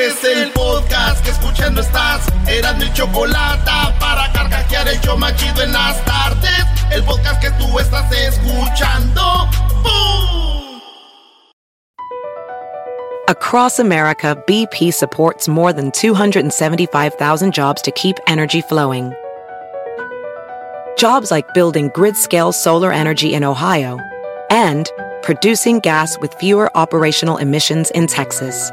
Es el podcast que escuchando estás. Eran mi chocolate para carcajear el yo machido en las tardes. El podcast que tú estás escuchando. ¡Bum! Across America, BP supports more than 275,000 jobs to keep energy flowing. Jobs like building grid-scale solar energy in Ohio and producing gas with fewer operational emissions in Texas.